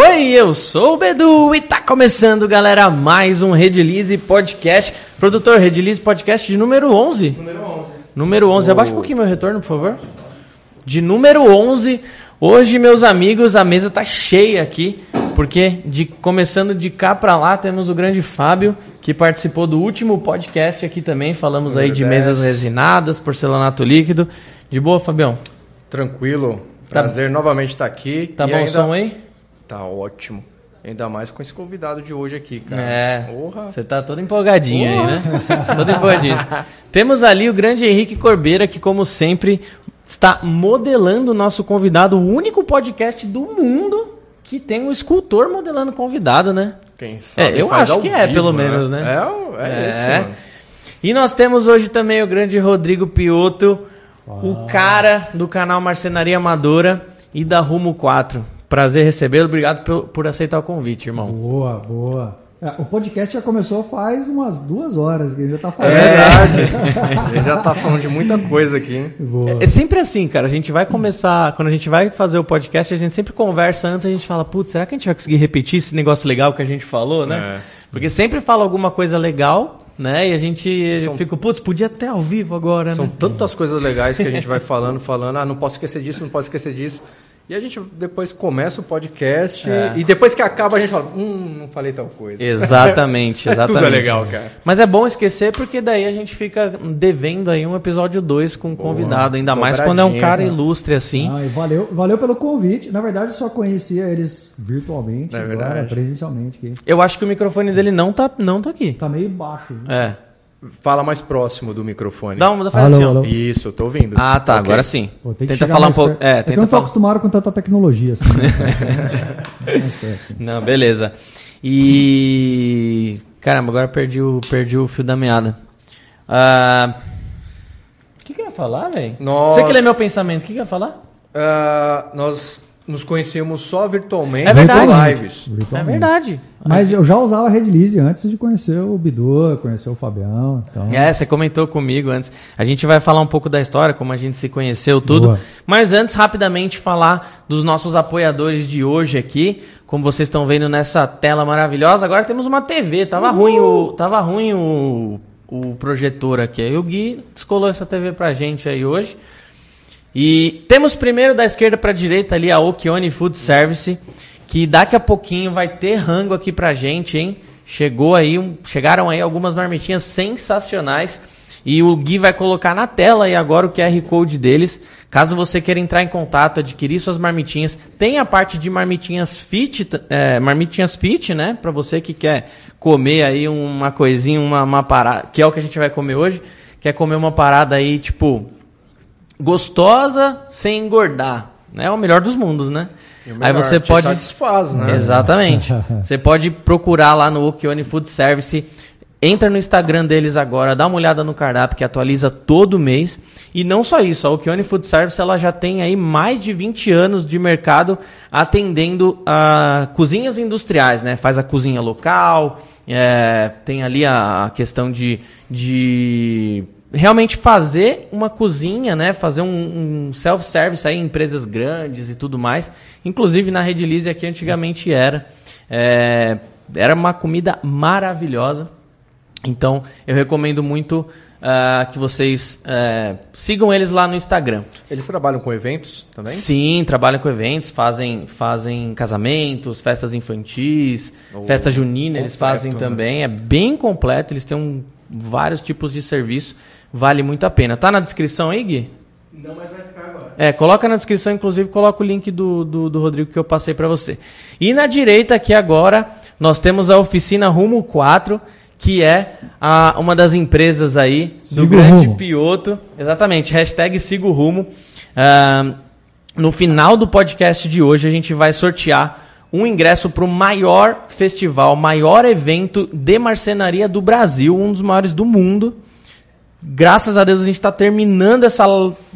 Oi, eu sou o Bedu e tá começando, galera, mais um Redilize Podcast. Produtor, Redilize Podcast de número 11. Número 11. Número 11. Abaixa um pouquinho meu retorno, por favor. De número 11. Hoje, meus amigos, a mesa tá cheia aqui, porque de começando de cá pra lá temos o grande Fábio, que participou do último podcast aqui também. Falamos aí de mesas resinadas, porcelanato líquido. De boa, Fabião? Tranquilo. Prazer novamente estar aqui. Tá E bom o ainda- som aí? Tá ótimo. Ainda mais com esse convidado de hoje aqui, cara. É, você tá todo empolgadinho aí, né? todo empolgadinho. Temos ali o grande Henrique Corbeira, que como sempre está modelando o nosso convidado, o único podcast do mundo que tem um escultor modelando convidado, né? Quem sabe É, eu acho que é, vivo, pelo menos, né? É, o- é, esse, mano. E nós temos hoje também o grande Rodrigo Piotto, o cara do canal Marcenaria Amadora e da Rumo 4. Prazer recebê-lo, obrigado por, por aceitar o convite, irmão. Boa, boa. É, o podcast já começou faz umas duas horas, que a gente já tá É falando. verdade. A gente já tá falando de muita coisa aqui, hein? Boa. É sempre assim, cara. A gente vai começar, quando a gente vai fazer o podcast, a gente sempre conversa antes, a gente fala, putz, será que a gente vai conseguir repetir esse negócio legal que a gente falou, né? É. Porque sempre fala alguma coisa legal, né? E a gente São- fica, putz, podia até ao vivo agora, São né? tantas coisas legais que a gente vai falando, falando. Ah, não posso esquecer disso, não posso esquecer disso. E a gente depois começa o podcast É. e depois que acaba a gente fala, hum, não falei tal coisa. Exatamente, exatamente. Tudo é legal, cara. Mas é bom esquecer porque daí a gente fica devendo aí um episódio 2 com um convidado, ainda mais quando é um cara cara. ilustre assim. Ah, e valeu, valeu pelo convite. Na verdade, eu só conhecia eles virtualmente, É agora verdade. presencialmente. aqui. Eu acho que o microfone dele não tá, não tá aqui. Tá meio baixo. né? É. Fala mais próximo do microfone. Dá uma, faz Alô, assim, alô. Isso, eu tô ouvindo. Ah, tá, Ok. agora sim. Pô, Tenta falar um pouco. perto. É, que eu tenta não tô falar. acostumado com tanta tecnologia assim. mais perto. Não, beleza. E. Caramba, agora perdi o, perdi o fio da meada. Ah, O que, que eu ia falar, velho? Você que lê meu pensamento, o que, que eu ia falar? Ah, nós nos conhecemos só virtualmente É verdade. por lives. É Virtualmente. verdade. Mas eu já usava a Redlise antes de conhecer o Bidu, conhecer o Fabião. Então, É, você comentou comigo antes. A gente vai falar um pouco da história, como a gente se conheceu, tudo. Boa. Mas antes, rapidamente, falar dos nossos apoiadores de hoje aqui. Como vocês estão vendo nessa tela maravilhosa, agora temos uma TV. Tava ruim o, tava ruim o, o projetor aqui. Aí o Gui descolou essa TV pra gente aí hoje. E temos primeiro da esquerda para a direita ali a Okione Food Service, que daqui a pouquinho vai ter rango aqui pra gente, hein? Chegou aí, um- chegaram aí algumas marmitinhas sensacionais e o Gui vai colocar na tela aí agora o QR Code deles. Caso você queira entrar em contato, adquirir suas marmitinhas, tem a parte de marmitinhas fit, é, marmitinhas fit, né? Pra você que quer comer aí uma coisinha, uma, uma parada, que é o que a gente vai comer hoje, quer comer uma parada aí tipo gostosa sem engordar. né? É o melhor dos mundos, né? O Aí melhor, você pode. satisfaz, né? Exatamente. você pode procurar lá no Okione Food Service. Entra no Instagram deles agora, dá uma olhada no cardápio que atualiza todo mês. E não só isso, a Okione Food Service ela já tem aí mais de 20 anos de mercado atendendo a cozinhas industriais, né? Faz a cozinha local, é, tem ali a, a questão de, de realmente fazer uma cozinha, né? Fazer um, um self-service aí em empresas grandes e tudo mais. Inclusive na Rede Lise aqui antigamente era. É, era uma comida maravilhosa. Então eu recomendo muito ah, que vocês eh, sigam eles lá no Instagram. Eles trabalham com eventos também? Sim, trabalham com eventos, fazem, fazem casamentos, festas infantis, Oh, festa junina, eles completo, fazem né? também. É bem completo, eles têm um- vários tipos de serviço, vale muito a pena. Tá na descrição aí, Gui? Não, mas vai ficar agora. É, coloca na descrição, inclusive coloca o link do, do, do Rodrigo que eu passei para você. E na direita aqui agora, nós temos a oficina Rumo 4, que é a, uma das empresas aí do grande rumo. Pioto. Exatamente, hashtag siga o rumo. Ah, no final do podcast de hoje, a gente vai sortear um ingresso para o maior festival, maior evento de marcenaria do Brasil, um dos maiores do mundo. Graças a Deus a gente está terminando essa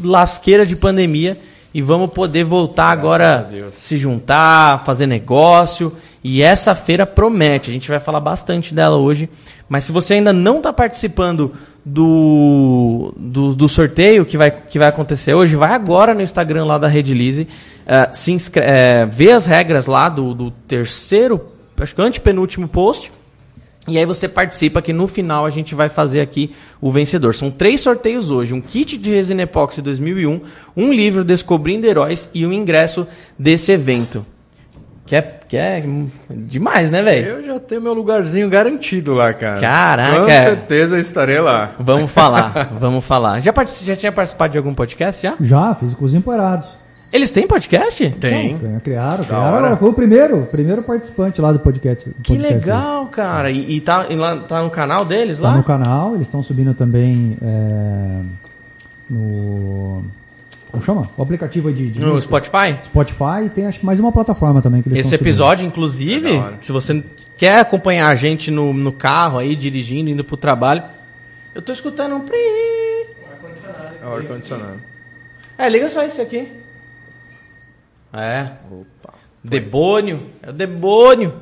lasqueira de pandemia e vamos poder voltar a agora se juntar, fazer negócio. E essa feira promete. A gente vai falar bastante dela hoje. Mas se você ainda não está participando do, do, do sorteio que vai, que vai acontecer hoje, vai agora no Instagram lá da Redilize. é, se inscre- é, vê as regras lá do, do terceiro, acho que antepenúltimo post. E aí você participa que no final a gente vai fazer aqui o vencedor. São três sorteios hoje, um kit de resina epóxi 2001, um livro Descobrindo Heróis e um ingresso desse evento. Que é, que é demais, né, velho? Eu já tenho meu lugarzinho garantido lá, cara. Caraca. Com certeza estarei lá. Vamos falar, vamos falar. Já, já tinha participado de algum podcast já? Já, fiz o Cozinha Empoeirados. Eles têm podcast? Tem. Então, criaram, criaram. Foi o primeiro, o primeiro participante lá do podcast. do Que podcast. legal, cara. E, e tá, e lá, tá no canal deles Tá lá? no canal, eles estão subindo também é, no. Como chama? O aplicativo aí de, de No música. Spotify? Spotify e tem acho que mais uma plataforma também que eles Esse estão subindo. episódio, inclusive, hora. se você quer acompanhar a gente no, no carro aí, dirigindo, indo pro trabalho, eu tô escutando um... pri. É o ar-condicionado. É, liga só esse aqui. É. Debônio. É o Debônio.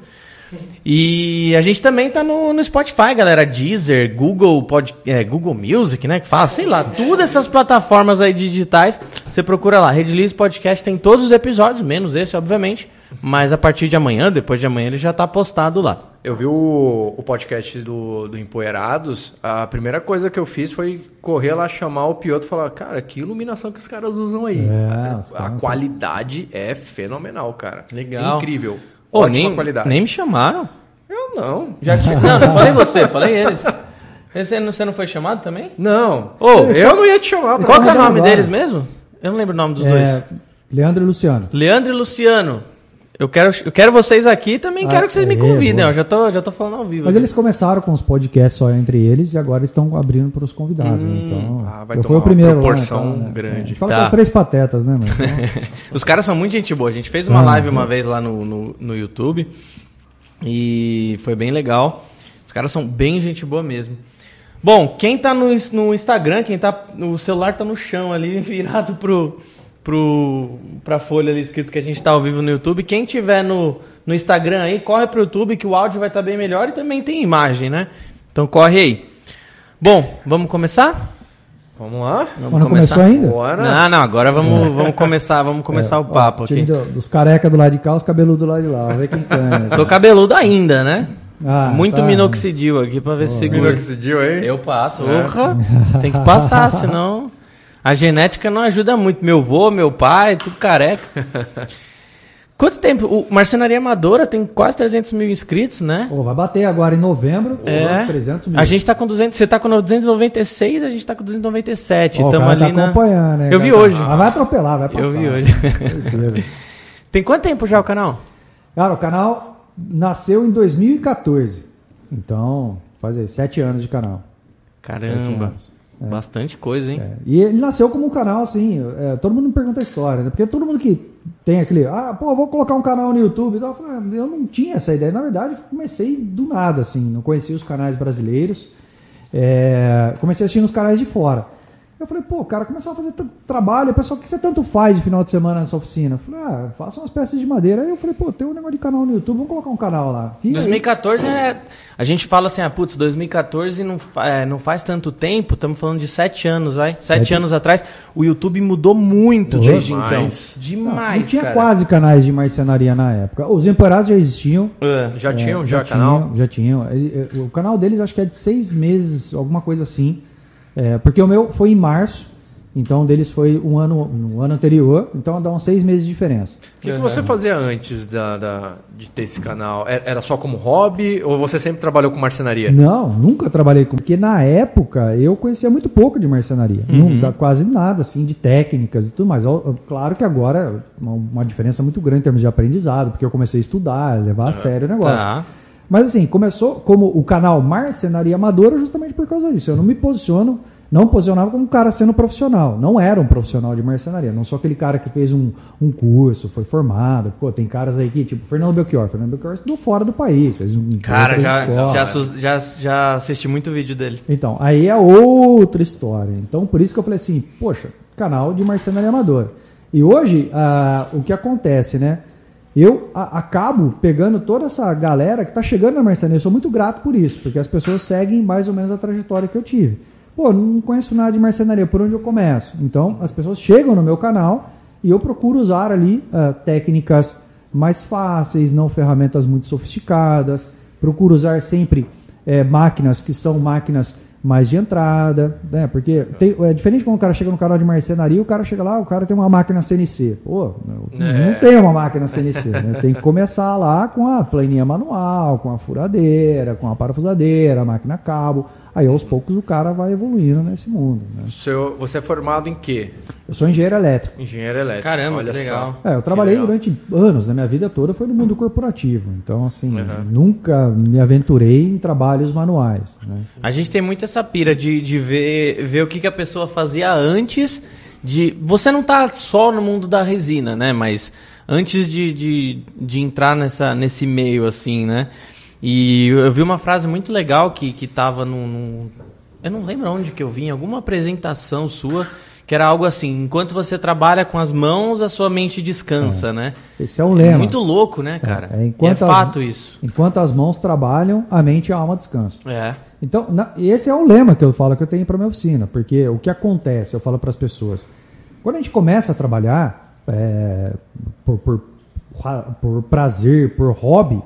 E a gente também tá no, no Spotify, galera. Deezer, Google, Pod, é, Google Music, né? Que fala, sei lá, todas essas plataformas aí digitais. Você procura lá, Redilize Podcast tem todos os episódios, menos esse, obviamente. Mas a partir de amanhã, depois de amanhã, ele já tá postado lá. Eu vi o, o podcast do, do Empoeirados. A primeira coisa que eu fiz foi correr lá chamar o Piotr e falar: Cara, que iluminação que os caras usam aí. É, a, a qualidade é fenomenal, cara. Legal. Incrível. Ô, Ótima nem, qualidade. nem me chamaram. Eu não. Já te- Não, não falei você, falei eles. Você não, você não foi chamado também? Não. Ô, eu não ia te chamar. Qual que é o nome agora. deles mesmo? Eu não lembro o nome dos É, dois. Leandro e Luciano. Leandro e Luciano. Eu quero, eu quero vocês aqui também Ah, quero que vocês me é, convidem. boa. ó. já, tô, já tô falando ao vivo. Mas aqui. eles começaram com os podcasts só entre eles e agora estão abrindo para os convidados. né? Então, Ah, vai eu tomar fui o uma primeiro. lá, proporção então, né? grande. Gente fala Tá. é os três patetas, né, mano? Então, Os caras são muito gente boa. A gente fez uma Ah, live uma é. vez lá no, no, no YouTube e foi bem legal. Os caras são bem gente boa mesmo. Bom, quem tá no, no Instagram, quem tá. O celular tá no chão ali, virado pro, pro, pra folha ali escrito que a gente tá ao vivo no YouTube. Quem tiver no, no Instagram aí, corre pro YouTube que o áudio vai estar bem melhor e também tem imagem, né? Então corre aí. Bom, vamos começar? Vamos lá? Vamos mas não começou ainda? Bora. Não, não, agora vamos, vamos começar, vamos começar o papo Ó, aqui. do- dos careca do lado de cá, os cabeludos do lado de lá. Vamos ver quem. Tô cabeludo ainda, né? Ah, Muito tá. minoxidil aqui pra ver se segura. Minoxidil aí? Eu passo, É. Tem que passar, senão a genética não ajuda muito. Meu avô, meu pai, tudo careca. Quanto tempo? O Marcenaria Amadora tem quase 300 mil inscritos, né? Pô, vai bater agora em novembro, É. 300 mil. A gente tá com 200, você tá com 296, a gente tá com 297. Ó, o Tamo cara ali tá na... acompanhando, né? Eu Cara, vi tá- hoje. Ah, vai atropelar, vai passar. Eu vi hoje. Tem quanto tempo já o canal? Cara, o canal nasceu em 2014. Então, faz aí, sete anos de canal. Sete Caramba. Bastante coisa, hein? É. E ele nasceu como um canal, assim, é, todo mundo me pergunta a história, né? Porque todo mundo que tem aquele, ah, pô, vou colocar um canal no YouTube e tal, eu, ah, eu não tinha essa ideia. Na verdade, comecei do nada, assim, não conhecia os canais brasileiros, é, comecei assistindo os canais de fora. Eu falei, pô, cara, começar a fazer tanto trabalho, pessoal, o que você tanto faz de final de semana nessa oficina? Eu falei, ah, faça umas peças de madeira. Aí eu falei, pô, tem um negócio de canal no YouTube, vamos colocar um canal lá. Aí- 2014 é. A gente fala assim, ah, putz, 2014 não, é, não faz tanto tempo, estamos falando de sete anos, vai. Sete, Sete- anos atrás. O YouTube mudou muito Mudou desde demais. então. Demais. não tinha cara. quase canais de marcenaria na época. Os Empoeirados já existiam, É. Já É, tinham, já, canal? tinham, já tinham. É, O canal deles acho que é de seis meses, alguma coisa assim. É, porque o meu foi em março, então deles foi um ano, no ano anterior, então dá uns seis meses de diferença. O que, que você fazia antes da, da- de ter esse canal? É- Era só como hobby ou você sempre trabalhou com marcenaria? Não, nunca trabalhei com. Porque na época eu conhecia muito pouco de marcenaria. Não dá quase nada, assim, de técnicas e tudo mais. Claro que agora uma, uma diferença muito grande em termos de aprendizado, porque eu comecei a estudar, levar a sério o negócio. Tá. Mas assim, começou como o canal Marcenaria Amadora justamente por causa disso. Eu não me posiciono, não posicionava como um cara sendo profissional. Não era um profissional de marcenaria. Não sou aquele cara que fez um, um curso, foi formado. Pô, tem caras aí que, tipo, Fernando Belchior. Fernando Belchior estudou fora do país, fez um Cara, já, já, já, já assisti muito vídeo dele. Então, aí é outra história. Então, por isso que eu falei assim, poxa, canal de marcenaria amadora. E hoje, ah, o que acontece, né? Eu a- acabo pegando toda essa galera que está chegando na marcenaria. Eu sou muito grato por isso, porque as pessoas seguem mais ou menos a trajetória que eu tive. Pô, não conheço nada de marcenaria, por onde eu começo? Então, as pessoas chegam no meu canal E eu procuro usar ali ah, técnicas mais fáceis, não ferramentas muito sofisticadas. Procuro usar sempre eh, máquinas que são máquinas mais de entrada, né? Porque tem- é diferente quando o cara chega no canal de marcenaria, o cara chega lá, o cara tem uma máquina CNC. Pô, não, É. não tem uma máquina CNC, né? Tem que começar lá com a planinha manual, com a furadeira, com a parafusadeira, a máquina cabo. Aí aos poucos o cara vai evoluindo nesse mundo. Né? Seu, você é formado em quê? Eu sou engenheiro elétrico. Engenheiro elétrico. Caramba, olha que legal. só. É, eu trabalhei legal. durante anos, na minha vida toda foi no mundo corporativo. Então, assim, Uhum. nunca me aventurei em trabalhos manuais. Né? A gente tem muito essa pira de, de ver, ver o que, que a pessoa fazia antes de. Você não tá só no mundo da resina, né? Mas antes de, de, de entrar nessa, nesse meio, assim, né? E eu vi uma frase muito legal que, que tava num, num- Eu não lembro onde que eu vi, em alguma apresentação sua, que era algo assim: enquanto você trabalha com as mãos, a sua mente descansa, né? Esse é um lema. muito louco, né, cara? É, enquanto é as- fato isso. Enquanto as mãos trabalham, a mente e a alma descansam. É. Então, na- esse é o lema que eu falo que eu tenho para minha oficina, porque o que acontece, eu falo para as pessoas, quando a gente começa a trabalhar é, por, por, por prazer, por hobby,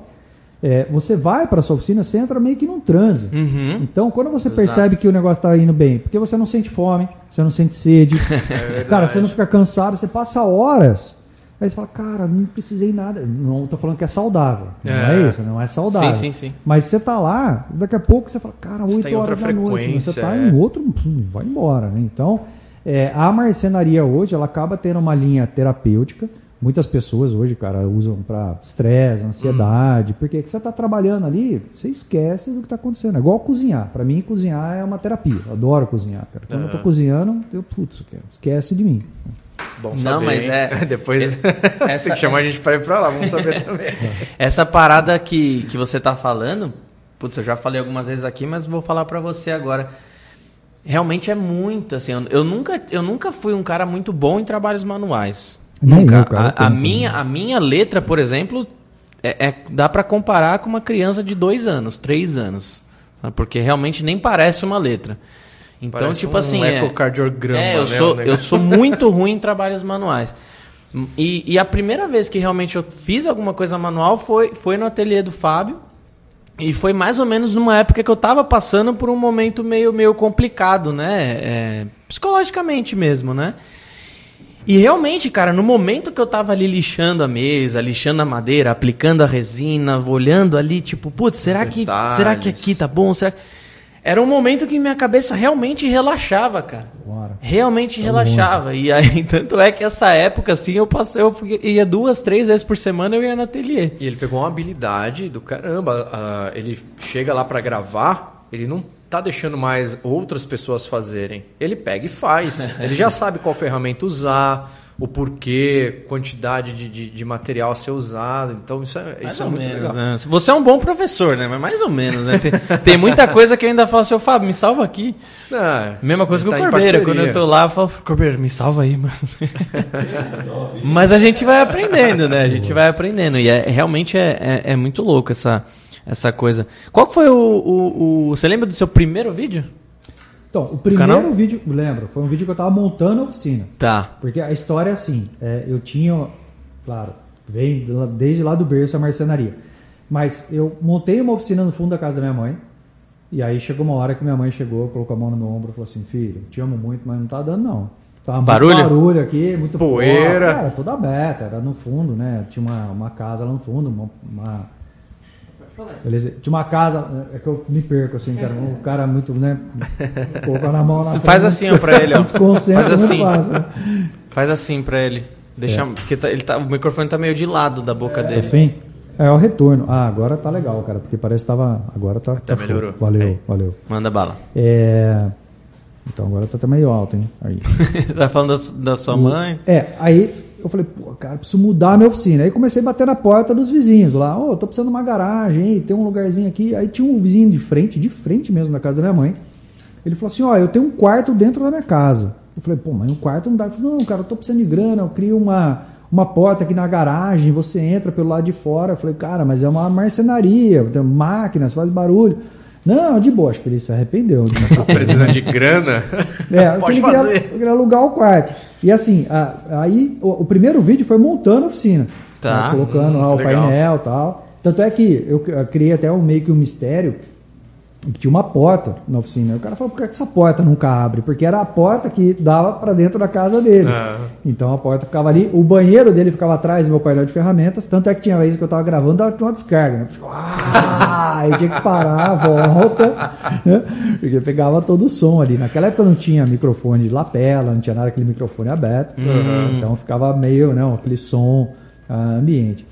é, você vai para sua oficina, você entra meio que num transe. Uhum. Então, quando você percebe que o negócio está indo bem, porque você não sente fome, você não sente sede, cara, você não fica cansado, você passa horas. Aí você fala, cara, não precisei nada. Não tô falando que é saudável. Não é, É. isso, não é saudável. Sim, sim, sim. Mas você tá lá, daqui a pouco você fala, cara, 8 tá em outra horas da noite. Você frequência, tá é. em outro, vai embora, né? Então, é, a marcenaria hoje, ela acaba tendo uma linha terapêutica. Muitas pessoas hoje, cara, usam para estresse, ansiedade, porque que você tá trabalhando ali, você esquece do que tá acontecendo. É igual cozinhar. Para mim, cozinhar é uma terapia. Eu adoro cozinhar, cara. Quando eu tô cozinhando, eu, putz, cara, esquece de mim. Bom Não, saber, mas hein? é- Depois tem essa- que chamar a gente para ir pra lá, vamos saber também. Essa parada que, que você tá falando, putz, eu já falei algumas vezes aqui, mas vou falar pra você agora. Realmente é muito, assim, eu, eu nunca, eu nunca fui um cara muito bom em trabalhos manuais. Nem nunca. eu, cara, a, a minha, a minha letra, por exemplo, é, é- dá pra comparar com uma criança de dois anos, três anos. sabe? Porque realmente nem parece uma letra. Então, Parece tipo um assim. é- ecocardiograma, É, eu, né, sou, eu sou muito ruim em trabalhos manuais. E, e a primeira vez que realmente eu fiz alguma coisa manual foi, foi no ateliê do Fábio. E foi mais ou menos numa época que eu tava passando por um momento meio, meio complicado, né? É, psicologicamente mesmo, né? E realmente, cara, no momento que eu tava ali lixando a mesa, lixando a madeira, aplicando a resina, olhando ali, tipo, putz, será que, será que aqui tá bom? Será que... Era um momento que minha cabeça realmente relaxava, cara. Bora. Realmente relaxava. E aí, tanto é que essa época, assim, eu passei, eu fui- ia duas, três vezes por semana, eu ia no ateliê. E ele pegou uma habilidade do caramba. ah, ele chega lá pra gravar, ele não tá deixando mais outras pessoas fazerem. Ele pega e faz. ele já sabe qual ferramenta usar, o porquê, quantidade de, de, de material a ser usado. Então isso é, Mais isso é muito menos, legal. né? Você é um bom professor, né? Mas mais ou menos, né? Tem, tem muita coisa que eu ainda falo, seu Fábio, me salva aqui. É, Mesma coisa que tá o parceria. Quando eu tô lá, eu falo, Corbeira, me salva aí, mano. Mas a gente vai aprendendo, né? A gente vai aprendendo. E é, realmente é, é, é muito louco essa, essa coisa. Qual que foi o, o, o- Você lembra do seu primeiro vídeo? Então, o primeiro canal? vídeo, lembro, foi um vídeo que eu tava montando a oficina. Tá. Porque a história é assim, é, eu tinha, claro, vem desde lá do berço a marcenaria. Mas eu montei uma oficina no fundo da casa da minha mãe. E aí chegou uma hora que minha mãe chegou, colocou a mão no meu ombro e falou assim: Filho, te amo muito, mas não tá dando não. Tá muito Barulho? barulho aqui, muito Poeira. pó. Era toda aberta, era no fundo, né? Tinha uma, uma casa lá no fundo, uma. uma- Beleza? Tinha uma casa, é que eu me perco assim, cara. Um cara muito, né? Colocou na mão na Faz frente, assim, ó, pra ele, ó. Desconcentra Faz assim. fácil, né? Faz assim pra ele. Deixa, porque tá- ele tá, o microfone tá meio de lado da boca dele. Assim? É o retorno. Ah, agora tá legal, cara, porque parece que tava. Agora tá. tá show. melhorou. Valeu, Aí. valeu. Manda bala. É. Então agora tá até meio alto, hein? Aí. tá falando da, da sua mãe? É, aí eu falei, pô, cara, preciso mudar a minha oficina. Aí comecei a bater na porta dos vizinhos lá. Ô, tô precisando de uma garagem, tem um lugarzinho aqui. Aí tinha um vizinho de frente, de frente mesmo da casa da minha mãe. Ele falou assim: ó, eu tenho um quarto dentro da minha casa. Eu falei, pô, mas um quarto não dá. Ele falou, não, cara, eu tô precisando de grana, eu crio uma, uma porta aqui na garagem, você entra pelo lado de fora. Eu falei, cara, mas é uma marcenaria, tem máquinas, faz barulho. Não, de boa, acho que ele se arrependeu. Né? Precisando de grana? É, Pode ele fazer. Queria, queria alugar o quarto. E assim, a, aí o, o, primeiro vídeo foi montando a oficina. Tá. Né, colocando hum, lá o legal. painel e tal. Tanto é que eu, eu criei até um, meio que um mistério tinha uma porta na oficina. O cara falou, por que essa porta nunca abre? Porque era a porta que dava para dentro da casa dele. Ah. Então a porta ficava ali, o banheiro dele ficava atrás do meu painel de ferramentas, tanto é que tinha vezes que eu tava gravando, dava uma descarga. Né? Ah, aí tinha que parar, volta, né? porque pegava todo o som ali. Naquela época não tinha microfone de lapela, não tinha nada aquele microfone aberto, uhum. então ficava meio, não, né, aquele som uh, ambiente.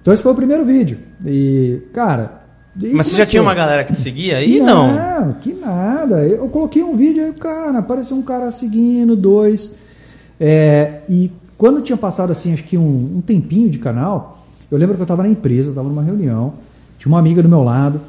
Então esse foi o primeiro vídeo. E, cara, mas você já tinha uma galera que te seguia aí? Não, não, que nada. Eu coloquei um vídeo aí, cara, apareceu um cara seguindo, dois. É, e quando tinha passado assim, acho que um, um, tempinho de canal, eu lembro que eu estava na empresa, estava numa reunião, tinha uma amiga do meu lado.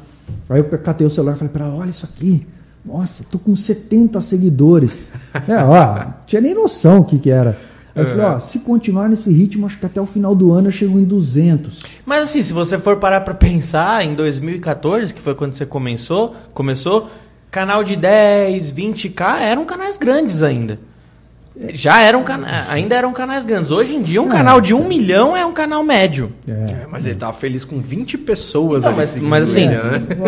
Aí eu catei o celular e falei para ela: olha isso aqui. Nossa, tô com 70 seguidores. é, ó, tinha nem noção o que, que era. Aí eu falei, ó, se continuar nesse ritmo, acho que até o final do ano eu chego em 200. Mas assim, se você for parar para pensar, em 2014, que foi quando você começou, começou, canal de 10, 20k eram canais grandes ainda. Já eram canais, ainda eram canais grandes. Hoje em dia, um é. canal de um milhão é um canal médio. É. É, mas ele tava feliz com 20 pessoas Não, mas, mas assim, né?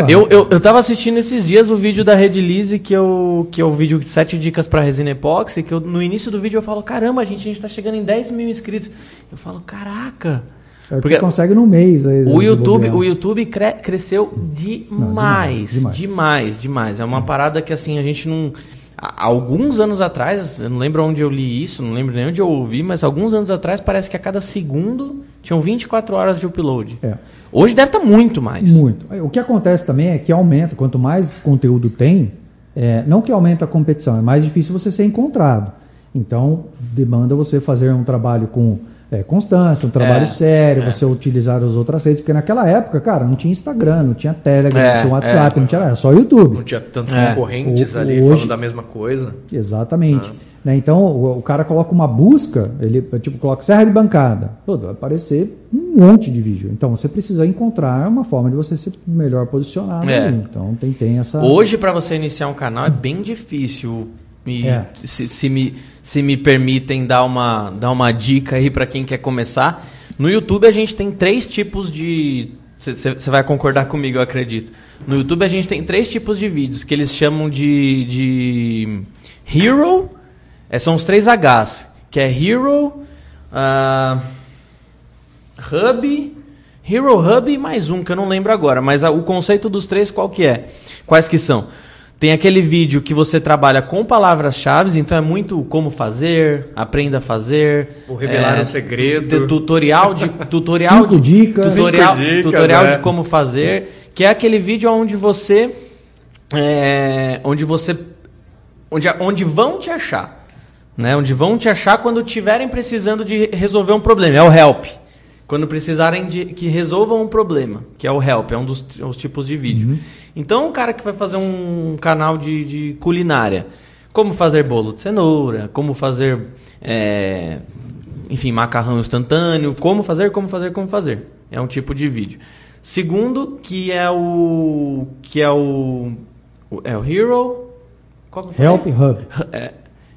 eu, eu, eu tava assistindo esses dias o vídeo da Red Lise, que, eu, que é o vídeo de 7 dicas para resina epóxi, que eu, no início do vídeo eu falo, caramba, a gente, a gente tá chegando em 10 mil inscritos. Eu falo, caraca. É porque você consegue no mês aí. O YouTube, o YouTube cre cresceu demais, Não, demais, demais, demais, demais. É uma parada que assim a gente não alguns anos atrás, eu não lembro onde eu li isso, não lembro nem onde eu ouvi, mas alguns anos atrás parece que a cada segundo tinham 24 horas de upload. É. Hoje deve estar tá muito mais. Muito. O que acontece também é que aumenta, quanto mais conteúdo tem, é, não que aumenta a competição, é mais difícil você ser encontrado. Então, demanda você fazer um trabalho com é, constância, um trabalho é, sério, é. você utilizar as outras redes, porque naquela época, cara, não tinha Instagram, não tinha Telegram, não é, tinha WhatsApp, é. não tinha era só YouTube. Não tinha tantos concorrentes o, ali hoje, falando da mesma coisa. Exatamente. Ah. Né, então, o, o, cara coloca uma busca, ele tipo coloca serra de bancada, Pô, vai aparecer um monte de vídeo. Então, você precisa encontrar uma forma de você ser melhor posicionado. Ali. Então, tem, tem essa. Hoje, para você iniciar um canal é bem difícil. E se, se me se me permitem dar uma, dar uma dica aí para quem quer começar. No YouTube a gente tem três tipos de. Você vai concordar comigo, eu acredito. No YouTube a gente tem três tipos de vídeos que eles chamam de, de Hero. É, são os três Hs. Que é Hero, uh, Hub, Hero Hub e mais um que eu não lembro agora. Mas a, o conceito dos três qual que é? Quais que são? Tem aquele vídeo que você trabalha com palavras-chave, então é muito como fazer, aprenda a fazer. O revelar é, o segredo. Tutorial de tutorial Cinco de, dicas. Tutorial, Cinco dicas, tutorial é. de como fazer, que é aquele vídeo onde você é, onde você onde, onde vão te achar, né? Onde vão te achar quando estiverem precisando de resolver um problema, é o help. Quando precisarem de que resolvam um problema, que é o help, é um dos, um dos tipos de vídeo. Uhum. Então, o cara que vai fazer um canal de, de culinária, como fazer bolo de cenoura, como fazer, é, enfim, macarrão instantâneo, como fazer, como fazer, como fazer. É um tipo de vídeo. Segundo, que é o que é o é o Hero Help Hub. É,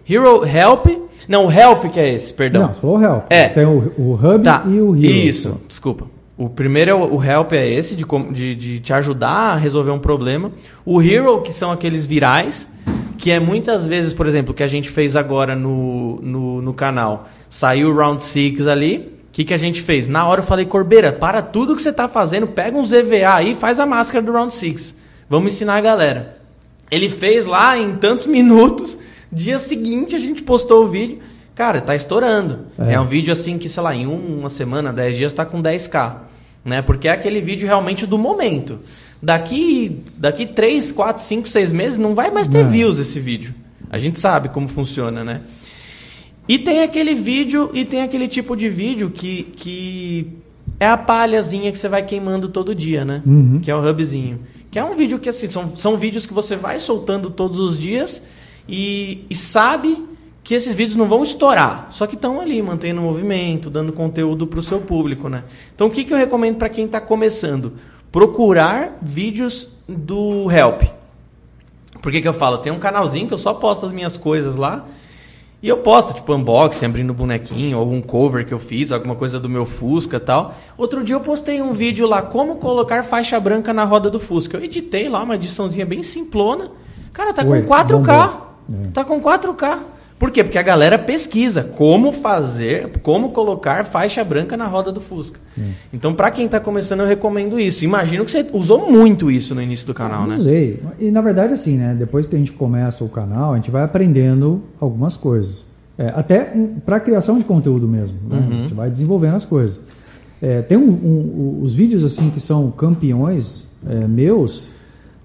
Hero Help. Não, o Help que é esse, perdão. Não, você falou Help. É. Tem o, o Hub tá. e o Hero. Isso, desculpa. O primeiro é o, o help é esse, de, de, de, te ajudar a resolver um problema. O hero, que são aqueles virais, que é muitas vezes, por exemplo, que a gente fez agora no, no, no canal. Saiu o round 6 ali. O que, que a gente fez? Na hora eu falei, Corbeira, para tudo que você está fazendo, pega uns EVA aí e faz a máscara do round 6. Vamos ensinar a galera. Ele fez lá em tantos minutos. Dia seguinte a gente postou o vídeo. Cara, tá estourando. É, é um vídeo assim que, sei lá, em uma semana, 10 dias, tá com 10k né? Porque é aquele vídeo realmente do momento. Daqui, daqui 3, 4, 5, 6 meses não vai mais ter não. views esse vídeo. A gente sabe como funciona, né? E tem aquele vídeo e tem aquele tipo de vídeo que, que é a palhazinha que você vai queimando todo dia, né? Uhum. Que é o hubzinho. Que é um vídeo que assim, são, são vídeos que você vai soltando todos os dias e, e sabe que esses vídeos não vão estourar, só que estão ali mantendo o movimento, dando conteúdo para o seu público, né? Então o que, que eu recomendo para quem está começando? Procurar vídeos do Help. Por que, que eu falo? Tem um canalzinho que eu só posto as minhas coisas lá. E eu posto, tipo, unboxing, abrindo bonequinho, algum cover que eu fiz, alguma coisa do meu Fusca e tal. Outro dia eu postei um vídeo lá, como colocar faixa branca na roda do Fusca. Eu editei lá uma ediçãozinha bem simplona. Cara, tá Oi, com 4K. bombou. É. Tá com 4K. Por quê? Porque a galera pesquisa como fazer, como colocar faixa branca na roda do Fusca. Então, pra quem tá começando, eu recomendo isso. Imagino que você usou muito isso no início do canal, não né? usei. E na verdade, assim, né? Depois que a gente começa o canal, a gente vai aprendendo algumas coisas. É, até para criação de conteúdo mesmo. né? Uhum. A gente vai desenvolvendo as coisas. É, tem um, um- os vídeos assim que são campeões é, meus.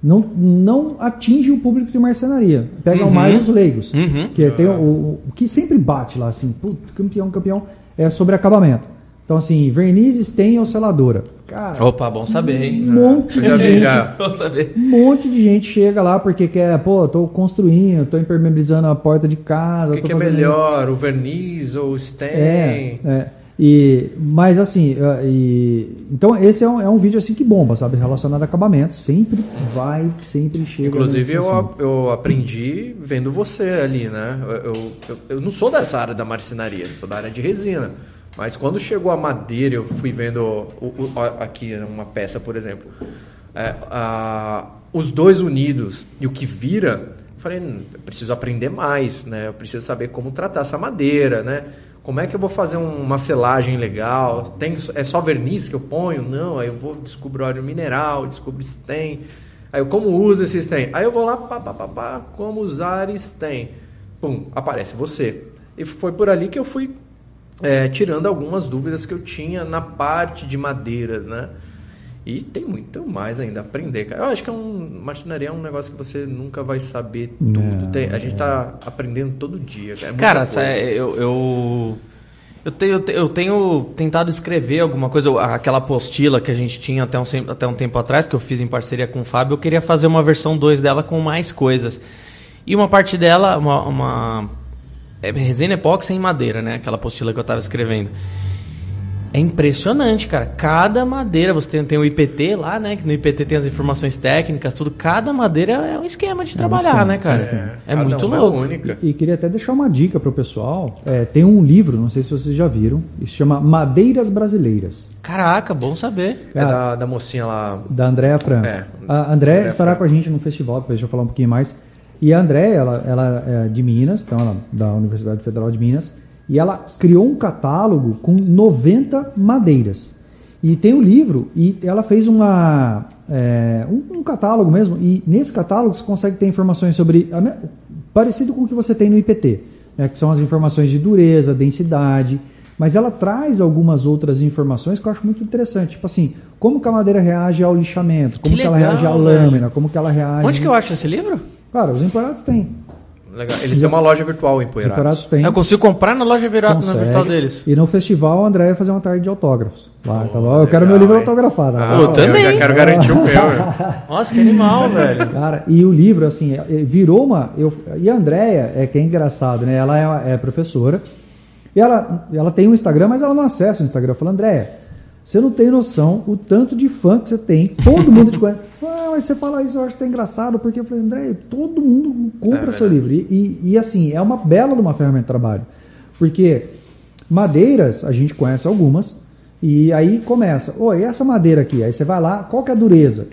Não, não atinge o público de marcenaria. Pegam Uhum. mais os leigos. Uhum. Que tem o, o- o que sempre bate lá, assim, putz, campeão, campeão, é sobre acabamento. Então, assim, vernizes tem ou seladora. Cara, Opa, bom saber, hein? um monte Eu de já vi, gente já. Bom saber. um monte de gente chega lá porque quer, pô, tô construindo, tô impermeabilizando a porta de casa. O que, tô que é melhor, o verniz ou o stain? É, é. E, mas assim, e, então esse é um, é um vídeo assim que bomba, sabe? Relacionado a acabamento. Sempre vai, sempre chega. Inclusive, eu, eu aprendi vendo você ali, né? Eu, eu, eu- não sou dessa área da marcenaria, sou da área de resina. Mas quando chegou a madeira, eu fui vendo o- o- aqui uma peça, por exemplo. É, a- os dois unidos e o que vira, eu falei, "Hum, eu preciso aprender mais, né? Eu preciso saber como tratar essa madeira, né? Como é que eu vou fazer um- uma selagem legal? Tem, é só verniz que eu ponho? Não, aí eu vou descobrir óleo mineral, descubro stain. Aí eu como uso esse stain? Aí eu vou lá, pá, pá, pá, pá, como usar stain. Pum, aparece você. E foi por ali que eu fui é, tirando algumas dúvidas que eu tinha na parte de madeiras, né? E tem muito mais ainda a aprender, cara. Eu acho que é um, marcenaria é um negócio que você nunca vai saber tudo. Não, Tem- a gente tá aprendendo todo dia, cara. É Cara, é, eu, eu, eu, tenho, eu te- eu tenho tentado escrever alguma coisa, aquela apostila que a gente tinha até um, até um tempo atrás, que eu fiz em parceria com o Fábio, eu queria fazer uma versão 2 dela com mais coisas. E uma parte dela, uma, uma é resina epóxi em madeira, né? Aquela apostila que eu tava escrevendo. É impressionante, cara. Cada madeira, você tem, tem o IPT lá, né? Que no IPT tem as informações técnicas, tudo. Cada madeira é um esquema de trabalhar, esquema, né, cara? É, É, muito uma louco. única. E queria até deixar uma dica para o pessoal. É, tem um livro, não sei se vocês já viram, que se chama Madeiras Brasileiras, Caraca, bom saber. É da, da mocinha lá. da Andréa Franco. É, a Andréa estará Franco. com a gente no festival, depois deixa eu falar um pouquinho mais. E a Andréa, ela, ela é de Minas, então ela é da Universidade Federal de Minas, e ela criou um catálogo com 90 madeiras. E tem o livro, e ela fez uma, é, um, um catálogo mesmo, e nesse catálogo você consegue ter informações sobre. parecido com o que você tem no IPT, né, que são as informações de dureza, densidade. Mas ela traz algumas outras informações que eu acho muito interessante. Tipo assim, como que a madeira reage ao lixamento, como que, ela legal, reage à lâmina, como que ela reage. Onde que eu acho esse livro? Cara, os empoeirados têm. Legal. Eles têm uma loja virtual em têm. Eu consigo comprar na loja virada na virtual deles. E no festival o André ia fazer uma tarde de autógrafos. Lá, tá bom? Eu legal, quero meu livro hein? autografado. Ah, eu eu também. já quero garantir o meu. eu. Nossa, que animal, velho. Cara, e o livro, assim, é- virou uma. Eu, e a Andréia, é que é engraçado, né? Ela é, uma- é professora. E ela, ela tem um Instagram, mas ela não acessa o Instagram. Eu falo, Andréia, você não tem noção o tanto de fã que você tem. Todo mundo te conhece. Ah, mas você fala isso, eu acho até engraçado, porque eu falei, Andréia, todo mundo compra É seu livro. E, e, assim, é uma bela de uma ferramenta de trabalho. Porque madeiras, a gente conhece algumas, e aí começa, oi, essa madeira aqui, aí você vai lá, qual que é a dureza?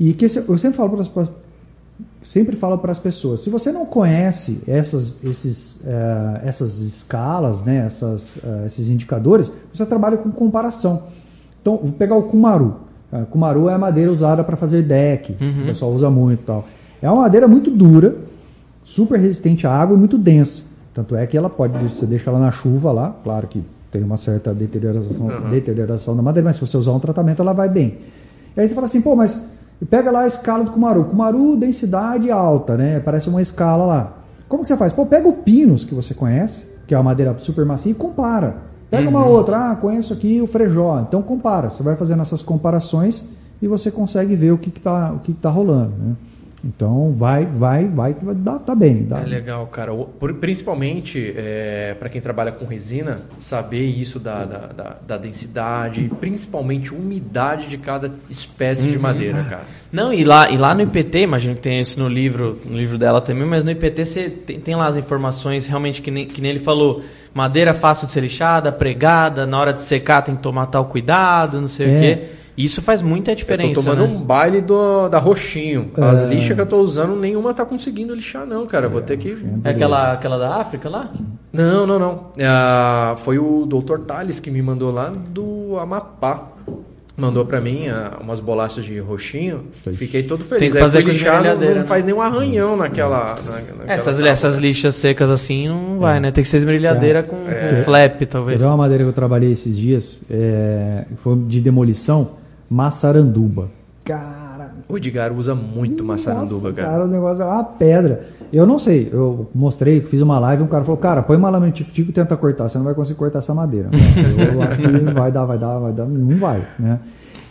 E que eu sempre falo para as sempre falo para as pessoas, se você não conhece essas, esses, eh, essas escalas, né, essas, eh, esses indicadores, você trabalha com comparação. Então, vou pegar o Kumaru. Ah, Kumaru é a madeira usada para fazer deck, o pessoal usa muito e tal. É uma madeira muito dura, super resistente à água e muito densa. Tanto é que ela pode, você deixa ela na chuva lá, claro que tem uma certa deterioração, deterioração da madeira, mas se você usar um tratamento, ela vai bem. E aí você fala assim, pô, mas pega lá a escala do Kumaru. Kumaru, densidade alta, né? Parece uma escala lá. Como que você faz? Pô, pega o Pinus, que você conhece, que é uma madeira super macia, e compara. Pega uma outra, ah, conheço aqui o Frejó. Então compara. Você vai fazendo essas comparações e você consegue ver o que está o que que tá rolando. Né? Então vai, vai, vai, vai dá, tá bem. Dá. É legal, cara. Principalmente para quem trabalha com resina, saber isso da, da, da- da densidade, principalmente umidade de cada espécie de madeira, cara. Não, e lá, e lá no IPT, imagino que tem isso no livro, no livro dela também, mas no IPT você tem, tem lá as informações realmente que nem, que nem ele falou. Madeira fácil de ser lixada, pregada, na hora de secar tem que tomar tal cuidado, não sei É. o quê. Isso faz muita Eu diferença. tô tomando né? um baile do, da roxinho. As É. lixas que eu tô usando, nenhuma tá conseguindo lixar, não, cara. Eu Vou ter que. É aquela, aquela da África lá? Não, não, não. Ah, foi o Dr. Tales que me mandou lá do Amapá. Mandou pra mim ah, umas bolachas de roxinho. Fiquei todo feliz. Tem que Aí fazer com lixar, não, não né? faz nenhum arranhão naquela. na- naquela Essas, tábua. essas lixas secas assim não vai, né? Tem que ser esmerilhadeira com, com flap, Quer talvez. ver uma madeira que eu trabalhei esses dias? É, foi de demolição, maçaranduba. Cara, O Edgar usa muito maçaranduba, nossa, cara. o negócio é uma pedra. Eu não sei, eu mostrei, fiz uma live e um cara falou, cara, põe uma lâmina tico-tico e tenta cortar, você não vai conseguir cortar essa madeira. eu acho que vai dar, vai dar, vai dar, não vai, né?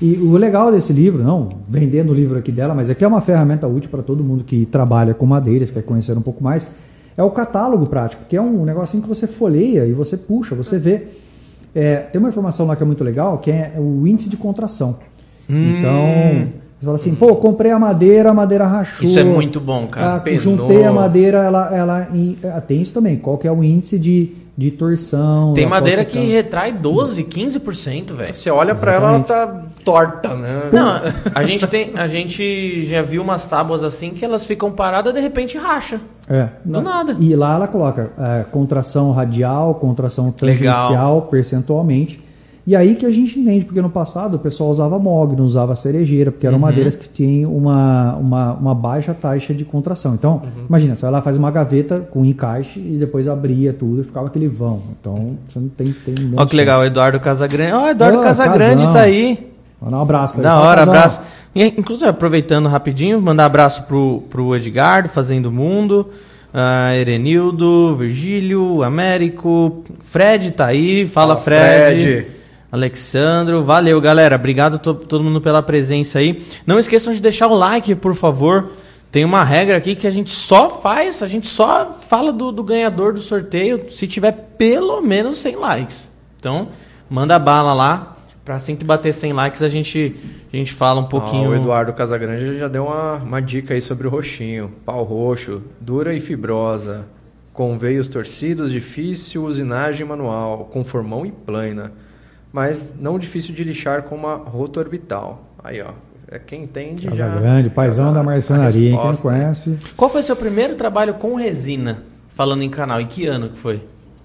E o legal desse livro, não vendendo o livro aqui dela, mas aqui é uma ferramenta útil para todo mundo que trabalha com madeiras, quer conhecer um pouco mais, é o catálogo prático, que é um negocinho que você folheia e você puxa, você vê. É, tem uma informação lá que é muito legal, que é o índice de contração. Então, você fala assim, pô, comprei a madeira, a madeira rachou. Isso é muito bom, cara. Ah, penou. juntei a madeira, ela, ela em- ah, tem isso também. Qual que é o índice de, de torção? Tem madeira que secando? retrai 12, 15%, velho. Você olha pra ela, ela tá torta, né? Não, a gente tem, a gente já viu umas tábuas assim que elas ficam paradas de repente racha. É. Do nada. E lá ela coloca é, contração radial, contração tangencial, percentualmente. E aí que a gente entende, porque no passado o pessoal usava mogno, usava cerejeira, porque Uhum. eram madeiras que têm uma, uma, uma baixa taxa de contração. Então, Uhum. imagina, você vai lá faz uma gaveta com encaixe e depois abria tudo e ficava aquele vão. Então, você não tem... tem Olha que legal, chance. Eduardo Casagrande. Ó, Eduardo Ô, Casagrande Casão. tá aí. Manda um abraço pra ele. Da hora, Casão. abraço. E, inclusive, aproveitando rapidinho, mandar abraço pro, pro Edgardo, Fazendo Mundo, ah, Erenildo, Virgílio, Américo, Fred tá aí, fala, Fala, Fred. Fred. Alexandro, valeu galera, obrigado to- todo mundo pela presença aí. Não esqueçam de deixar o like, por favor. Tem uma regra aqui que a gente só faz, a gente só fala do, do ganhador do sorteio se tiver pelo menos 100 likes. Então, manda bala lá, pra assim que bater 100 likes a gente, a gente fala um pouquinho. Ah, o Eduardo Casagrande já deu uma, uma dica aí sobre o roxinho. Pau roxo, dura e fibrosa, com veios torcidos, difícil usinagem manual, com formão e plana, mas não difícil de lixar com uma rota orbital. Aí, ó, é quem entende Casa já... Grande, paizão já da marcenaria, quem não conhece. Qual foi seu primeiro trabalho com resina? Falando em canal, e que ano que foi?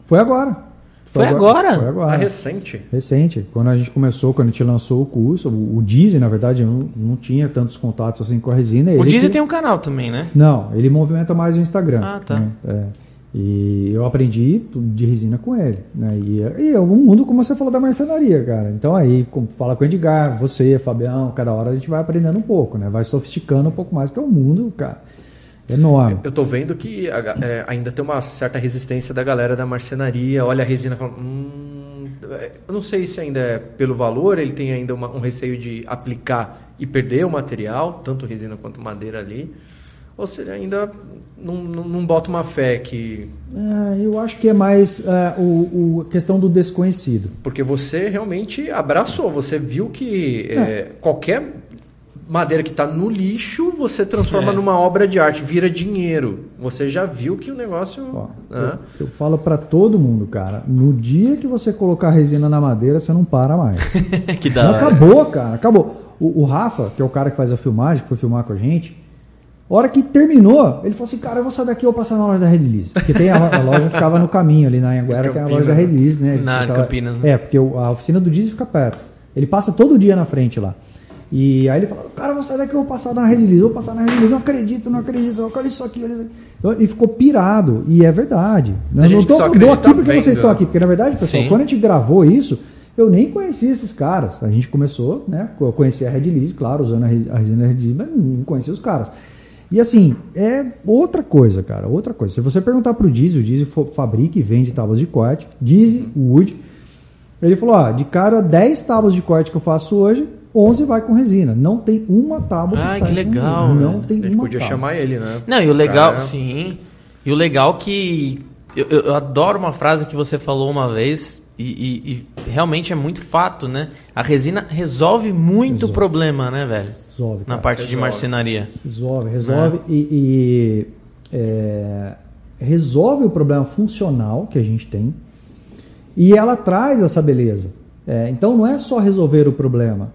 Foi agora. Foi agora? Foi Tá agora. recente. Recente, quando a gente começou, quando a gente lançou o curso, o, o Dizzy, na verdade, não, não tinha tantos contatos assim com a resina. O Dizzy que- tem um canal também, né? Não, ele movimenta mais o Instagram. Ah, tá. né? É. E eu aprendi de resina com ele. Né? E, e é um mundo, como você falou, da marcenaria, cara. Então aí, com- fala com o Edgar, você, Fabião, cada hora a gente vai aprendendo um pouco, né? Vai sofisticando um pouco mais, que é um mundo, cara, enorme. Eu tô vendo que a ga- é, ainda tem uma certa resistência da galera da marcenaria. Olha a resina e fala, hum, é, eu não sei se ainda é pelo valor, ele tem ainda uma- um receio de aplicar e perder o material, tanto resina quanto madeira ali. Ou se ele ainda não, não, não bota uma fé que. Ah, eu acho que é mais ah, o, o- a questão do desconhecido. Porque você realmente abraçou, você viu que é, qualquer madeira que está no lixo, você transforma É. numa obra de arte, vira dinheiro. Você já viu que o negócio. Ó, né? eu, eu falo pra todo mundo, cara, no dia que você colocar resina na madeira, você não para mais. que Não, hora. acabou, cara, acabou. O, o Rafa, que é o cara que faz a filmagem, que foi filmar com a gente, a hora que terminou, ele falou assim, cara, eu vou sair daqui, eu vou passar na loja da Red Lease. Porque tem a, a loja ficava no caminho ali na Anguera, tem a loja da Red Lease, né? Ele Na ficava- Campinas, né? É, porque a oficina do Disney fica perto. Ele passa todo dia na frente lá. E aí ele falou, cara, vou sair daqui, eu vou passar na Red Lease, eu vou passar na Red Lease, não acredito, não acredito, olha isso aqui, olha isso aqui. Então ele ficou pirado, e é verdade. Eu gente não acredita aqui porque vendo, vocês estão né? aqui, porque na verdade, pessoal, Sim. quando a gente gravou isso, eu nem conhecia esses caras. A gente começou, né? Eu conhecia a Red Lease, claro, usando a res- a resina Red Lease, mas não conhecia os caras. E assim, é outra coisa, cara, outra coisa. Se você perguntar pro Dizzy, o Dizzy fabrica e vende tábuas de corte, Dizzy Wood, ele falou, ó, de cada 10 tábuas de corte que eu faço hoje, 11 vai com resina. Não tem uma tábua Ah, sai que sem legal, resina. velho. Não tem A gente uma podia tábua. chamar ele, né? Não, e o legal, Cara, sim. E o legal que. Eu, eu- eu adoro uma frase que você falou uma vez, e, e- e realmente é muito fato, né? A resina resolve muito Resolve. problema, né, velho? Resolve, Na cara. parte de resolve. marcenaria. Resolve, resolve e, e, é, resolve o problema funcional que a gente tem e ela traz essa beleza. É, então não é só resolver o problema.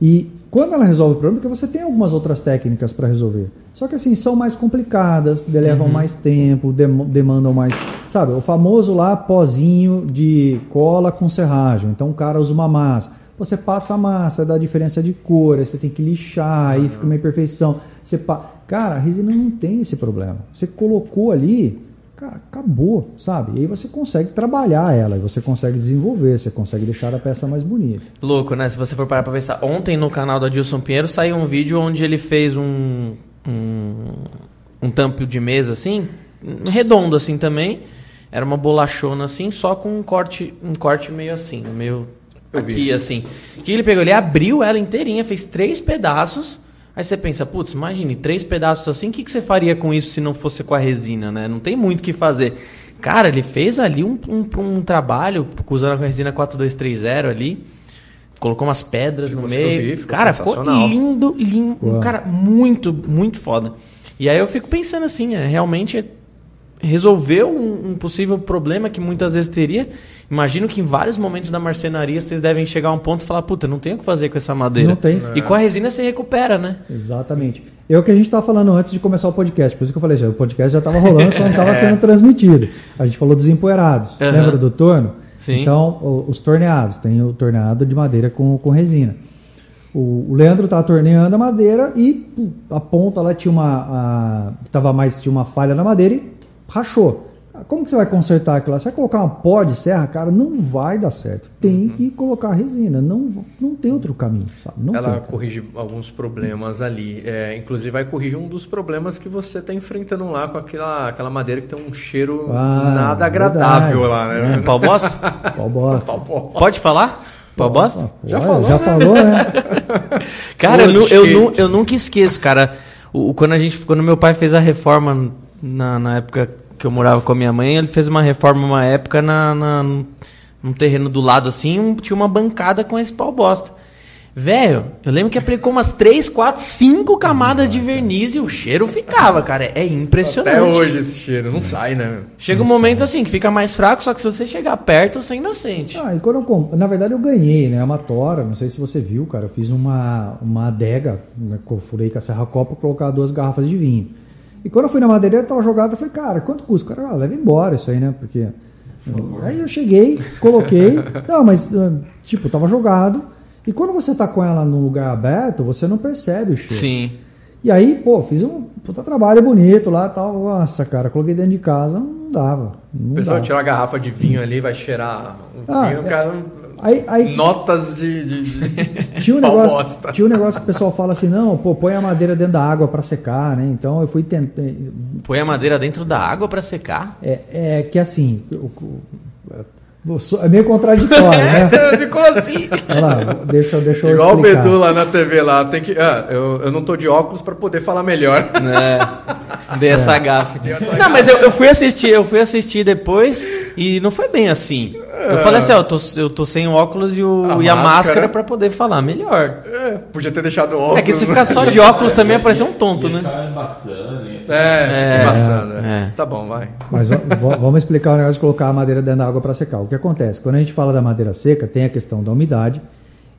E quando ela resolve o problema, porque você tem algumas outras técnicas para resolver. Só que assim, são mais complicadas, levam mais tempo, dem- demandam mais. Sabe, o famoso lá pozinho de cola com serragem. Então o cara usa uma massa. Você passa a massa, dá diferença de cor, aí você tem que lixar, aí fica uma imperfeição. Você pa... Cara, a resina não tem esse problema. Você colocou ali, cara, acabou, sabe? E aí você consegue trabalhar ela, e você consegue desenvolver, você consegue deixar a peça mais bonita. Louco, né? Se você for parar pra pensar. Ontem no canal do Adilson Pinheiro saiu um vídeo onde ele fez um. um, um tampo de mesa assim, redondo assim também. Era uma bolachona assim, só com um corte, um corte meio assim, meio aqui assim. O que ele pegou? Ele abriu ela inteirinha, fez três pedaços. Aí você pensa, putz, imagine, três pedaços assim, o que, que você faria com isso se não fosse com a resina, né? Não tem muito o que fazer. Cara, ele fez ali um, um, um trabalho usando a resina 4230 ali. Colocou umas pedras Ficou no meio. vi, ficou cara, ficou lindo, lindo. Uau. Cara, muito, muito foda. E aí eu fico pensando assim, é, realmente resolveu um, um possível problema que muitas vezes teria. Imagino que em vários momentos da marcenaria vocês devem chegar a um ponto e falar, puta, não tenho o que fazer com essa madeira. Não tem. E com a resina você recupera, né? Exatamente. É o que a gente estava falando antes de começar o podcast. Por isso que eu falei, já, o podcast já estava rolando, só não estava sendo transmitido. A gente falou dos empoeirados. Aham. Lembra do torno? Sim. Então, os torneados. Tem o torneado de madeira com, com resina. O, Leandro estava torneando a madeira e a ponta lá tinha uma. a- tava mais, tinha uma falha na madeira e rachou. Como que você vai consertar aquilo lá? Você vai colocar uma pó de serra, cara, não vai dar certo. Tem que colocar resina. Não, não tem outro caminho, sabe? Não Ela corrige alguns problemas ali. É, inclusive vai corrigir um dos problemas que você está enfrentando lá com aquela, aquela madeira que tem um cheiro Ah, nada agradável verdade. lá, né? Pau bosta? Pau bosta. Pode falar? Pau bosta? Ah, Já falou, Já né? falou, né? Cara, eu, eu, nu- eu nunca esqueço, cara. O- quando, a gente, quando meu pai fez a reforma na, na época que eu morava com a minha mãe, ele fez uma reforma uma época na, na, num terreno do lado assim, um- tinha uma bancada com esse pau bosta. Velho, eu lembro que aplicou umas 3, 4, 5 camadas de verniz e o cheiro ficava, cara. É impressionante. Até hoje esse cheiro não sai, né? Chega um momento assim que fica mais fraco, só que se você chegar perto, você ainda sente. Ah, e quando eu comp... Na verdade, eu ganhei, né? Uma tora, não sei se você viu, cara. Eu fiz uma, uma adega, né, que eu furei com a serra copa pra colocar duas garrafas de vinho. E quando eu fui na madeireira, tava jogado, eu falei, cara, quanto custa? O cara, ah, leva embora isso aí, né? Porque. Aí eu cheguei, coloquei. Não, mas, ah, tipo, tava jogado. E quando você tá com ela num lugar aberto, você não percebe o cheiro. Sim. E aí, pô, fiz um puta trabalho bonito lá tal. Nossa, cara, coloquei dentro de casa, não dava. Não O pessoal dava. tira a garrafa de vinho ali, vai cheirar o Ah, vinho, é. cara. Aí, aí Notas de. de, de- tinha um, negócio, tinha um negócio que o pessoal fala assim, não, pô, põe a madeira dentro da água para secar, né? Então eu fui tentar. Põe a madeira dentro da água pra secar. É, é que assim, é meio contraditório, né? Ficou assim. Olha lá, deixa, eu- deixa eu Igual o explicar. Bedu lá na TV lá, tem que. Ah, eu, eu não tô de óculos pra poder falar melhor. É, dei essa gafe. Não, mas eu, eu fui assistir, eu fui assistir depois e não foi bem assim. Eu falei assim, ó, eu tô, eu tô sem o óculos e, o, A e a máscara. pra poder falar melhor. É, podia ter deixado o óculos. É que se ficar só de óculos também ia parecer um tonto, né? Tá embaçando? É, É, embaçando. é. Tá bom, vai. Mas vamos explicar o negócio de colocar a madeira dentro da água para secar. O que acontece? Quando a gente fala da madeira seca, tem a questão da umidade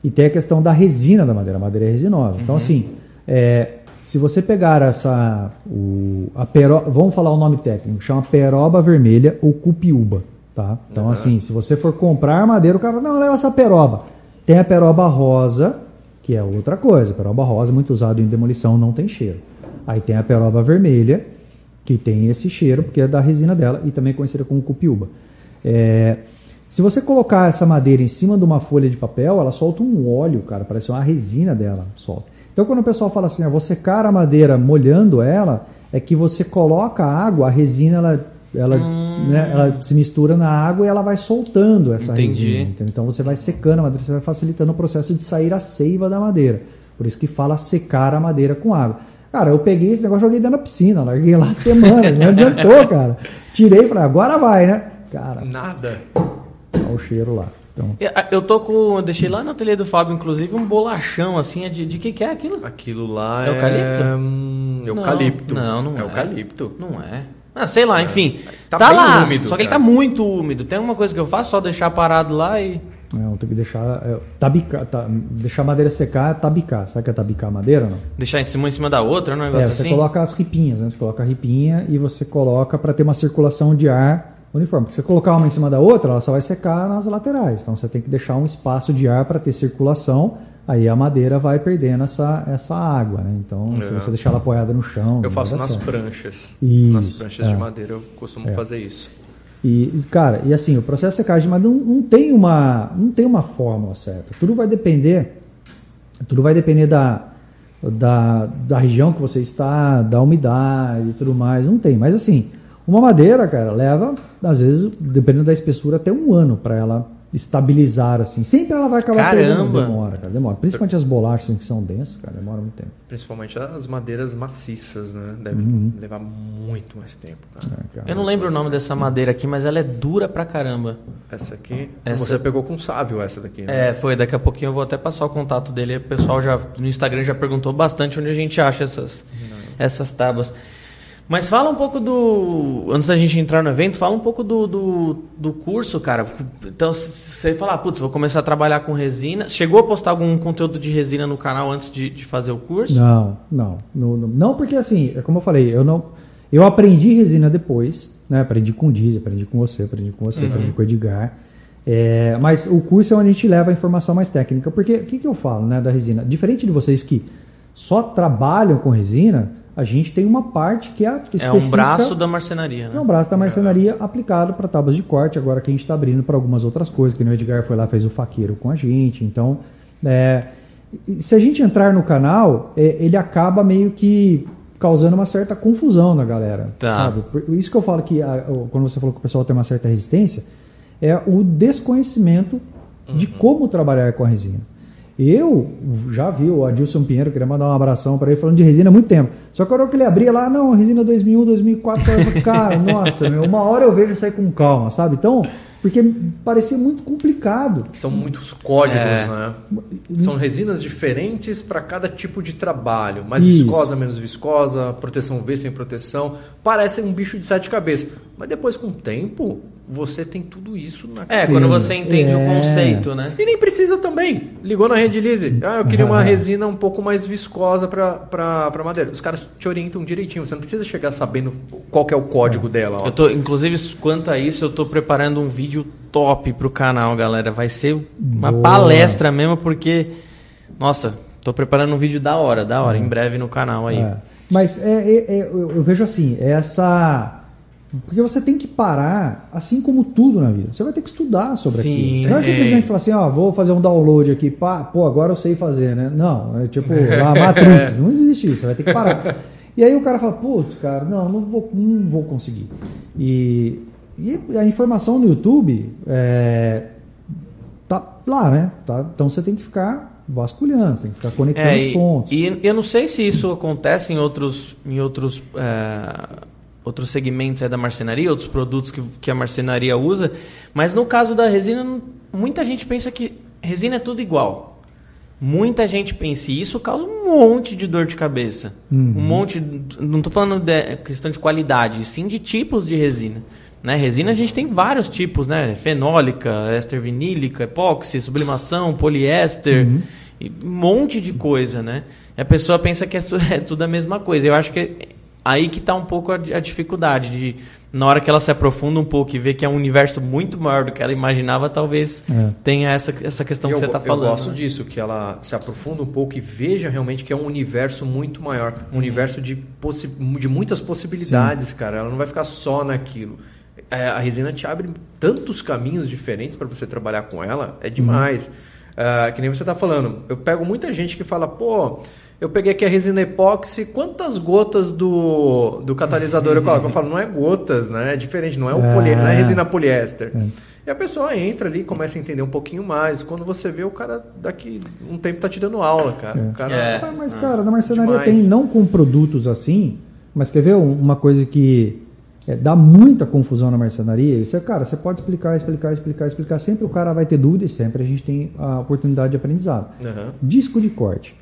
e tem a questão da resina da madeira. A madeira é resinosa. Então, assim, é, se você pegar essa. O, a pero, vamos falar o nome técnico, chama peroba vermelha ou cupiúba. Tá? Então, assim, se você for comprar madeira, o cara, não, leva essa peroba. Tem a peroba rosa, que é outra coisa. Peroba rosa, muito usado em demolição, não tem cheiro. Aí tem a peroba vermelha, que tem esse cheiro, porque é da resina dela, e também conhecida como cupiúba. É, se você colocar essa madeira em cima de uma folha de papel, ela solta um óleo, cara, parece uma resina dela, solta. Então quando o pessoal fala assim, ah, vou secar a madeira molhando ela, é que você coloca a água, a resina ela ela, né, ela se mistura na água e ela vai soltando essa Entendi. resina. entendeu? Então você vai secando a madeira, você vai facilitando o processo de sair a seiva da madeira. Por isso que fala secar a madeira com água. Cara, eu peguei esse negócio, joguei dentro da piscina, larguei lá semanas, não adiantou, cara. Tirei e falei, agora vai, né? Cara, Nada. Olha o cheiro lá. Então, Eu- Eu tô com. eu Deixei lá no ateliê do Fábio, inclusive, um bolachão assim. é De, de que que é aquilo? Aquilo lá É eucalipto? é. eucalipto. Não, não é. é. eucalipto. Não é. Ah, sei lá, enfim. Tá Tá, bem lá. úmido, só que ele cara. tá muito úmido. Tem uma coisa que eu faço, só deixar parado lá e. não, tem que deixar, é, tabicar, tá, deixar a madeira secar, é tabicar. Sabe o que é tabicar a madeira ou não? Deixar em cima em cima da outra, um negócio É, você assim. coloca as ripinhas, né? Você coloca a ripinha e você coloca para ter uma circulação de ar uniforme. Porque se você colocar uma em cima da outra, ela só vai secar nas laterais. Então você tem que deixar um espaço de ar para ter circulação. Aí a madeira vai perdendo essa, essa água, né? Então, se É. você deixar ela apoiada no chão. Eu faço nas certo. pranchas. Isso, nas pranchas é. de madeira eu costumo fazer isso. E, cara, e assim, o processo de secagem, mas não, não tem uma não tem uma fórmula certa. Tudo vai depender tudo vai depender da, da, da região que você está, da umidade e tudo mais. Não tem. Mas assim, uma madeira, cara, leva, às vezes, dependendo da espessura, até um ano para ela estabilizar, assim. Sempre ela vai acabar Caramba! perdendo. Demora, cara, demora. Principalmente as bolachas assim, que são densas, cara, demora muito tempo. Principalmente as madeiras maciças, né? Deve levar muito mais tempo, cara. É, cara. Eu não lembro o nome dessa madeira aqui, mas ela é dura pra caramba. Essa aqui. Essa- Você pegou com sábio essa daqui, né? É, foi. Daqui a pouquinho eu vou até passar o contato dele. O pessoal já no Instagram já perguntou bastante onde a gente acha essas, essas tábuas. Mas fala um pouco do. Antes da gente entrar no evento, fala um pouco do, do, do curso, cara. Então, se você falar, putz, vou começar a trabalhar com resina. Chegou a postar algum conteúdo de resina no canal antes de, de fazer o curso? Não, não, não, não. Porque assim, é como eu falei, eu não. Eu aprendi resina depois, né? Aprendi com o Diz, aprendi com você, aprendi com você, aprendi com o Edgar. É, mas o curso é onde a gente leva a informação mais técnica. Porque o que, que eu falo né, da resina? Diferente de vocês que só trabalham com resina, a gente tem uma parte que é É específica. um braço da marcenaria, É né? um braço da marcenaria aplicado para tábuas de corte, agora que a gente está abrindo para algumas outras coisas, que o Edgar foi lá fez o faqueiro com a gente. Então, é, se a gente entrar no canal, é, ele acaba meio que causando uma certa confusão na galera. Tá. Sabe? Por- Isso que eu falo que, a- quando você falou que o pessoal tem uma certa resistência, é o desconhecimento de como trabalhar com a resina. Eu já vi o Adilson Pinheiro, queria mandar um abração para ele, falando de resina há muito tempo. Só que a hora que ele abria lá, não, resina 2001, 2004, eu falei, cara, nossa, meu, uma hora eu vejo isso aí com calma, sabe? Então, porque parecia muito complicado. São muitos códigos, É. né? São resinas diferentes para cada tipo de trabalho. Mais Isso. viscosa, menos viscosa, proteção V sem proteção. Parece um bicho de sete cabeças. Mas depois, com o tempo, você tem tudo isso na É, Sim. quando você entende É. o conceito, né? E nem precisa também. Ligou na rede Lise. Ah, eu queria uma resina um pouco mais viscosa para madeira. Os caras te orientam direitinho. Você não precisa chegar sabendo qual que é o código dela. ó. Eu tô, inclusive, quanto a isso, eu tô preparando um vídeo top pro canal, galera. Vai ser uma Boa. palestra mesmo, porque. Nossa, tô preparando um vídeo da hora, da hora, em breve no canal aí. É. Mas é, é- é- eu, eu vejo assim, é essa. Porque você tem que parar, assim como tudo na vida. Você vai ter que estudar sobre Sim, aquilo. Não é é. simplesmente falar assim, ó, vou fazer um download aqui, pá, pô, agora eu sei fazer, né? Não, é tipo a Matrix, não existe isso, você vai ter que parar. E aí o cara fala, putz, cara, não, não vou, não vou conseguir. E, e a informação no YouTube é, tá lá, né? Tá? Então você tem que ficar vasculhando, você tem que ficar conectando É, os e, pontos. e eu não sei se isso acontece em outros, em outros, é, outros segmentos aí da marcenaria, outros produtos que, que a marcenaria usa, mas no caso da resina, muita gente pensa que resina é tudo igual. Muita gente pensa, e isso causa um monte de dor de cabeça. Uhum. Um monte, não estou falando de questão de qualidade, sim de tipos de resina. Né? Resina a gente tem vários tipos, né? Fenólica, éster vinílica, epóxi, sublimação, poliéster, Uhum. um monte de coisa, né? E a pessoa pensa que é, é tudo a mesma coisa. Eu acho que é aí que está um pouco a, a dificuldade de na hora que ela se aprofunda um pouco e vê que é um universo muito maior do que ela imaginava, talvez É. tenha essa, essa questão eu, que você está eu falando. gosto né? disso, que ela se aprofunda um pouco e veja realmente que é um universo muito maior. Um universo de, possi de muitas possibilidades, cara. Ela não vai ficar só naquilo. É, a resina te abre tantos caminhos diferentes para você trabalhar com ela, é demais. Ah, que nem você está falando. Eu pego muita gente que fala, pô, Eu peguei aqui a resina epóxi, quantas gotas do, do catalisador eu coloco? Eu falo, não é gotas, né? É diferente, não é, o poli, não é resina poliéster. É. E a pessoa entra ali, começa a entender um pouquinho mais. Quando você vê, o cara daqui um tempo tá te dando aula, cara. O cara É. Ah, mas, cara, na marcenaria demais. tem, não com produtos assim, mas quer ver um- uma coisa que é, dá muita confusão na marcenaria? Você, cara, você pode explicar, explicar, explicar, explicar. Sempre o cara vai ter dúvida e sempre a gente tem a oportunidade de aprendizado. Aham. Disco de corte.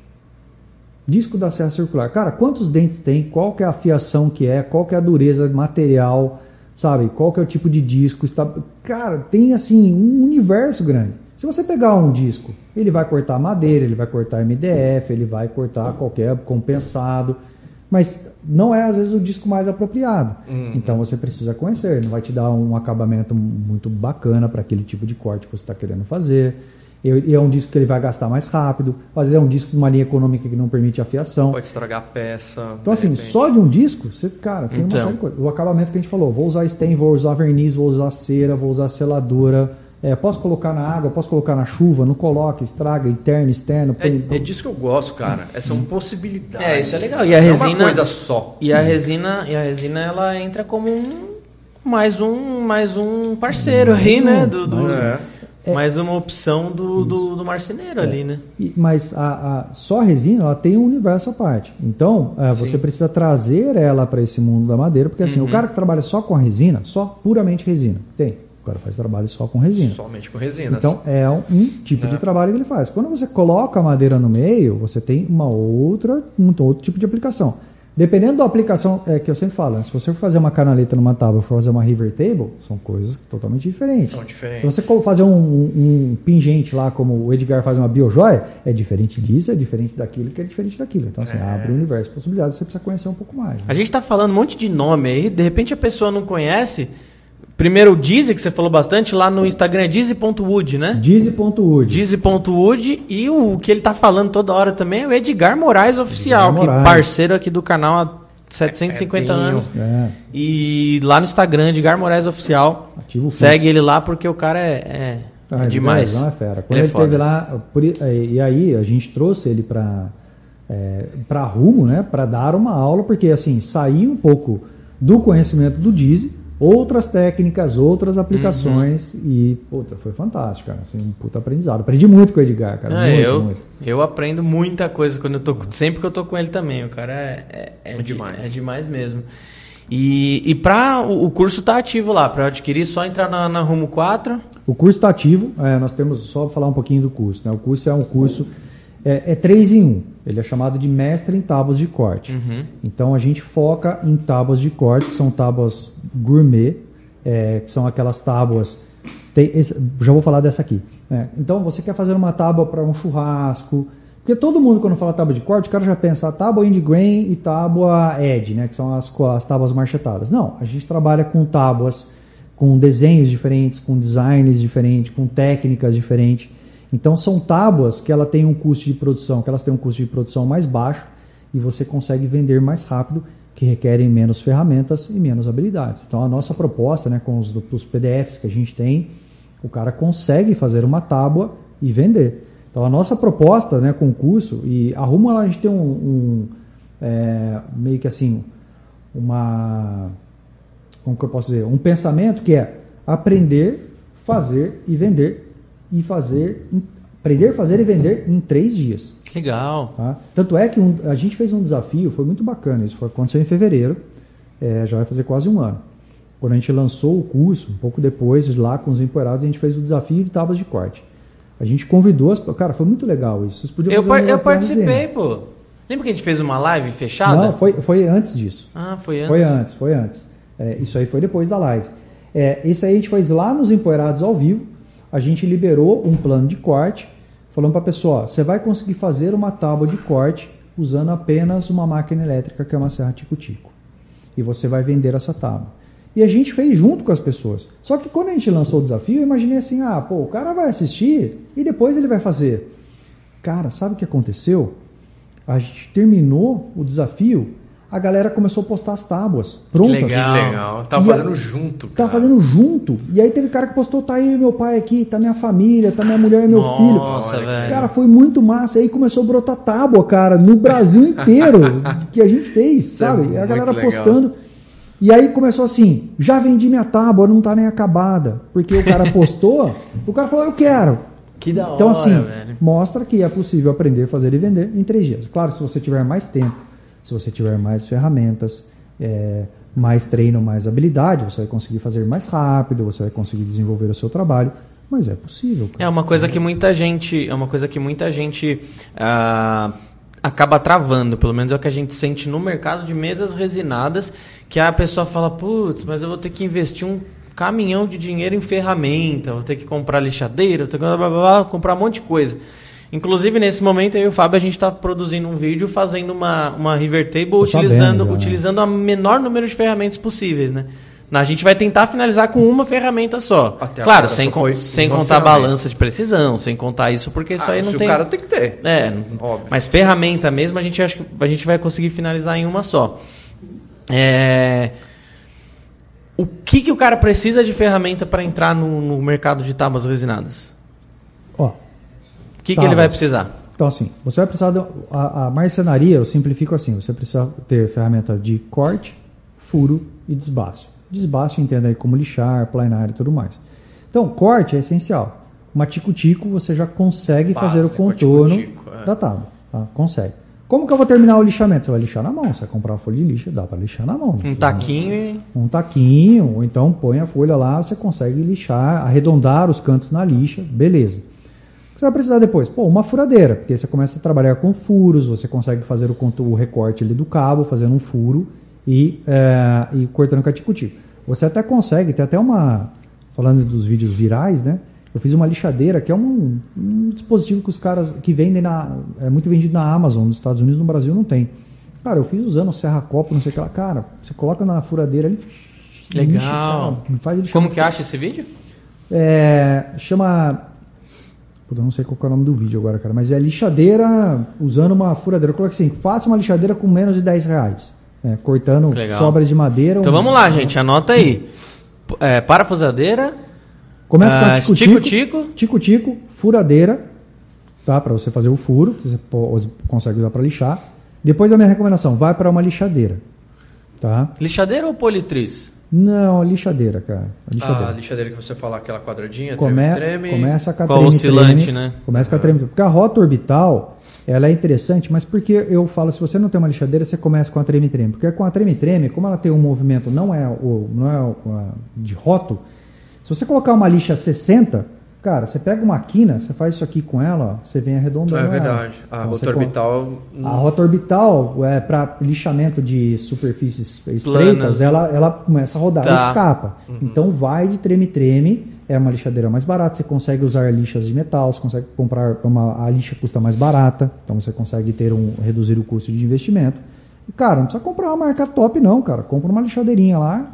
Disco da serra circular. Cara, quantos dentes tem? Qual que é a fiação que é? Qual que é a dureza material? Sabe? Qual que é o tipo de disco? Está... Cara, tem assim um universo grande. Se você pegar um disco, ele vai cortar madeira, ele vai cortar MDF, ele vai cortar qualquer compensado, mas não é às vezes o disco mais apropriado. Então você precisa conhecer, não vai te dar um acabamento muito bacana para aquele tipo de corte que você está querendo fazer. E é um disco que ele vai gastar mais rápido. Às vezes é um disco de uma linha econômica que não permite a fiação. Pode estragar a peça. Então, assim, repente. só de um disco, você, cara, tem Então. uma série de coisas. O acabamento que a gente falou, vou usar stain, vou usar verniz, vou usar cera, vou usar seladora. É, posso colocar na água, posso colocar na chuva, não coloca, estraga, interno, externo. põe- É, é disso que eu gosto, cara. É, são possibilidades. É, isso é legal. E a Não é resina- uma coisa só. E a resina, e a resina ela entra como um mais um, mais um parceiro aí, né? Do, do- É. Mais uma opção do, do, do marceneiro ali, né? E- mas a, a- só a resina ela tem um universo à parte. Então, é, você precisa trazer ela para esse mundo da madeira, porque assim, o cara que trabalha só com a resina, só puramente resina, tem. O cara faz trabalho só com resina. Somente com resinas. Então é um, um tipo de trabalho que ele faz. Quando você coloca a madeira no meio, você tem uma outra, um outro tipo de aplicação. Dependendo da aplicação, é que eu sempre falo, né? se você for fazer uma canaleta numa tábua, for fazer uma river table, são coisas totalmente diferentes. São diferentes. Se você for fazer um, um- um pingente lá, como o Edgar faz uma biojoia, é diferente disso, é diferente daquilo, que é diferente daquilo. Então, assim, abre o universo de possibilidades, você precisa conhecer um pouco mais. né? A gente tá falando um monte de nome aí, de repente a pessoa não conhece. Primeiro o Dizzy, que você falou bastante, lá no Instagram é dizzy.wood, né? Dizzy.wood. Dizzy.wood e o que ele tá falando toda hora também é o Edgar Moraes Oficial, Edgar Moraes. que parceiro aqui do canal há 750 É, é, anos. É, E lá no Instagram, Edgar Moraes Oficial. Ativa o Segue ele lá porque o cara é, é- Ah, é demais. Não é fera. Quando Ele é ele, teve lá, eh, e aí a gente trouxe ele para para rumo, né, para dar uma aula, porque assim sair um pouco do conhecimento do Dizzy, outras técnicas, outras aplicações Uhum. e puta, foi fantástico, cara, assim, um puta aprendizado. Aprendi muito com o Edgar, cara, Ah, muito, eu, muito. eu aprendo muita coisa quando eu tô sempre que eu tô com ele também. O cara é, é, é É demais. É demais mesmo. E, e para o, o curso tá ativo lá, para adquirir, só entrar na, na Rumo 4. O curso está ativo, é, nós temos só falar um pouquinho do curso. Né? O curso é um curso, é, é 3 em 1. Ele é chamado de mestre em tábuas de corte. Então a gente foca em tábuas de corte, que são tábuas gourmet, é, que são aquelas tábuas. tem esse- já vou falar dessa aqui. né? Então você quer fazer uma tábua para um churrasco. Porque todo mundo, quando fala tábua de corte, o cara já pensa a tábua end grain e tábua edge, né? que são as, as tábuas marchetadas. Não, a gente trabalha com tábuas com desenhos diferentes, com designs diferentes, com técnicas diferentes. Então são tábuas que ela tem um custo de produção, que elas têm um custo de produção mais baixo e você consegue vender mais rápido, que requerem menos ferramentas e menos habilidades. Então a nossa proposta, né, com os, os PDFs que a gente tem, o cara consegue fazer uma tábua e vender. Então a nossa proposta, né, com o curso e a Rumo a gente tem um, um, é, meio que assim uma como que eu posso dizer, um pensamento que é aprender, fazer e vender e fazer, aprender, fazer e vender em três dias. Legal. Tá? Tanto é que um- a gente fez um desafio, foi muito bacana, isso foi, aconteceu em fevereiro, é, já vai fazer quase um ano. Quando a gente lançou o curso, um pouco depois, lá com os empoeirados, a gente fez o desafio de tábuas de corte. A gente convidou as. Cara, foi muito legal isso. Vocês podiam Eu, fazer par- eu participei, pô. Lembra que a gente fez uma live fechada? Não, foi, foi antes disso. Ah, foi antes. Foi antes, foi antes. É, isso aí foi depois da live. É, isso aí a gente fez lá nos Empoeirados ao vivo. A gente liberou um plano de corte, falando para a pessoa: você vai conseguir fazer uma tábua de corte usando apenas uma máquina elétrica que é uma serra tico-tico. E você vai vender essa tábua. E a gente fez junto com as pessoas. Só que quando a gente lançou o desafio, eu imaginei assim: ah, pô, o cara vai assistir e depois ele vai fazer. Cara, sabe o que aconteceu? A gente terminou o desafio, a galera começou a postar as tábuas prontas. legal. Legal. Tava E a- fazendo junto, Tá cara. fazendo junto. E aí teve cara que postou, tá aí meu pai aqui, tá minha família, tá minha mulher e meu filho. Nossa, Olha que velho. Cara, foi muito massa. E aí começou a brotar tábua, cara, no Brasil inteiro que a gente fez, é sabe? muito a galera postando. E aí começou assim: já vendi minha tábua, não tá nem acabada. Porque o cara postou, o cara falou, eu quero. Que da hora, Então, assim, velho. mostra que é possível aprender, fazer e vender em três dias. Claro, se você tiver mais tempo, se você tiver mais ferramentas, é, mais treino, mais habilidade, você vai conseguir fazer mais rápido, você vai conseguir desenvolver o seu trabalho. Mas é possível. cara. É uma coisa que muita gente, é uma coisa que muita gente ah, acaba travando, pelo menos é o que a gente sente no mercado de mesas resinadas, que a pessoa fala, putz, mas eu vou ter que investir um caminhão de dinheiro em ferramenta, vou ter que comprar lixadeira, vou ter que blá, blá, blá, comprar um monte de coisa. Inclusive, nesse momento, eu e o Fábio, a gente está produzindo um vídeo fazendo uma, uma River Table Tô sabendo utilizando, já. utilizando o menor número de ferramentas possíveis, né? A gente vai tentar finalizar com uma ferramenta só. Até claro, agora sem, só sem contar a ferramenta. balança de precisão, sem contar isso, porque isso Ah, aí não tem. o cara tem que ter. É, Óbvio. mas ferramenta mesmo, a gente acha que a gente vai conseguir finalizar em uma só. É, O que, que o cara precisa de ferramenta para entrar no, no mercado de tábuas resinadas? O que, que Tábuas. ele vai precisar? Então, assim, você vai precisar. de- a, a marcenaria, eu simplifico assim: você precisa ter ferramenta de corte, furo e desbaste. Desbaste, entenda aí como lixar, planar e tudo mais. Então, corte é essencial. Uma tico-tico você já consegue fazer o contorno é. da tábua. Tá? Consegue. Como que eu vou terminar o lixamento? Você vai lixar na mão. Você vai comprar uma folha de lixo, dá para lixar na mão. Um taquinho e. um taquinho, ou então põe a folha lá, você consegue lixar, arredondar os cantos na lixa, beleza. Você vai precisar depois? Pô, uma furadeira, porque você começa a trabalhar com furos, você consegue fazer o, recorte ali do cabo, fazendo um furo e, é, e cortando com a tico-tico. Você até consegue, tem até uma, falando dos vídeos virais, né? Eu fiz uma lixadeira que é um, um dispositivo que os caras que vendem na. É muito vendido na Amazon, nos Estados Unidos, no Brasil não tem. Cara, eu fiz usando serra-copo, não sei o que lá. Cara, você coloca na furadeira ali. Legal. lixa, cara, faz. Como que acha esse vídeo? É, chama. Puta, não sei qual é o nome do vídeo agora, cara. Mas é lixadeira usando uma furadeira. Coloquei assim: faça uma lixadeira com menos de 10 reais. É, cortando Legal. sobras de madeira. Então um- vamos lá, gente, anota aí. É, parafusadeira, Começa com Ah, tico-tico. tico-tico. Tico-tico, furadeira, tá? Para você fazer o furo, que você consegue usar para lixar. Depois a minha recomendação, vai para uma lixadeira, tá? lixadeira ou politriz? Não, lixadeira, cara. A lixadeira. A lixadeira que você fala, aquela quadradinha, Come- treme, treme. Começa com a Com a treme, oscilante, treme. né? Começa com a treme. Porque a rota orbital, ela é interessante, mas porque eu falo, se você não tem uma lixadeira, você começa com a treme-treme. Porque com a treme-treme, como ela tem um movimento, não é, o, não é o, a- de roto, se você colocar uma lixa 60, cara, você pega uma quina, você faz isso aqui com ela, ó, você vem arredondando É ela. verdade. A Então, rota orbital. A rota orbital, é, para lixamento de superfícies estreitas, ela, ela começa a rodar, Tá. ela escapa. Então vai de treme-treme, é uma lixadeira mais barata, você consegue usar lixas de metal, você consegue comprar uma, a lixa custa mais barata, então você consegue ter um reduzir o custo de investimento. E, cara, não precisa comprar uma marca top não, cara. Compra uma lixadeirinha lá.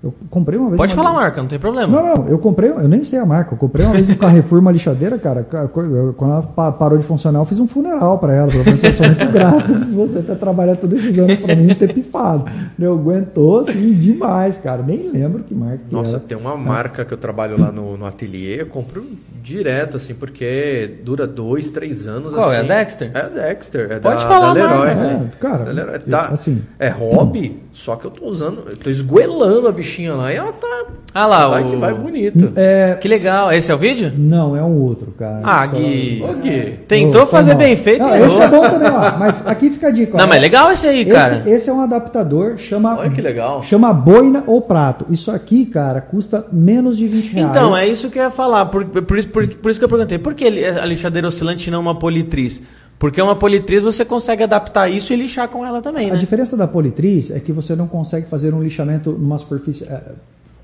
Eu comprei uma vez Pode uma falar a marca, não tem problema. não, não, eu comprei, eu nem sei a marca, eu comprei uma vez no Carrefour uma lixadeira, cara, quando ela pa- parou de funcionar, eu fiz um funeral pra ela, eu falei, eu sou muito grato por você ter trabalhado todos esses anos pra mim e ter pifado. Eu aguentou, assim, demais, cara, nem lembro que marca que Nossa, era. tem uma marca que eu trabalho lá no, no ateliê, eu compro direto, assim, porque dura dois, três anos. Qual, é assim. a Dexter? É a Dexter. É Pode da, falar da Leroy. marca, É, cara, Da Leroy. eu- Tá, assim- É hobby, só que eu tô usando, eu tô esgoelando a lá e ela tá. Ah lá, vai o... que vai bonita. É, Que legal, esse é o vídeo? não, é um outro, cara. Ah, Gui. Ô, Gui. Tentou Ô, fazer bem feito Não, e esse é bom também, ó, mas aqui fica a dica, ó. Não, mas legal esse aí, cara. Esse, esse é um adaptador, chama Olha que legal. chama boina ou prato. Isso aqui, cara, custa menos de 20 reais. Então, é isso que eu ia falar. Por, por, isso- por, por isso que eu perguntei. Por que ele- a lixadeira oscilante não uma politriz? Porque uma politriz você consegue adaptar isso e lixar com ela também, A né? diferença da politriz é que você não consegue fazer um lixamento numa superfície. é,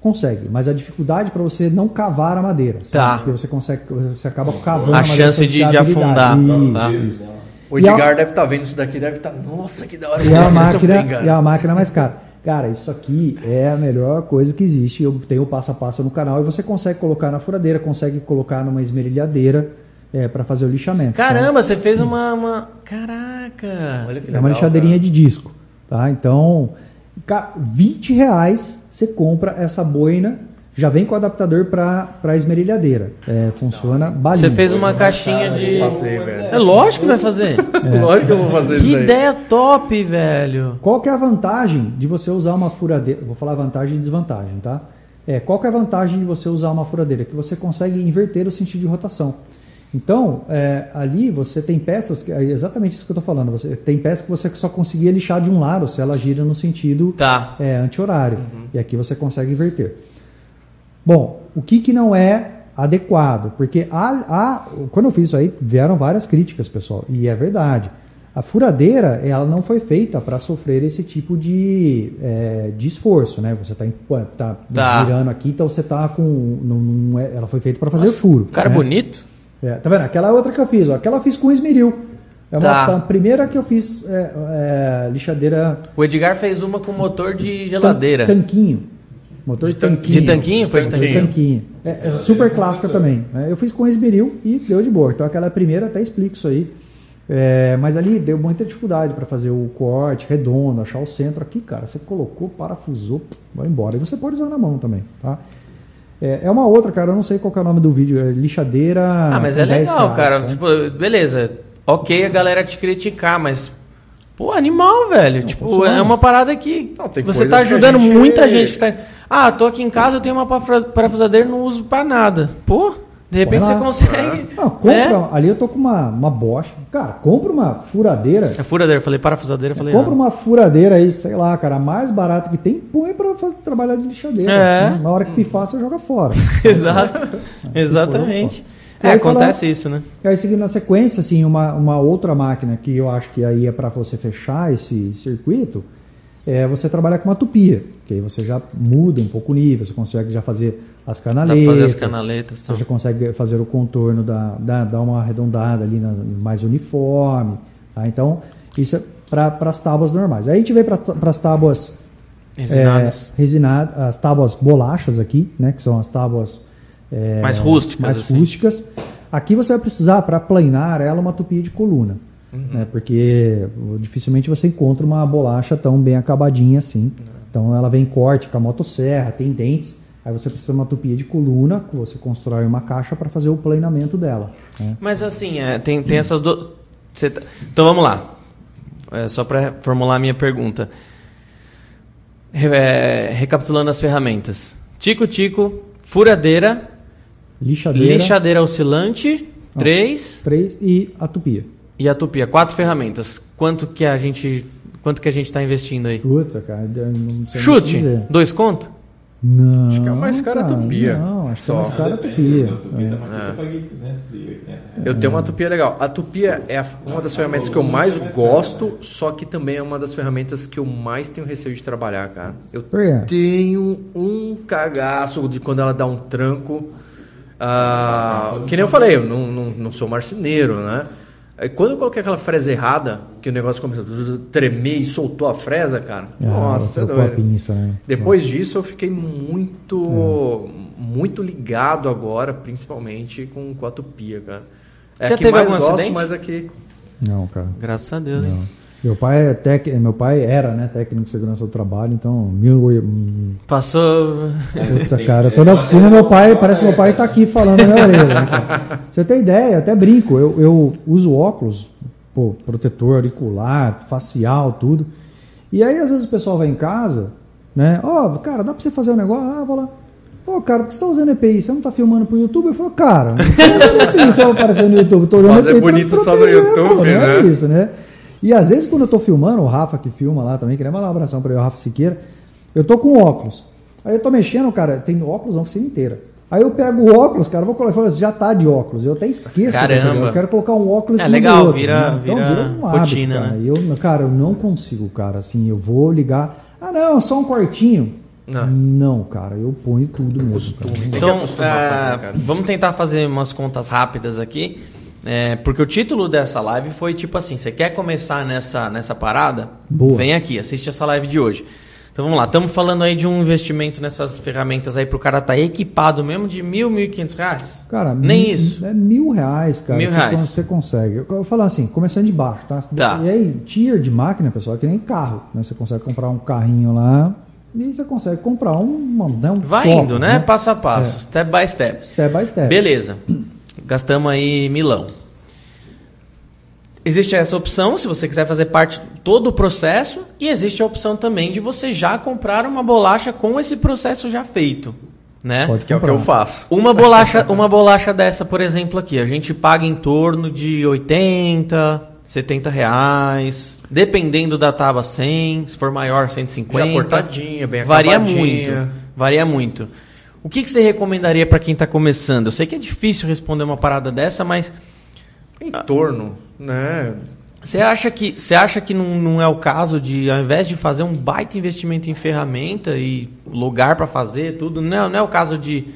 consegue, mas a dificuldade para você não cavar a madeira. sabe? Tá. Porque você consegue, você acaba cavando A madeira chance de- de afundar, Isso, tá. isso. O E a- Edgar deve estar vendo isso daqui, deve estar. Nossa, que da hora. E a, máquina, e a máquina mais cara. Cara, isso aqui é a melhor coisa que existe. Eu tenho o passo a passo no canal e você consegue colocar na furadeira, consegue colocar numa esmerilhadeira é, para fazer o lixamento. Caramba, você fez uma. uma... Caraca! Olha que É uma legal, lixadeirinha cara. de disco. Tá? Então, ca- 20 reais você compra essa boina, já vem com adaptador para esmerilhadeira. É, funciona balinha. Você fez uma caixinha de. Fazer. É lógico que vai fazer. Lógico que eu vou fazer Que isso aí. ideia top, velho. Qual que é a vantagem de você usar uma furadeira? Vou falar vantagem e desvantagem, tá? É, qual que é a vantagem de você usar uma furadeira? Que você consegue inverter o sentido de rotação. Então, é, ali você tem peças, é exatamente isso que eu estou falando. Você tem peças que você só conseguia lixar de um lado se ela gira no sentido Tá. é, anti-horário. E aqui você consegue inverter. Bom, o que, que não é adequado? Porque quando eu fiz isso aí, vieram várias críticas, pessoal, e é verdade. A furadeira, ela não foi feita para sofrer esse tipo de, é, de esforço, né? Você está tá, Tá. virando aqui, então você está com. Não, não é- ela foi feita para fazer furo. Cara né? bonito. É, tá vendo? Aquela outra que eu fiz, ó. Aquela eu fiz com esmeril. É uma, Tá. a primeira que eu fiz é, é, lixadeira O Edgar fez uma com motor de geladeira. Tan- tanquinho. Motor de, De tan- tanquinho. de tanquinho? Foi de tanquinho? tanquinho. É, é super clássica também. né? Eu fiz com esmeril e deu de boa. Então aquela primeira até explico isso aí. É, mas ali deu muita dificuldade para fazer o corte redondo, achar o centro aqui, cara. Você colocou, parafusou, vai embora. E você pode usar na mão também, tá? É, é uma outra, cara. Eu não sei qual que é o nome do vídeo. É lixadeira. Ah, mas é 10 legal, reais, cara. tá? Tipo, beleza. Ok a galera te criticar, mas. Pô, animal, velho. tipo, funciona. é uma parada que Não, tem você tá ajudando gente- muita gente que tá. Ah, tô aqui em casa, eu tenho uma parafusadeira e não uso pra nada. Pô, de repente você consegue. Não, compra. né? Ali eu tô com uma, uma Bosch. Cara, compra uma furadeira. É furadeira, eu falei parafusadeira, falei. Compra uma furadeira aí, sei lá, cara, a mais barata que tem, põe pra fazer, trabalhar de lixadeira. É. né? Na hora que pifar, você joga fora. Exato. Exatamente. É, aí fala- acontece isso, né? E aí, seguindo na sequência, assim, uma, uma outra máquina que eu acho que aí é para você fechar esse circuito, é você trabalhar com uma tupia, que aí você já muda um pouco o nível, você consegue já fazer as canaletas. fazer as canaletas. Você Tal. já consegue fazer o contorno, da, da, dar uma arredondada ali na- mais uniforme. tá? Então, isso é para as tábuas normais. Aí a gente vem para as tábuas Resinadas. é, resinadas, as tábuas bolachas aqui, né, que são as tábuas é, Mais rústicas, mais assim. rústicas. Aqui você vai precisar para planar ela uma tupia de coluna, Uhum. né, porque dificilmente você encontra uma bolacha tão bem acabadinha assim. Então ela vem em corte com a motosserra, tem dentes. Aí você precisa de uma tupia de coluna, que você constrói uma caixa para fazer o planamento dela. né? Mas assim, é, tem, tem essas duas. Cê tá- Então vamos lá. É, só para formular a minha pergunta. É, recapitulando as ferramentas: Tico-tico, furadeira, Lixadeira, lixadeira oscilante, três três e a tupia. E a tupia. Quatro ferramentas. Quanto que a gente. Quanto que a gente tá investindo aí? Puta, cara, não sei Chute! dizer. Dois conto? Não. Acho que é o mais caro a cara, tupia. Não, acho que é Só. mais caro a tupia. É. eu paguei 280 reais. Eu tenho uma tupia legal. A tupia é a- uma das ferramentas que eu mais gosto, só que também é uma das ferramentas que eu mais tenho receio de trabalhar, cara. Eu tenho um cagaço de quando ela dá um tranco. Ah, que nem eu falei, eu não, não, não sou marceneiro, né? Aí quando eu coloquei aquela fresa errada, que o negócio começou a tremer e soltou a fresa, cara. Ah, nossa, você é doido. pinça, né? Depois disso eu fiquei muito muito ligado agora, principalmente com, com a tupia, cara. É Já teve mais algum gosto, acidente? mas aqui. Não, cara. Graças a Deus. hein? Meu pai é tec... meu pai era, né, técnico de segurança do trabalho, então mil Passou. puta, cara, eu tô na oficina, meu pai, parece que meu pai tá aqui falando na minha orelha, né, cara? Você tem ideia, eu até brinco, eu, eu uso óculos, pô, protetor auricular, facial, tudo. E aí às vezes o pessoal vai em casa, né? Ó, cara, dá pra você fazer um negócio? Ah, vou lá. Pô, cara, por que você tá usando EPI? Você não tá filmando pro YouTube? Eu falo, cara, não tô usando EPI se eu aparecer no YouTube. Tô usando Fazer EPI pra bonito só no YouTube, pô, não é né? isso, né? E às vezes quando eu tô filmando, o Rafa que filma lá também, queria mandar um abração pra ele, o Rafa Siqueira, eu tô com óculos. Aí eu tô mexendo, cara, tem óculos na oficina inteira. Aí eu pego o óculos, cara, vou colocar, assim, já tá de óculos. Eu até esqueço. Caramba. eu quero colocar um óculos É legal, outro, vira- né? Então vira vira um hábito, rotina, cara. né? Eu, cara, eu não consigo, cara, assim, eu vou ligar. Ah, não, só um quartinho. Ah. Não, cara, eu ponho tudo mesmo. Então, ah, fazer, cara. vamos tentar fazer umas contas rápidas aqui. É, porque o título dessa live foi tipo assim: você quer começar nessa, nessa parada? Boa. Vem aqui, assiste essa live de hoje. Então vamos lá, estamos falando aí de um investimento nessas ferramentas aí para o cara estar tá equipado mesmo de mil, mil e quinhentos reais? Cara, Nem mil, isso. É mil reais, cara. Mil você, reais. Você consegue. Eu, vou falar assim, começando de baixo, tá? Tá. E aí, tier de máquina, pessoal, é que nem carro. Né? Você consegue comprar um carrinho lá e você consegue comprar um, uma- né, um Vai indo, né? Passo a passo, step by step. Step by step. Beleza. Gastamos aí milão. Existe essa opção, se você quiser fazer parte de todo o processo, e existe a opção também de você já comprar uma bolacha com esse processo já feito, né? Pode Que é o que eu faço. Uma bolacha, uma bolacha dessa, por exemplo, aqui, a gente paga em torno de 80, 70 reais, dependendo da tábua 100, se for maior 150. Já cortadinha, bem Varia acabadinha. muito, varia muito. O que, que você recomendaria para quem está começando? Eu sei que é difícil responder uma parada dessa, mas Em torno, né? você acha que, você acha que não, não é o caso de, ao invés de fazer um baita investimento em ferramenta e lugar para fazer tudo, não é, não é o caso de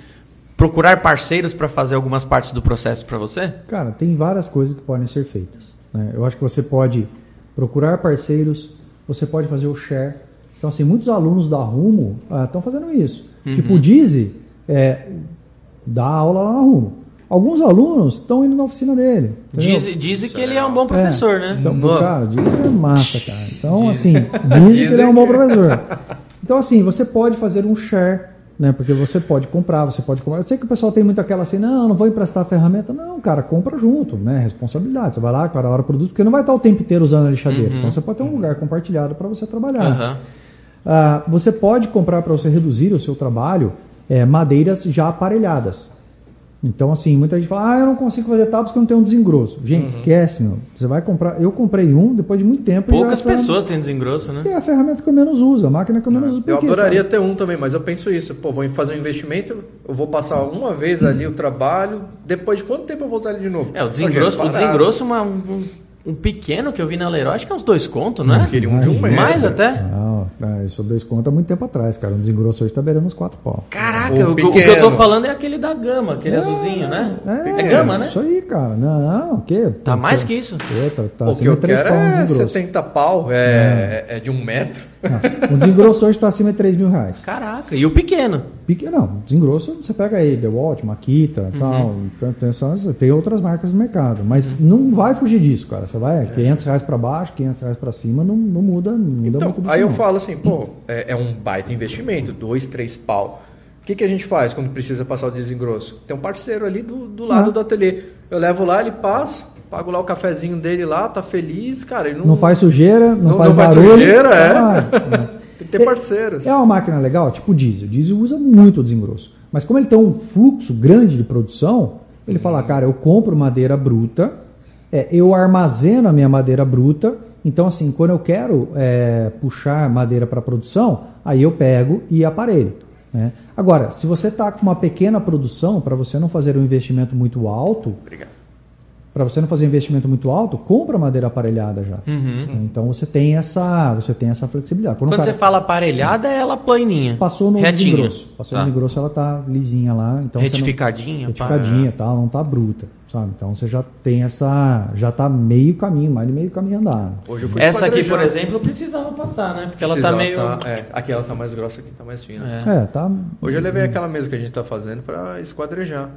procurar parceiros para fazer algumas partes do processo para você? Cara, tem várias coisas que podem ser feitas. né? Eu acho que você pode procurar parceiros, você pode fazer o share. Então, assim, muitos alunos da Rumo estão fazendo isso. Uhum. Tipo, o Dizzy é, dá aula lá na Rumo. Alguns alunos estão indo na oficina dele. entendeu? Diz, dizem que ele é um bom professor, né? Então, Mano. cara, o Dizzy é massa, cara. Então, assim, dizem que ele é um bom professor. Então, assim, você pode fazer um share, né? Porque você pode comprar, você pode comprar. Eu sei que o pessoal tem muito aquela assim, não, não vou emprestar a ferramenta. Não, cara, compra junto, né? Responsabilidade. Você vai lá, cara, hora o produto, porque não vai estar o tempo inteiro usando a lixadeira. Então, você pode ter um lugar compartilhado para você trabalhar. Aham. Ah, você pode comprar para você reduzir o seu trabalho é, madeiras já aparelhadas. Então, assim, muita gente fala, ah, eu não consigo fazer tábuas porque eu não tenho um desengrosso. Gente, esquece, meu. Você vai comprar. Eu comprei um depois de muito tempo. Poucas pessoas têm desengrosso, né? É a ferramenta que eu menos uso, a máquina que eu menos uso. Por Eu quê, adoraria cara? ter um também, mas eu penso isso. Pô, vou fazer um investimento, eu vou passar uma vez ali o trabalho, depois de quanto tempo eu vou usar ele de novo? É, o desengrosso, o desengrosso uma- um, um pequeno que eu vi na Leroy, acho que é uns dois contos, não é? Queria um de um metro. Mais até? Não, não, isso dois contos há muito tempo atrás, cara. Um desengrosso hoje tá beirando uns quatro pau. Caraca, O o, o que eu tô falando é aquele da gama, aquele azulzinho, né? É, gama, né? Isso aí, cara. Não, o quê? Tá mais que isso. Outra, tá Pô, o que acima eu de três quero pau um é desengrosso. 70 pau, é, é de um metro. Não, um desengrosso hoje tá acima de 3 mil reais. Caraca, e o pequeno? Pequeno, não, desengrosso você pega aí, The Walt, Makita Uhum. tal. Então, tem, outras marcas no mercado. Mas não vai fugir disso, cara. Você vai 500 reais pra baixo, 500 reais pra cima, não, não muda, não muda Então, muito aí eu falo assim, pô, é, é um baita investimento, dois, três pau. O que, que a gente faz quando precisa passar o desengrosso? Tem um parceiro ali do, do lado Ah. do ateliê. Eu levo lá, ele passa, pago lá o cafezinho dele lá, tá feliz, cara. Ele não, Não faz sujeira, não, Não- faz não faz barulho. sujeira, é. lá, né? Tem que ter parceiros. É uma máquina legal, tipo o diesel. O diesel usa muito o desengrosso. Mas como ele tem um fluxo grande de produção, ele fala, cara, eu compro madeira bruta, é, eu armazeno a minha madeira bruta. Então, assim, quando eu quero é, puxar madeira para produção, aí eu pego e aparelho. né? Agora, se você está com uma pequena produção, para você não fazer um investimento muito alto, Obrigado. Para você não fazer um investimento muito alto, compra madeira aparelhada já. Então você tem essa, você tem essa flexibilidade. Quando, Quando cara- você fala aparelhada, é ela planinha. Passou no retinha. desengrosso. Passou Tá. no desengrosso, ela tá lisinha lá. Então você não- Retificadinha. Retificadinha, tal, não tá bruta, sabe? Então você já tem essa, já tá meio caminho, mais de meio caminho andado. Hoje eu fui Essa aqui, por exemplo, precisava passar, né? Porque ela Precisa, tá meio... tá- é, aqui ela tá mais grossa, aqui tá mais fina. É. É, tá. Hoje eu levei aquela mesa que a gente tá fazendo pra esquadrejar.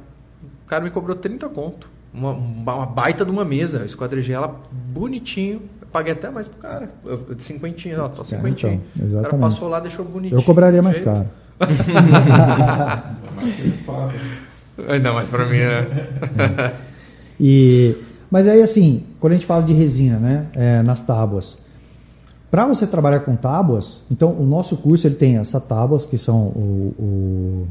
O cara me cobrou 30 conto. Uma, uma baita de uma mesa. Eu esquadrejei ela bonitinho. Eu paguei até mais pro cara. Eu, de cinquentinha, ó, só cinquentinho. então, o cara passou lá, deixou bonitinho. Eu cobraria mais caro. Não, mas pra mim é... E, mas aí assim, quando a gente fala de resina, né, é, nas tábuas, para você trabalhar com tábuas, então o nosso curso ele tem essas tábuas que são o- o-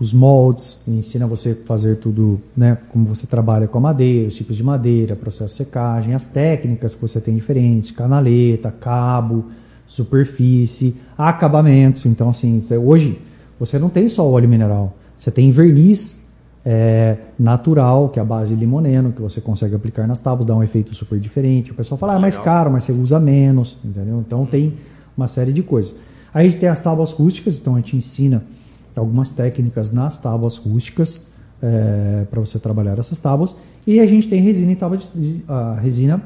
os moldes, ensina você a fazer tudo, né, como você trabalha com a madeira, os tipos de madeira, processo de secagem, as técnicas que você tem diferentes, canaleta, cabo, superfície, acabamentos. Então assim, hoje você não tem só óleo mineral, você tem verniz é, natural, que é a base de limoneno, que você consegue aplicar nas tábuas, dá um efeito super diferente. O pessoal fala, ah, é mais caro, mas você usa menos, entendeu? Então tem uma série de coisas. Aí a gente tem as tábuas rústicas, então a gente ensina algumas técnicas nas tábuas rústicas para você trabalhar essas tábuas. E a gente tem resina em tábuas de, resina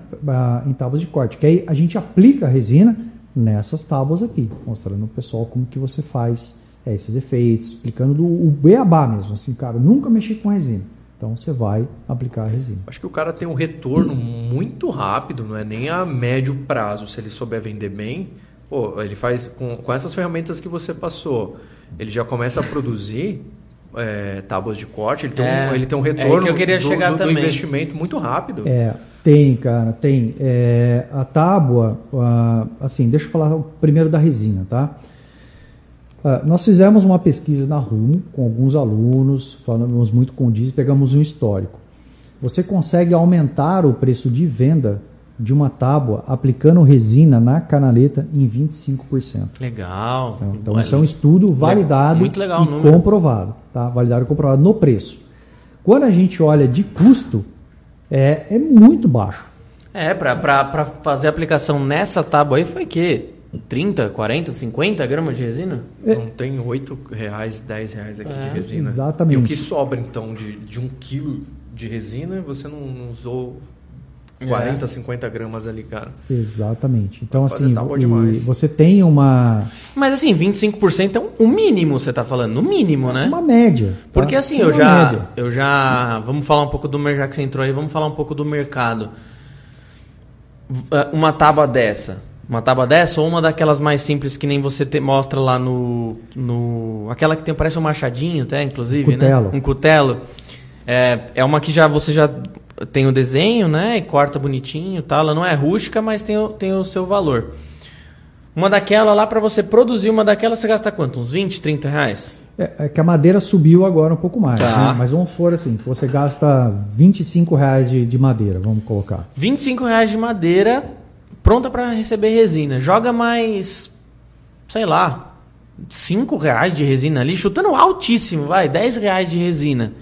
em tábuas de corte, que aí a gente aplica a resina nessas tábuas aqui, mostrando o pessoal como que você faz é, esses efeitos, explicando do, o beabá mesmo, assim, cara, nunca mexi com resina. Então você vai aplicar a resina. Acho que o cara tem um retorno muito rápido, não é nem a médio prazo. Se ele souber vender bem, pô, ele faz com, com essas ferramentas que você passou, ele já começa a produzir é, tábuas de corte, ele tem, É, um, ele tem um é retorno que eu queria do, chegar do- do investimento muito rápido. É, tem, cara, tem. É, a tábua, ah, assim, deixa eu falar primeiro da resina, tá? Ah, nós fizemos uma pesquisa na RUM com alguns alunos, falamos muito com o Diz, pegamos um histórico. Você consegue aumentar o preço de venda de uma tábua aplicando resina na canaleta em 25%. Legal. Então, isso é um estudo validado muito legal e número. comprovado, tá? Validado e comprovado no preço. Quando a gente olha de custo, é, é muito baixo. É, pra fazer a aplicação nessa tábua aí foi que 30, 40, 50 gramas de resina? Não tem 8 reais, 10 reais aqui É, de resina. exatamente. E o que sobra, então, de, de um quilo de resina, você não, não usou 40, 50 gramas ali, cara. Exatamente. Então, Fazer assim, e demais. você tem uma, Mas assim, 25% é um- o mínimo, você tá falando, no mínimo, né? uma média. tá? Porque assim, Uma eu já, média. eu já, vamos falar um pouco do mercado que você entrou aí, vamos falar um pouco do mercado. Eh, Uma tábua dessa, uma tábua dessa ou uma daquelas mais simples que nem você te- mostra lá no, no, aquela que tem parece um machadinho, até inclusive, Cutelo. né? Um cutelo. É, é uma que já você já tem o desenho, né? E corta bonitinho, tal. Ela não é rústica, mas tem o, tem o seu valor. Uma daquela lá para você produzir uma daquela você gasta quanto? Uns 20, 30 reais? É, é que a madeira subiu agora um pouco mais. Tá. né? Mas vamos for assim, você gasta 25 reais de, de madeira, vamos colocar. 25 reais de madeira pronta para receber resina. Joga mais, sei lá, 5 reais de resina ali, chutando altíssimo, vai, 10 reais de resina.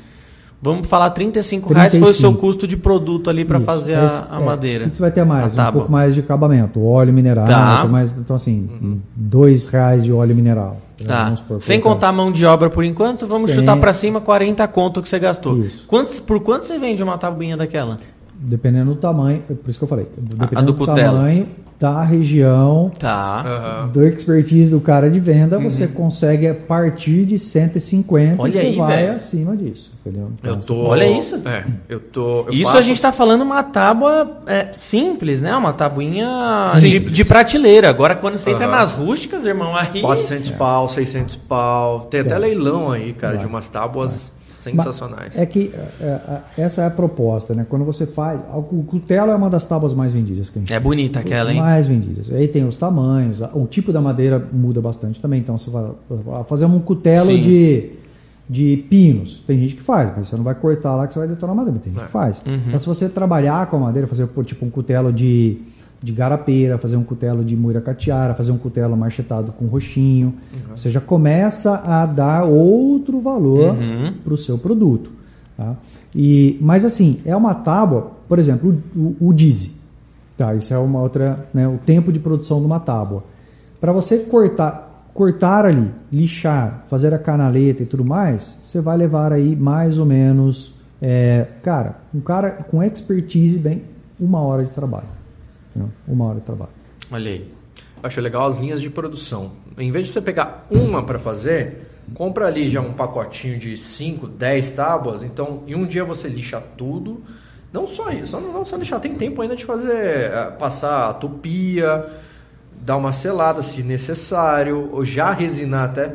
Vamos falar 35 reais foi o seu 35. custo de produto ali para fazer a, Esse- a é, madeira. O que você vai ter mais? A Um tábua. pouco mais de acabamento. Óleo mineral, Tá. tem mais, então assim, dois reais de óleo mineral. Tá. Vamos supor, Sem contar a mão de obra por enquanto, vamos Sem- chutar para cima 40 conto que você gastou. Isso. Quantos, por quanto você vende uma tabuinha daquela? Dependendo do tamanho, por isso que eu falei. Dependendo a do do, cutelo. tamanho da região, Tá. Do expertise do cara de venda, você consegue a partir de 150 Olha e você aí, vai velho. acima disso. Entendeu? Então, Eu tô, Olha isso. É, eu tô. eu Isso faço- a gente tá falando uma tábua é, simples, né? Uma tabuinha de, de prateleira. Agora, quando você entra Aham. nas rústicas, irmão, aí. 400 pau, 600 pau. Tem até É. leilão aí, cara, Vai. de umas tábuas sensacionais. É que é, é, essa é a proposta, né? Quando você faz. O cutelo é uma das tábuas mais vendidas que a gente É bonita aquela, hein? Mais vendidas. Aí tem os tamanhos, o tipo da madeira muda bastante também. Então você vai fazer um cutelo Sim. de, de pinos. Tem gente que faz, mas você não vai cortar lá que você vai detonar a madeira. mas Tem gente que faz. Uhum. Então se você trabalhar com a madeira, fazer tipo um cutelo de, de garapeira, fazer um cutelo de muiracatiara, fazer um cutelo marchetado com roxinho, Uhum. você já começa a dar outro valor Uhum. para o seu produto. Tá? E, mas assim, é uma tábua, por exemplo, o, o, o Dizzy. Tá, isso é uma outra, né, o tempo de produção de uma tábua. Para você cortar, cortar ali, lixar, fazer a canaleta e tudo mais, você vai levar aí mais ou menos, é, cara, um cara com expertise bem uma hora de trabalho, entendeu? uma hora de trabalho. Olha aí. Acho legal as linhas de produção. Em vez de você pegar uma para fazer, compra ali já um pacotinho de 5, 10 tábuas. Então, em um dia você lixa tudo. Não só isso, não, não só lixar, tem tempo ainda de fazer, eh, passar a tupia, dar uma selada se necessário, ou já resinar até.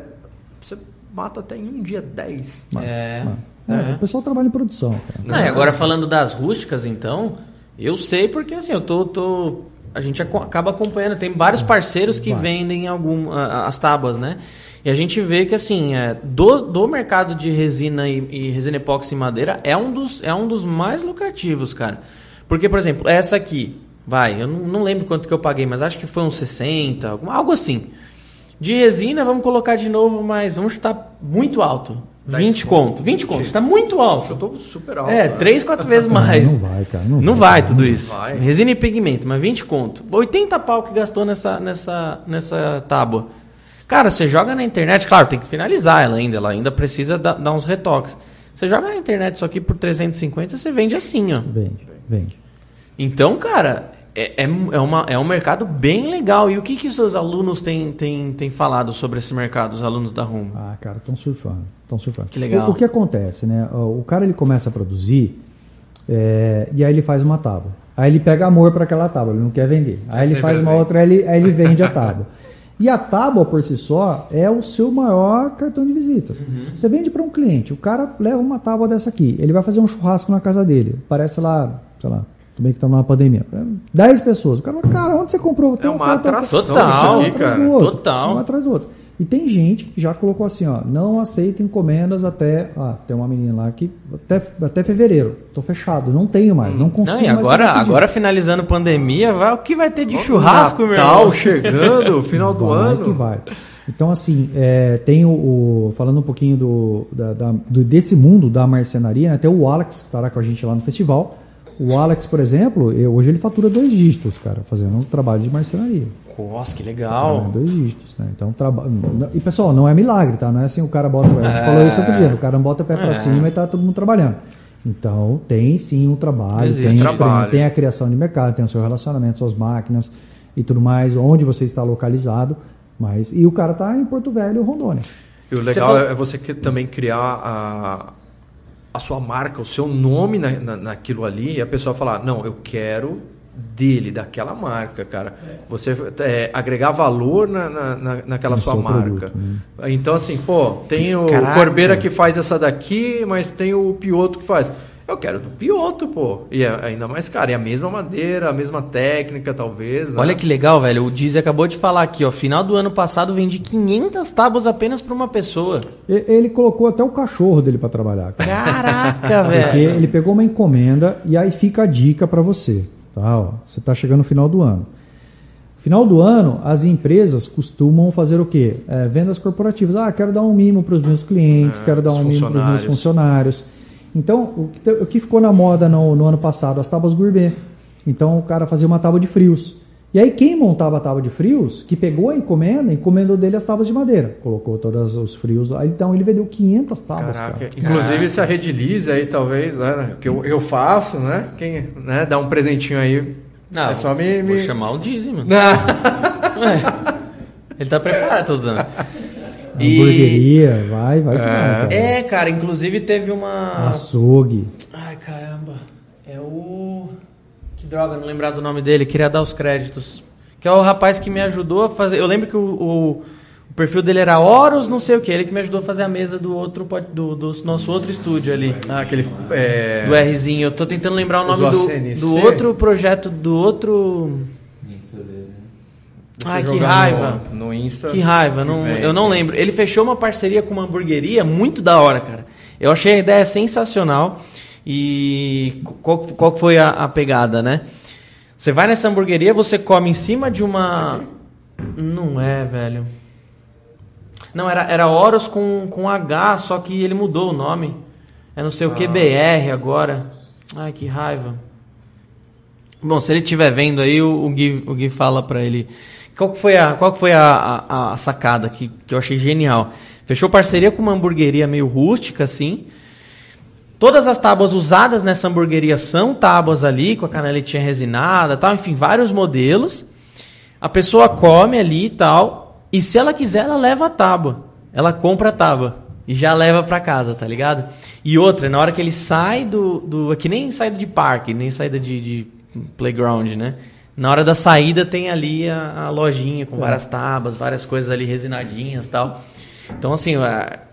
Você mata até em um dia 10. É. É, é. O pessoal trabalha em produção. Não, e agora falando das rústicas, então, eu sei porque assim, eu tô. tô- a gente acaba acompanhando, tem vários parceiros que Vai. vendem algum, a- as tábuas, né? E a gente vê que assim, é, do, do mercado de resina e, e resina epóxi e madeira é um, dos, é um dos mais lucrativos, cara. Porque, por exemplo, essa aqui, vai, eu não, não lembro quanto que eu paguei, mas acho que foi uns 60, algum- algo assim. De resina, vamos colocar de novo, mas vamos chutar muito alto. 10 20 conto. 20 conto, está muito alto. Eu tô super alto. É, né? três, quatro vezes mais. Não vai, cara. Não, Não vai tudo não isso. vai. Resina e pigmento, mas 20 conto. 80 pau que gastou nessa, nessa, nessa tábua. Cara, você joga na internet, claro, tem que finalizar ela ainda, ela ainda precisa dar, dar uns retoques. Você joga na internet isso aqui por 350, você vende assim, ó. Vende, vende. Então, cara, é, é, é, uma, é um mercado bem legal. E o que, que os seus alunos têm, têm, têm falado sobre esse mercado, os alunos da Rumo? Ah, cara, estão surfando. Estão surfando. Que legal. O, o que acontece, né? O cara ele começa a produzir é, e aí ele faz uma tábua. Aí ele pega amor para aquela tábua, ele não quer vender. Aí É ele faz uma assim. outra, aí ele, aí ele vende a tábua. E a tábua por si só é o seu maior cartão de visitas. Uhum. Você vende para um cliente, o cara leva uma tábua dessa aqui, ele vai fazer um churrasco na casa dele. Parece lá, sei lá, tudo bem que estamos numa pandemia. 10 pessoas. O cara fala, cara, onde você comprou? Tem É uma cartão- atração Total. um aqui, atrás cara. do outro, Total. Um atrás do outro. E tem gente que já colocou assim, ó, não aceita encomendas até, ah, tem uma menina lá que até, até fevereiro, tô fechado, não tenho mais, não consigo Não, e agora, agora finalizando a pandemia, vai, o que vai ter de churrasco, meu Natal irmão? chegando, final do vai ano. que vai. Então, assim, é, tem o, o- Falando um pouquinho do, da- da- do- desse mundo da marcenaria, né, tem o Alex, que estará com a gente lá no festival. O Alex, por exemplo, eu- hoje ele fatura dois dígitos, cara, fazendo um trabalho de marcenaria. Nossa, que É, legal. dois dígitos, né? Então, traba... E pessoal, não é milagre, tá? Não é assim o cara bota. A gente falou isso outro dia, o cara bota o pé pra É. cima e tá todo mundo trabalhando. Então, tem sim um trabalho, Existe tem, trabalho. tem a criação de mercado, tem o seu relacionamento, suas máquinas e tudo mais, onde você está localizado. Mas, e o cara tá em Porto Velho, Rondônia. E o Você legal falou- é você que também criar a, a sua marca, o seu nome na, na- naquilo ali, e a pessoa falar, não, eu quero dele, daquela marca, cara. Você é, agregar valor na, na, na- naquela No sua marca. produto, né? Então, assim, pô, tem o Caraca. Corbeira que faz essa daqui, mas tem o Pioto que faz. Eu quero do Pioto, pô. E é ainda mais caro. E a mesma madeira, a mesma técnica, talvez. né? Olha que legal, velho. O Dizzy acabou de falar aqui, ó. Final do ano passado vendi 500 tábuas apenas pra uma pessoa. E- Ele colocou até o cachorro dele para trabalhar. cara. Caraca, Porque velho. ele pegou uma encomenda e aí fica a dica para você. Tá? Ó, você está chegando no final do ano. Final do ano, as empresas costumam fazer o quê? É, vendas corporativas. Ah, quero dar um mimo para os meus clientes, É, quero dar um mimo para os meus funcionários. Então, o que, o que ficou na moda no, no ano passado? As tábuas gourmet. Então, o cara fazia uma tábua de frios. E aí, quem montava a tábua de frios, que pegou a encomenda, encomendou dele as tábuas de madeira. Colocou todos os frios. Aí, então, ele vendeu 500 tábuas, Caraca, cara. inclusive se a Redilize aí, talvez, né? Que eu, eu faço, né? Quem né, dá um presentinho aí. Não, é só me. Vou me... chamar o mano. Não. Ele tá preparado, tô usando. Hamburgueria, vai, vai que vai, cara. É, cara, inclusive teve uma. Açougue. Ai, caramba. É o. Que droga, não lembrar do nome dele, queria dar os créditos. Que é o rapaz que me ajudou a fazer. Eu lembro que o, o, o perfil dele era Horus, não sei o que. Ele que me ajudou a fazer a mesa do outro do, do nosso outro estúdio ali. Ah, aquele. É... Do Rzinho. Eu tô tentando lembrar o nome Usou do, do outro projeto, do outro. Deixa Ai, que raiva. No, no Insta. Que raiva, não, vem eu não lembro. Ele fechou uma parceria com uma hamburgueria muito da hora, cara. Eu achei a ideia sensacional. E qual, qual foi a, a pegada, né? Você vai nessa hamburgueria, você come em cima de uma. Não é, velho. Não, era, era Horus com, com H, só que ele mudou o nome. É não sei o que BR agora. Ai, que raiva. Bom, se ele estiver vendo aí, o, o, Gui, o Gui fala pra ele. Qual que foi a, qual que foi a, a, a sacada que, que eu achei genial? Fechou parceria com uma hamburgueria meio rústica, assim. Todas as tábuas usadas nessa hamburgueria são tábuas ali, com a canaletinha resinada tal, enfim, vários modelos. A pessoa come ali e tal, e se ela quiser, ela leva a tábua. Ela compra a tábua e já leva pra casa, tá ligado? E outra, na hora que ele sai do. do é que nem saída de parque, nem saída de, de playground, né? Na hora da saída tem ali a, a lojinha com várias tábuas, várias coisas ali resinadinhas e tal. Então, assim, o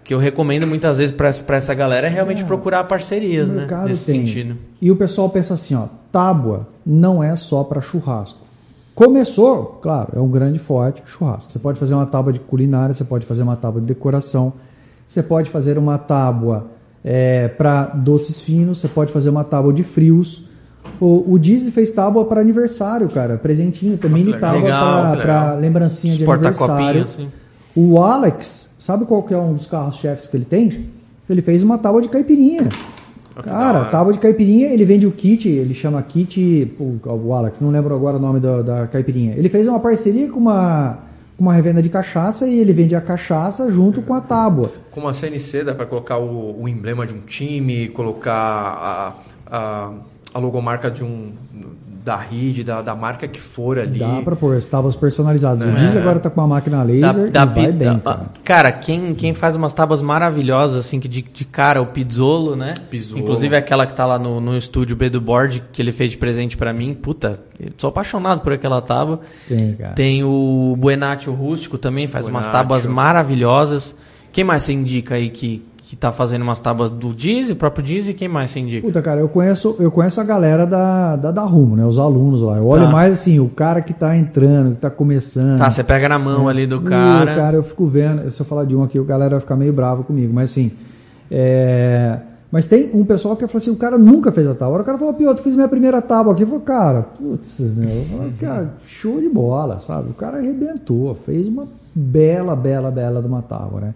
que eu recomendo muitas vezes pra pra essa galera é realmente procurar parcerias, né? Nesse tem. sentido. E o pessoal pensa assim, ó, tábua não é só para churrasco. Começou, claro, é um grande forte churrasco. Você pode fazer uma tábua de culinária, você pode fazer uma tábua de decoração, você pode fazer uma tábua para doces finos, você pode fazer uma tábua de frios. O, o Dizzy fez tábua para aniversário, cara, presentinho, mini legal. tábua legal. lembrancinha de aniversário. assim. O Alex, sabe qual que é um dos carros-chefes que ele tem? Ele fez uma tábua de caipirinha. Da Cara, tábua de caipirinha, ele vende o kit, ele chama kit, o, o Alex, não lembro agora o nome da, da caipirinha. Ele fez uma parceria com uma, com uma revenda de cachaça e ele vende a cachaça junto com a tábua. Com uma CNC dá para colocar o, o emblema de um time, colocar a, a, a logomarca de um, da RID, da, da marca que for ali. Dá pra pôr as tábuas personalizadas. É. O Diz agora tá com uma máquina laser Da- e da vai bem, da- cara. cara, quem, quem faz umas tábuas maravilhosas, assim, que de, de cara, o Pizzolo, né? Pizzolo. Inclusive aquela que tá lá no, no estúdio B do Board, que ele fez de presente pra mim. Puta, eu sou apaixonado por aquela tábua. Tem, cara. Tem o Buenaccio Rústico também, faz umas Buenaccio. tábuas maravilhosas. Quem mais você indica aí que, que tá fazendo umas tábuas do Dizzy, o próprio Dizzy? Quem mais você indica? Puta, cara, eu conheço, eu conheço a galera da, da, da Rumo, né? Os alunos lá. Eu olho Tá. mais assim, o cara que tá entrando, que tá começando. Tá, você pega na mão ali do cara. cara, eu fico vendo. Se eu falar de um aqui, o galera vai ficar meio bravo comigo. Mas assim. é, Mas tem um pessoal que fala assim: o cara nunca fez a tábua. O cara falou, Piotr, fiz minha primeira tábua aqui. Eu falei, cara, putz, meu. Eu falei, cara, show de bola, sabe? O cara arrebentou, fez uma bela, bela, bela de uma tábua, né?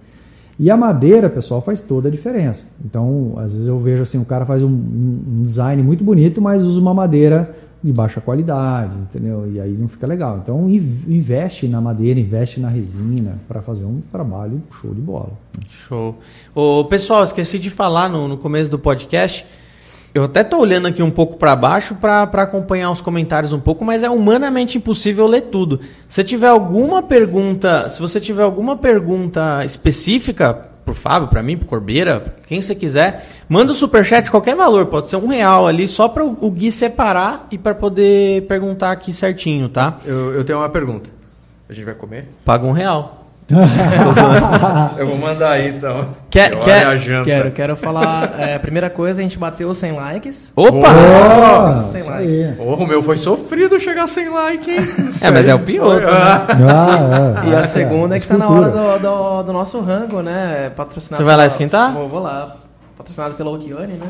E a madeira, pessoal, faz toda a diferença. Então, às vezes eu vejo assim, o cara faz um, um design muito bonito, mas usa uma madeira de baixa qualidade, entendeu? E aí não fica legal. Então, in- investe na madeira, investe na resina para fazer um trabalho show de bola. Show. Ô, pessoal, esqueci de falar no, no começo do podcast. Eu até tô olhando aqui um pouco para baixo para acompanhar os comentários um pouco, mas é humanamente impossível ler tudo. Se tiver alguma pergunta, se você tiver alguma pergunta específica pro Fábio, para mim, pro Corbeira, quem você quiser, manda o superchat qualquer valor, pode ser um real ali, só para o Gui separar e para poder perguntar aqui certinho, tá? Eu, eu tenho uma pergunta. A gente vai comer? Paga um real. Eu vou mandar aí então. Quer- quer-. Quero, quero falar. é, primeira coisa, a gente bateu 100 likes. Opa! Sem isso likes. aí. Porra, o meu foi sofrido chegar sem like, hein? É, mas é o pior. Foi- Ah. É. E a segunda é que tá na hora do, do, do nosso rango, né? Patrocinado Você vai lá esquentar? Vou, vou lá. Patrocinado pela Okione, né?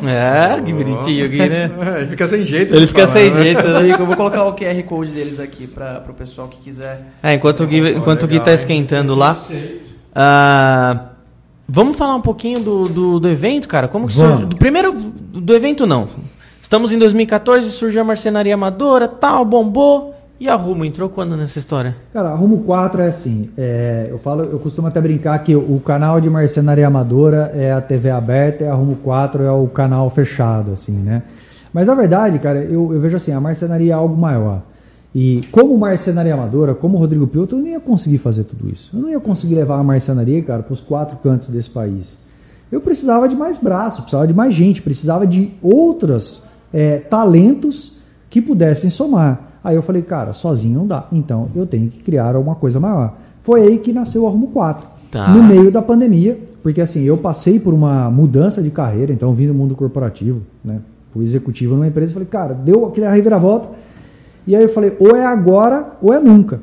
É, que bonitinho aqui, né? Ele fica sem jeito. Ele de fica falar, sem né? jeito, né? Eu vou colocar o QR Code deles aqui para o pessoal que quiser. É, enquanto o Gui, enquanto o Gui legal, tá esquentando lá. ah, vamos falar um pouquinho do, do, do evento, cara? Como que Vamos. surgiu? Do primeiro, do, do evento não. Estamos em 2014, surgiu a marcenaria amadora, tal, bombou. E a Rumo entrou quando nessa história? Cara, a Rumo 4 é assim, é, eu falo, eu costumo até brincar que o canal de marcenaria amadora é a TV aberta e a Rumo 4 é o canal fechado, assim, né? Mas na verdade, cara, eu, eu vejo assim, a marcenaria é algo maior. E como marcenaria amadora, como Rodrigo Piotr, eu não ia conseguir fazer tudo isso. Eu não ia conseguir levar a marcenaria, cara, para os quatro cantos desse país. Eu precisava de mais braços, precisava de mais gente, precisava de outros é, talentos que pudessem somar. Aí eu falei, cara, sozinho não dá. Então eu tenho que criar alguma coisa maior. Foi aí que nasceu o Arrumo 4. Tá. No meio da pandemia, porque assim, eu passei por uma mudança de carreira, então vim no mundo corporativo, né? Fui executivo numa empresa e falei, cara, deu aquele reviravolta. E aí eu falei, ou é agora ou é nunca.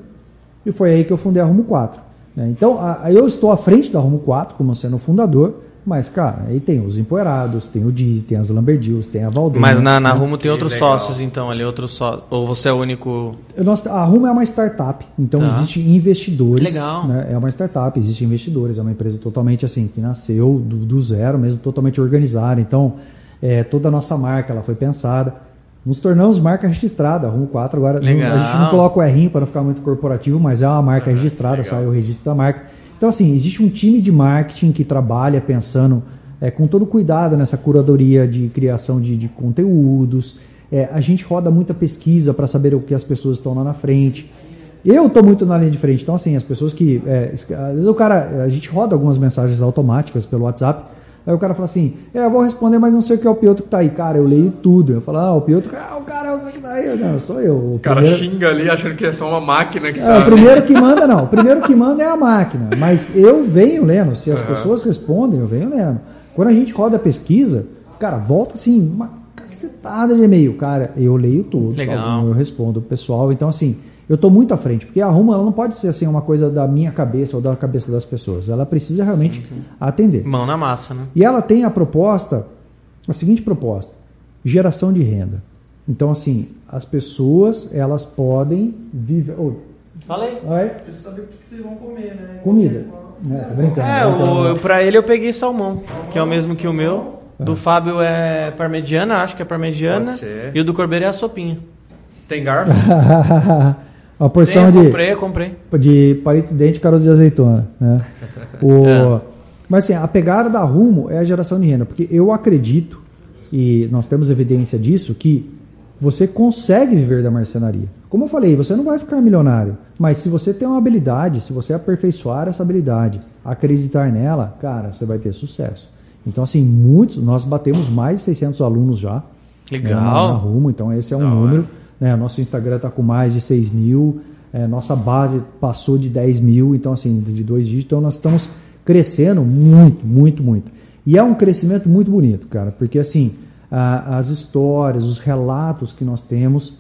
E foi aí que eu fundei a Rumo 4. né? Então, a- eu estou à frente da Rumo 4, como sendo fundador, mas, cara, aí tem os empoeirados, tem o Diz, tem as Lamberdills, tem a Valdeira. Mas na, na Rumo tem outros legal. sócios, então, ali, outros sócios. Ou você é o único. Nós- a Rumo é uma startup, então Tá. existem investidores. Legal. né? É uma startup, existem investidores, é uma empresa totalmente assim, que nasceu do, do zero, mesmo totalmente organizada. Então, é, toda a nossa marca ela foi pensada. Nos tornamos marca registrada, a Rumo 4 agora. não- Legal. a gente não coloca o R para não ficar muito corporativo, mas é uma marca registrada, sai o registro da marca. Então, assim, existe um time de marketing que trabalha pensando é, com todo cuidado nessa curadoria de criação de, de conteúdos. É, a gente roda muita pesquisa para saber o que as pessoas estão lá na frente. Eu estou muito na linha de frente, então assim, as pessoas que. é, às vezes o cara. A gente roda algumas mensagens automáticas pelo WhatsApp. Aí o cara fala assim, é, eu vou responder, mas não sei o que é o Piotr que tá aí. Cara, eu leio tudo. Eu falo, ah, o Piotr, ah, o cara é o que tá aí. Eu, Não, sou eu. O O cara primeiro- xinga ali achando que é só uma máquina que é, tá o ali. primeiro que manda, não. O primeiro que manda é a máquina. Mas eu venho lendo. Se as pessoas respondem, eu venho lendo. Quando a gente roda a pesquisa, cara, volta assim, uma cacetada de e-mail. Cara, eu leio tudo. Legal. Eu respondo o pessoal. Então, assim, eu tô muito à frente. Porque a Rumo, ela não pode ser assim uma coisa da minha cabeça ou da cabeça das pessoas. Ela precisa realmente atender. Mão na massa, né? E ela tem a proposta, a seguinte proposta: geração de renda. Então, assim, as pessoas, elas podem viver. Oh, Falei. Oi? Preciso saber o que vocês vão comer, né? Comida. É, tô brincando. É, o, eu- pra ele eu peguei salmão, que é o mesmo que o meu. Do Fábio é parmegiana, acho que é parmegiana. E o do Corbeiro é a sopinha. Tem garfo? a porção Tem, eu de, comprei, eu comprei. de palito de dente e caroço de azeitona. Né? O, Mas assim, a pegada da Rumo é a geração de renda, porque eu acredito, e nós temos evidência disso, que você consegue viver da marcenaria. Como eu falei, você não vai ficar milionário, mas se você tem uma habilidade, se você aperfeiçoar essa habilidade, acreditar nela, cara, você vai ter sucesso. Então, assim, muitos, nós batemos mais de 600 alunos já. Legal. né, na, na Rumo, então esse é um Da hora. Né, nosso Instagram está com mais de 6 mil, é, nossa base passou de 10 mil, então, assim, de dois dígitos. Então, nós estamos crescendo muito, muito, muito. E é um crescimento muito bonito, cara, porque, assim, a- as histórias, os relatos que nós temos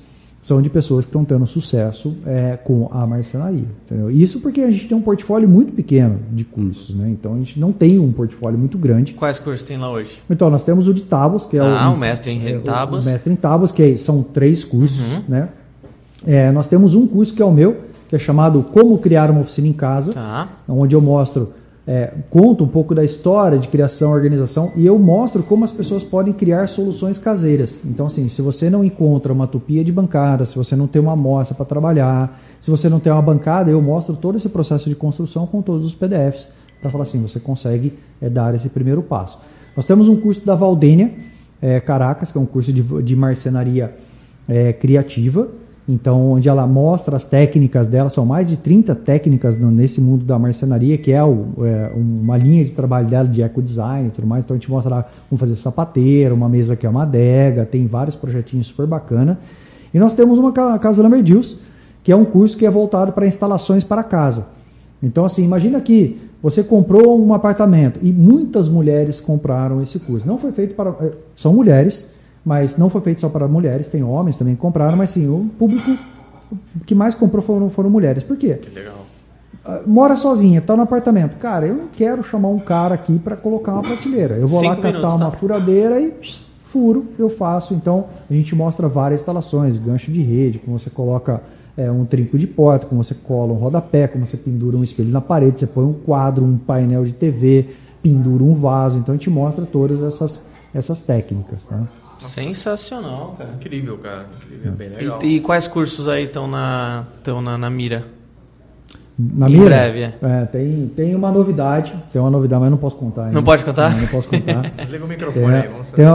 são de pessoas que estão tendo sucesso é, com a marcenaria. Entendeu? Isso porque a gente tem um portfólio muito pequeno de cursos, né? Então a gente não tem um portfólio muito grande. Quais cursos tem lá hoje? Então nós temos o de tábuas, que é Ah, o, o mestre em é, o- tábuas. O mestre em tábuas, que são três cursos, Uhum. né? É, nós temos um curso que é o meu, que é chamado Como Criar uma Oficina em Casa Tá. onde eu mostro, é, conto um pouco da história de criação organização e eu mostro como as pessoas podem criar soluções caseiras. Então, assim, se você não encontra uma tupia de bancada, se você não tem uma amostra para trabalhar, se você não tem uma bancada, eu mostro todo esse processo de construção com todos os PDFs para falar assim, você consegue é, dar esse primeiro passo. Nós temos um curso da Valdênia é, Caracas, que é um curso de, de marcenaria é, criativa, então onde ela mostra as técnicas dela, são mais de 30 técnicas nesse mundo da marcenaria, que é, o- é, uma linha de trabalho dela de eco-design e tudo mais, então a gente mostra lá como fazer sapateira, uma mesa que é uma adega, tem vários projetinhos super bacana. E nós temos uma ca- Casa Lamberdius, que é um curso que é voltado para instalações para casa. Então, assim, imagina que você comprou um apartamento e muitas mulheres compraram esse curso. Não foi feito para. eh, São mulheres, mas não foi feito só para mulheres, tem homens também que compraram, mas sim, o público que mais comprou foram, foram mulheres. Por quê? Legal. Ah, Mora sozinha, tá no apartamento. Cara, eu não quero chamar um cara aqui para colocar uma prateleira. Eu vou lá Cinco catar minutos, uma tá? furadeira e furo, eu faço. Então, a gente mostra várias instalações, gancho de rede, como você coloca é, um trinco de porta, como você cola um rodapé, como você pendura um espelho na parede, você põe um quadro, um painel de TV, pendura um vaso. Então, a gente mostra todas essas, essas técnicas, tá? Sensacional, cara. Incrível, cara. Incrível, bem legal. E, e quais cursos aí estão na, tão na, na mira? Na Em mira, breve, é. é, tem, tem uma novidade, tem uma novidade, mas não posso contar. ainda. Não pode contar? Não, não posso contar. Desliga o Tem, microfone aí, vamos tem,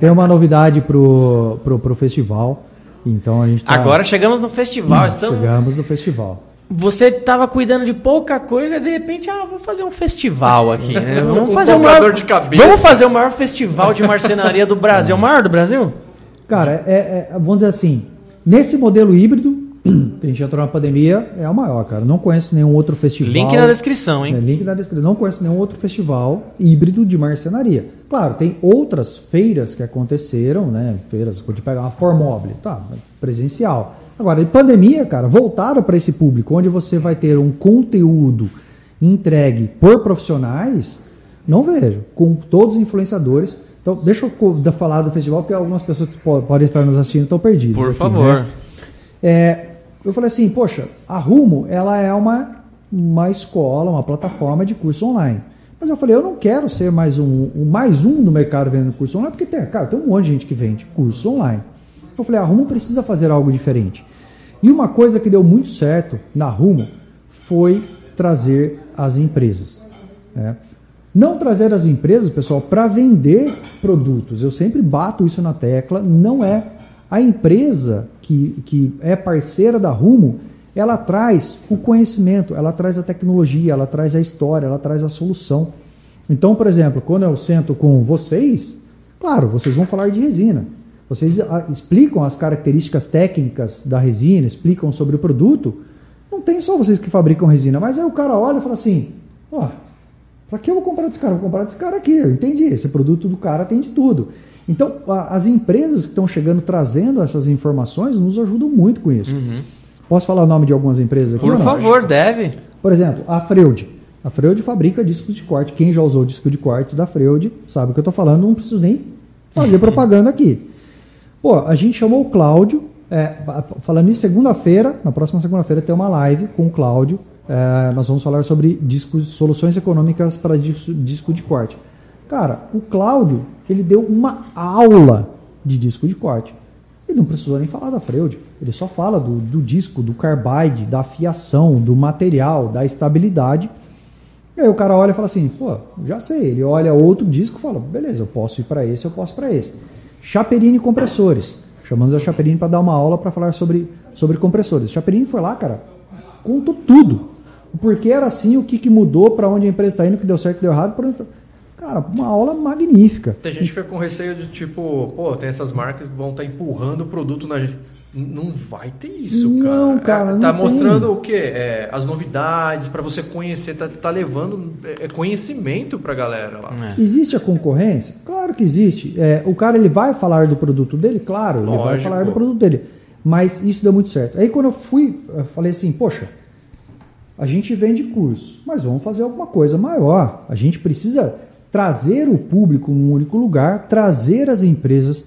tem uma novidade pro, pro, pro festival. Então a gente tá, Agora chegamos no festival. Estamos... chegamos no festival. Você estava cuidando de pouca coisa e de repente, ah, vou fazer um festival aqui. né? Vamos Um fazer o tocador maior... de cabeça. Vamos fazer o maior festival de marcenaria do Brasil. O maior do Brasil? Cara, é, é- vamos dizer assim, nesse modelo híbrido, que a gente entrou na pandemia, é o maior, cara. Não conheço nenhum outro festival. Link na descrição, É, hein? link na descrição. Não conheço nenhum outro festival híbrido de marcenaria. Claro, tem outras feiras que aconteceram, né? Feiras, pode pegar uma Formobile, tá, presencial. Agora, em pandemia, cara, voltaram para esse público, onde você vai ter um conteúdo entregue por profissionais, não vejo. Com todos os influenciadores. Então, deixa eu falar do festival, porque algumas pessoas que po- podem estar nos assistindo estão perdidas. Por aqui, favor. né? É, eu falei assim, poxa, a Rumo ela é uma, uma escola, uma plataforma de curso online. Mas eu falei, eu não quero ser mais um, mais um no mercado vendendo curso online, porque tem, cara, tem um monte de gente que vende curso online. Eu falei, a Rumo precisa fazer algo diferente. E uma coisa que deu muito certo na Rumo foi trazer as empresas. né? Não trazer as empresas, pessoal, para vender produtos. Eu sempre bato isso na tecla. Não é a empresa que, que é parceira da Rumo, ela traz o conhecimento, ela traz a tecnologia, ela traz a história, ela traz a solução. Então, por exemplo, quando eu sento com vocês, claro, vocês vão falar de resina. Vocês ah, explicam as características técnicas da resina, explicam sobre o produto. Não tem só vocês que fabricam resina, mas aí o cara olha e fala assim: ó, Pra que eu vou comprar desse cara? Eu vou comprar desse cara aqui. Eu entendi. Esse produto do cara tem de tudo. Então, as empresas que estão chegando trazendo essas informações nos ajudam muito com isso. Posso falar o nome de algumas empresas aqui? Por favor, deve. Por exemplo, a Freud. A Freud fabrica discos de corte. Quem já usou disco de corte da Freud sabe o que eu estou falando. Não preciso nem fazer propaganda aqui. Pô, a gente chamou o Cláudio. é, falando em segunda-feira, na próxima segunda-feira tem uma live com o Cláudio. é, nós vamos falar sobre discos, soluções econômicas para disco, disco de corte. Cara, o Cláudio, ele deu uma aula de disco de corte. Ele não precisou nem falar da Freud. Ele só fala do, do disco, do carbide, da fiação, do material, da estabilidade. E aí o cara olha e fala assim, pô, já sei. Ele olha outro disco e fala, beleza, eu posso ir para esse, eu posso para esse. Chaperini Compressores. Chamamos a Chaperini para dar uma aula para falar sobre, sobre compressores. Chaperini foi lá, cara, contou tudo. O porquê era assim, o que, que mudou, para onde a empresa está indo, o que deu certo, o que deu errado. onde- Cara, uma aula magnífica. Tem gente que fica com receio de tipo, pô, tem essas marcas que vão estar empurrando o produto na gente. Não vai ter isso, cara. Não, cara, É, tá não mostrando tem. o quê? É, as novidades para você conhecer, tá, tá levando é, é, conhecimento pra galera lá. É. Existe a concorrência? Claro que existe. É, o cara ele vai falar do produto dele? Claro, ele vai Lógico. falar do produto dele. Mas isso deu muito certo. Aí quando eu fui, eu falei assim, poxa, a gente vende curso, mas vamos fazer alguma coisa maior. A gente precisa trazer o público num único lugar, trazer as empresas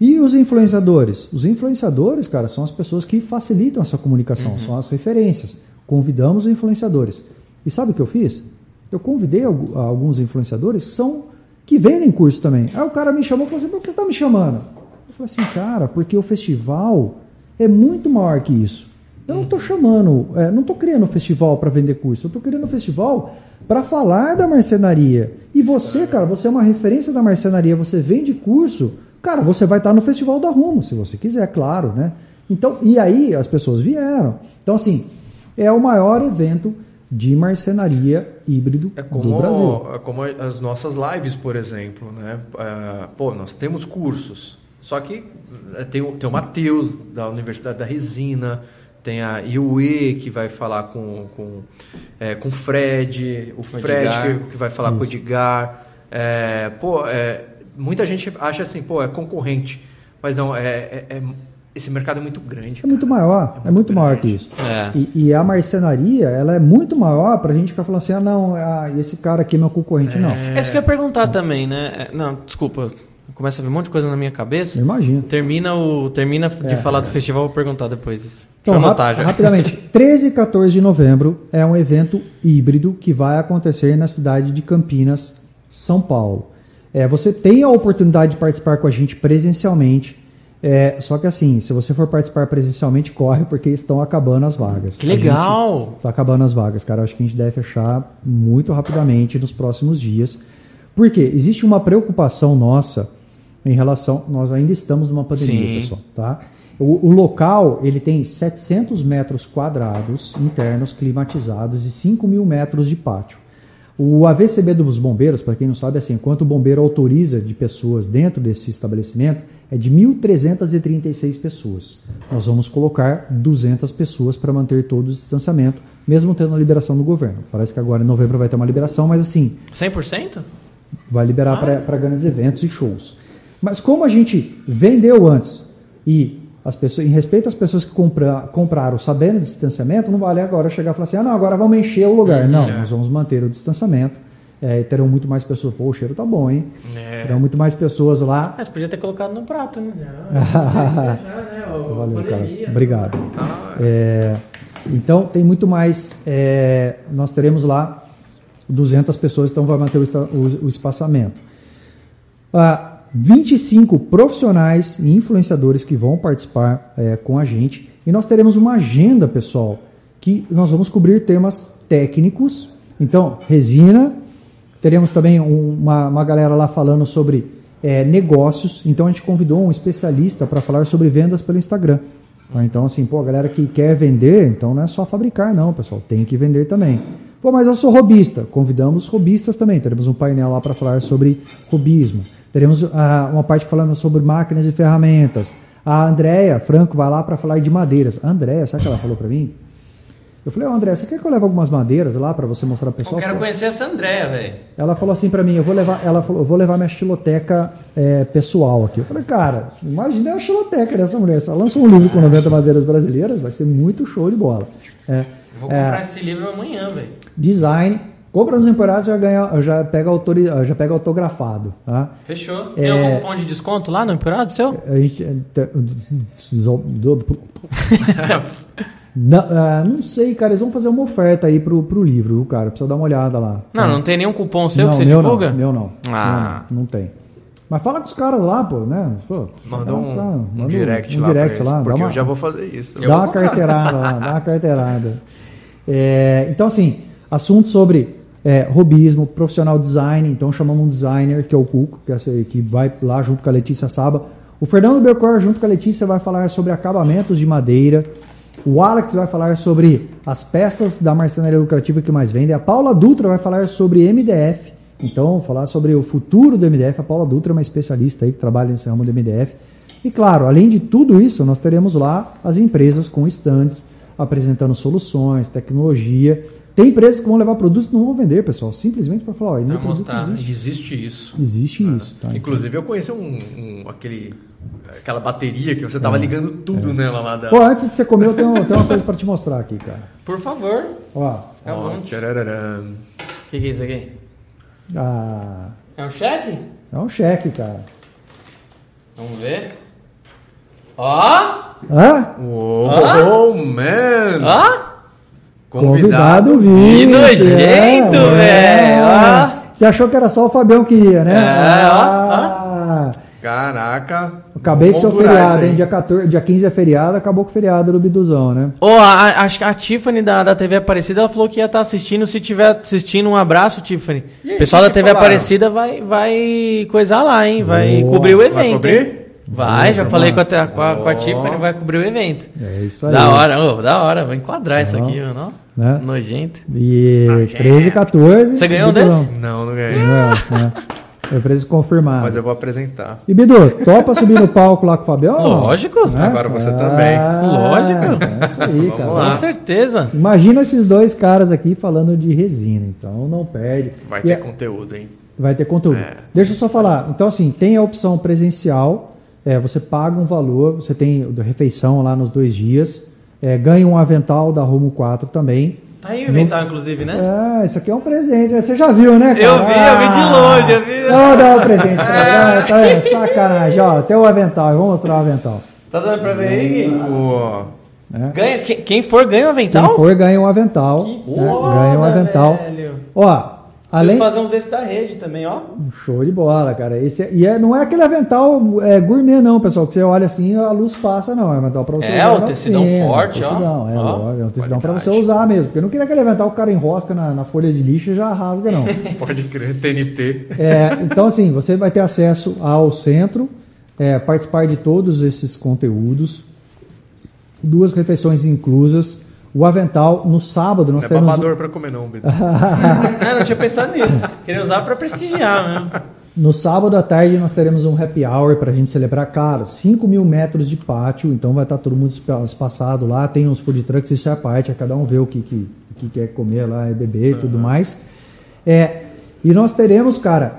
e os influenciadores. Os influenciadores, cara, são as pessoas que facilitam essa comunicação, são as referências. Convidamos os influenciadores. E sabe o que eu fiz? Eu convidei algu- alguns influenciadores que são que vendem curso também. Aí o cara me chamou e falou assim: por que você está me chamando? Eu falei assim, cara, porque o festival é muito maior que isso. Eu não estou chamando, é, não estou criando um festival para vender curso, eu estou criando um festival para falar da marcenaria. E você, cara, você é uma referência da marcenaria, você vende curso, cara, você vai estar no Festival da Rumo, se você quiser, claro, né? Então, e aí as pessoas vieram. Então, assim, é o maior evento de marcenaria híbrido É do como, Brasil. é como as nossas lives, por exemplo, né? É, pô, nós temos cursos, só que é, tem, o- tem o Matheus, da Universidade da Resina, tem a IUE, que vai falar com, com, é, com o Fred, o Fred Edgar. que, que vai falar com o Edgar. É, pô, é, muita gente acha assim, pô, é concorrente, mas não, é, é- é- esse mercado é muito grande. É muito cara. maior, é muito maior que isso. É. E, e a marcenaria, ela é muito maior pra gente ficar falando assim, ah, não, ah, esse cara aqui é meu concorrente. Não, É isso que eu ia perguntar também, né? É, Não, desculpa. Começa a vir um monte de coisa na minha cabeça. eu imagino. Termina, o, termina de falar do festival, eu vou perguntar depois isso. Então, rap- já. rapidamente, 13 e 14 de novembro é um evento híbrido que vai acontecer na cidade de Campinas, São Paulo. É, você tem a oportunidade de participar com a gente presencialmente, é, só que assim, se você for participar presencialmente, corre porque estão acabando as vagas. Que legal! Está acabando as vagas, cara. Acho que a gente deve fechar muito rapidamente nos próximos dias. Por quê? Existe uma preocupação nossa em relação. Nós ainda estamos numa pandemia, Sim. pessoal. Tá? O, o local ele tem 700 metros quadrados internos climatizados e 5 mil metros de pátio. O AVCB dos bombeiros, para quem não sabe, é assim, quanto o bombeiro autoriza de pessoas dentro desse estabelecimento é de 1.336 pessoas. Nós vamos colocar 200 pessoas para manter todo o distanciamento, mesmo tendo a liberação do governo. Parece que agora em novembro vai ter uma liberação, mas assim, 100%? vai liberar para grandes eventos e shows. Mas como a gente vendeu antes e as pessoas, em respeito às pessoas que compra, compraram sabendo do distanciamento, não vale agora chegar e falar assim, ah, não, agora vamos encher o lugar. Não, nós vamos manter o distanciamento. É, terão muito mais pessoas. Pô, o cheiro tá bom, hein? É. Terão muito mais pessoas lá. Mas podia ter colocado no prato, né? Valeu, cara. Obrigado. É, então, tem muito mais. é, nós teremos lá 200 pessoas, então vai manter o, o- o espaçamento. Ah, 25 profissionais e influenciadores que vão participar é, com a gente. E nós teremos uma agenda, pessoal, que nós vamos cobrir temas técnicos. Então, resina. Teremos também um- uma, uma galera lá falando sobre é, negócios. Então, a gente convidou um especialista para falar sobre vendas pelo Instagram. Tá? Então, assim, pô, a galera que quer vender, então não é só fabricar, não, pessoal. Tem que vender também. Pô, mas eu sou robista. Convidamos robistas também. Teremos um painel lá para falar sobre robismo. Teremos ah, uma parte falando sobre máquinas e ferramentas. A Andréia Franco vai lá para falar de madeiras. A Andréia, sabe o que ela falou para mim? Eu falei, ô André, você quer que eu leve algumas madeiras lá para você mostrar pro Eu pessoal? quero conhecer essa Andréia, velho. Ela falou assim pra mim, eu vou levar, ela falou, eu vou levar minha estiloteca é, pessoal aqui. Eu falei, cara, imagina a estiloteca dessa mulher. Ela lança um livro com 90 madeiras brasileiras, vai ser muito show de bola. É, Eu vou comprar esse livro amanhã, velho. design, compra nos emporados já ganha, já pega autori, já pega autografado, tá? Fechou. Tem É. algum cupom de desconto lá no Imperado seu? A gente não, ah, não sei, cara, eles vão fazer uma oferta aí pro, pro livro, viu, cara? Precisa dar uma olhada lá. Não, tá? não tem nenhum cupom seu não, que você meu divulga? Não, meu não. Ah. Não, não tem. Mas fala com os caras lá, pô, né? Pô, Manda dá um, pra- um manda direct um lá direct eles, lá, dá porque uma, eu já vou fazer isso. dá uma carteirada lá, dá uma carteirada. É, então, assim, assunto sobre é, robismo, profissional design. Então, chamamos um designer, que é o Cuco, que, é que vai lá junto com a Letícia Saba. O Fernando Belcor, junto com a Letícia, vai falar sobre acabamentos de madeira. O Alex vai falar sobre as peças da marcenaria lucrativa que mais vendem. A Paula Dutra vai falar sobre MDF. Então, falar sobre o futuro do MDF. A Paula Dutra é uma especialista aí que trabalha nesse ramo do MDF. E claro, além de tudo isso, nós teremos lá as empresas com estandes apresentando soluções, tecnologia. Tem empresas que vão levar produtos e não vão vender, pessoal. Simplesmente para falar, ó, meu Pra produto mostrar. existe. Existe isso. Existe isso, tá? Inclusive, eu conheci um, um- aquele, aquela bateria que você tava ligando tudo nela lá da. Pô, antes de você comer, eu tenho, tenho uma coisa para te mostrar aqui, cara. Por favor. Ó, É um tchararam. O que, que é isso aqui? ah, É um cheque? é um cheque, cara. Vamos ver. Ó! Hã? Oh, man! Ó! Convidado Que VIP. nojento, é, velho. é. Você achou que era só o Fabião que ia, né? É, ó, Ah, Caraca. Acabei de ser o feriado, hein? Dia, 14, dia 15 é feriado, acabou com o feriado do Biduzão, né? Ô, a- a- acho que a Tiffany da, da TV Aparecida, ela falou que ia estar assistindo. Se tiver assistindo, um abraço, Tiffany. O pessoal que da que TV falaram? Aparecida vai, vai coisar lá, hein? Vai Boa. cobrir o Vai evento. cobrir? hein? Vai, já falei com a, com, a, com a. Tiffany, vai cobrir o evento. É isso aí. Da hora, ô, da hora. Vou enquadrar isso Ó. aqui, mano. ó. Né? Nojento. E 13, 14. Você ganhou um desse? Não, não ganhei. Né? Eu preciso confirmar. Mas eu vou apresentar. E Bidu, topa subir no palco lá com o Fabião? não? Lógico. Né? Agora você Ah, também. Lógico. É isso aí, cara. Com certeza. Imagina esses dois caras aqui falando de resina, então não perde. Vai E ter é- conteúdo, hein? Vai ter conteúdo. É. Deixa eu só falar. Então, assim, tem a opção presencial, é, você paga um valor, você tem refeição lá nos dois dias, é, ganha um avental da Rumo 4 também. Tá aí o inventário, inclusive, né? Ah, isso aqui é um presente. Você já viu, né, cara? Eu vi, eu vi de longe, eu vi. Não, dá um presente. Cara. Ah, tá vendo? Sacanagem. Ó, até o avental. Eu vou mostrar o avental. Tá dando pra ver aí, né? Ganha, quem, quem for ganha o Quem avental? for ganha um avental. Que né? Ganha um avental. velho. Ó, Além... além... fazer uns desses da rede também, ó. Show de bola, cara. Esse é- e é, não é aquele avental é, gourmet, não, pessoal. Que você olha assim a luz passa, não. É um avental pra você É, usar o na tecidão oficina, forte, ó. tecidão, É, Ó. lógico, é um tecidão pra você usar mesmo. Porque não queria aquele avental que o cara enrosca na, na folha de lixo e já rasga, não. pode crer, TNT. É, então, assim, você vai ter acesso ao centro, é, participar de todos esses conteúdos, duas refeições inclusas. O avental, no sábado, nós Não é babador pra comer, não, Beto. É, não tinha pensado nisso. Queria usar pra prestigiar mesmo. No sábado à tarde nós teremos um happy hour para a gente celebrar, cara, 5 mil metros de pátio, então vai estar todo mundo espa- espaçado lá, tem uns food trucks, isso é a parte, é cada um vê o que, que, que quer comer lá, é beber e tudo mais. É, e nós teremos, cara,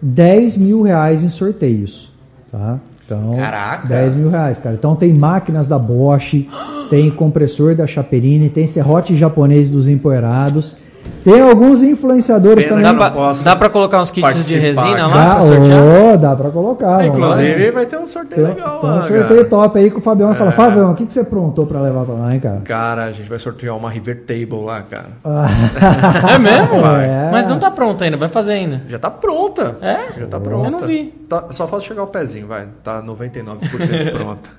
10 mil reais em sorteios, tá? Então, Caraca! 10 mil reais, cara. Então tem máquinas da Bosch, tem compressor da Chaperini, tem serrote japonês dos empoeirados, tem alguns influenciadores Pena também. Dá pra, posso dá pra colocar uns kits de resina lá Dá, pra sortear? ô, dá pra colocar. lá. Inclusive, vai ter um sorteio Tem, legal tem lá, um sorteio cara. top aí que o Fabião vai falar. Fabião, o que, que você aprontou pra levar pra lá, hein, cara? Cara, a gente vai sortear uma River Table lá, cara. É mesmo? É. Mas não tá pronto ainda, vai fazer ainda. Já tá pronta. É? Já tá pronta. Eu não vi. Tá- só falta chegar o pezinho, vai. Tá 99% pronta.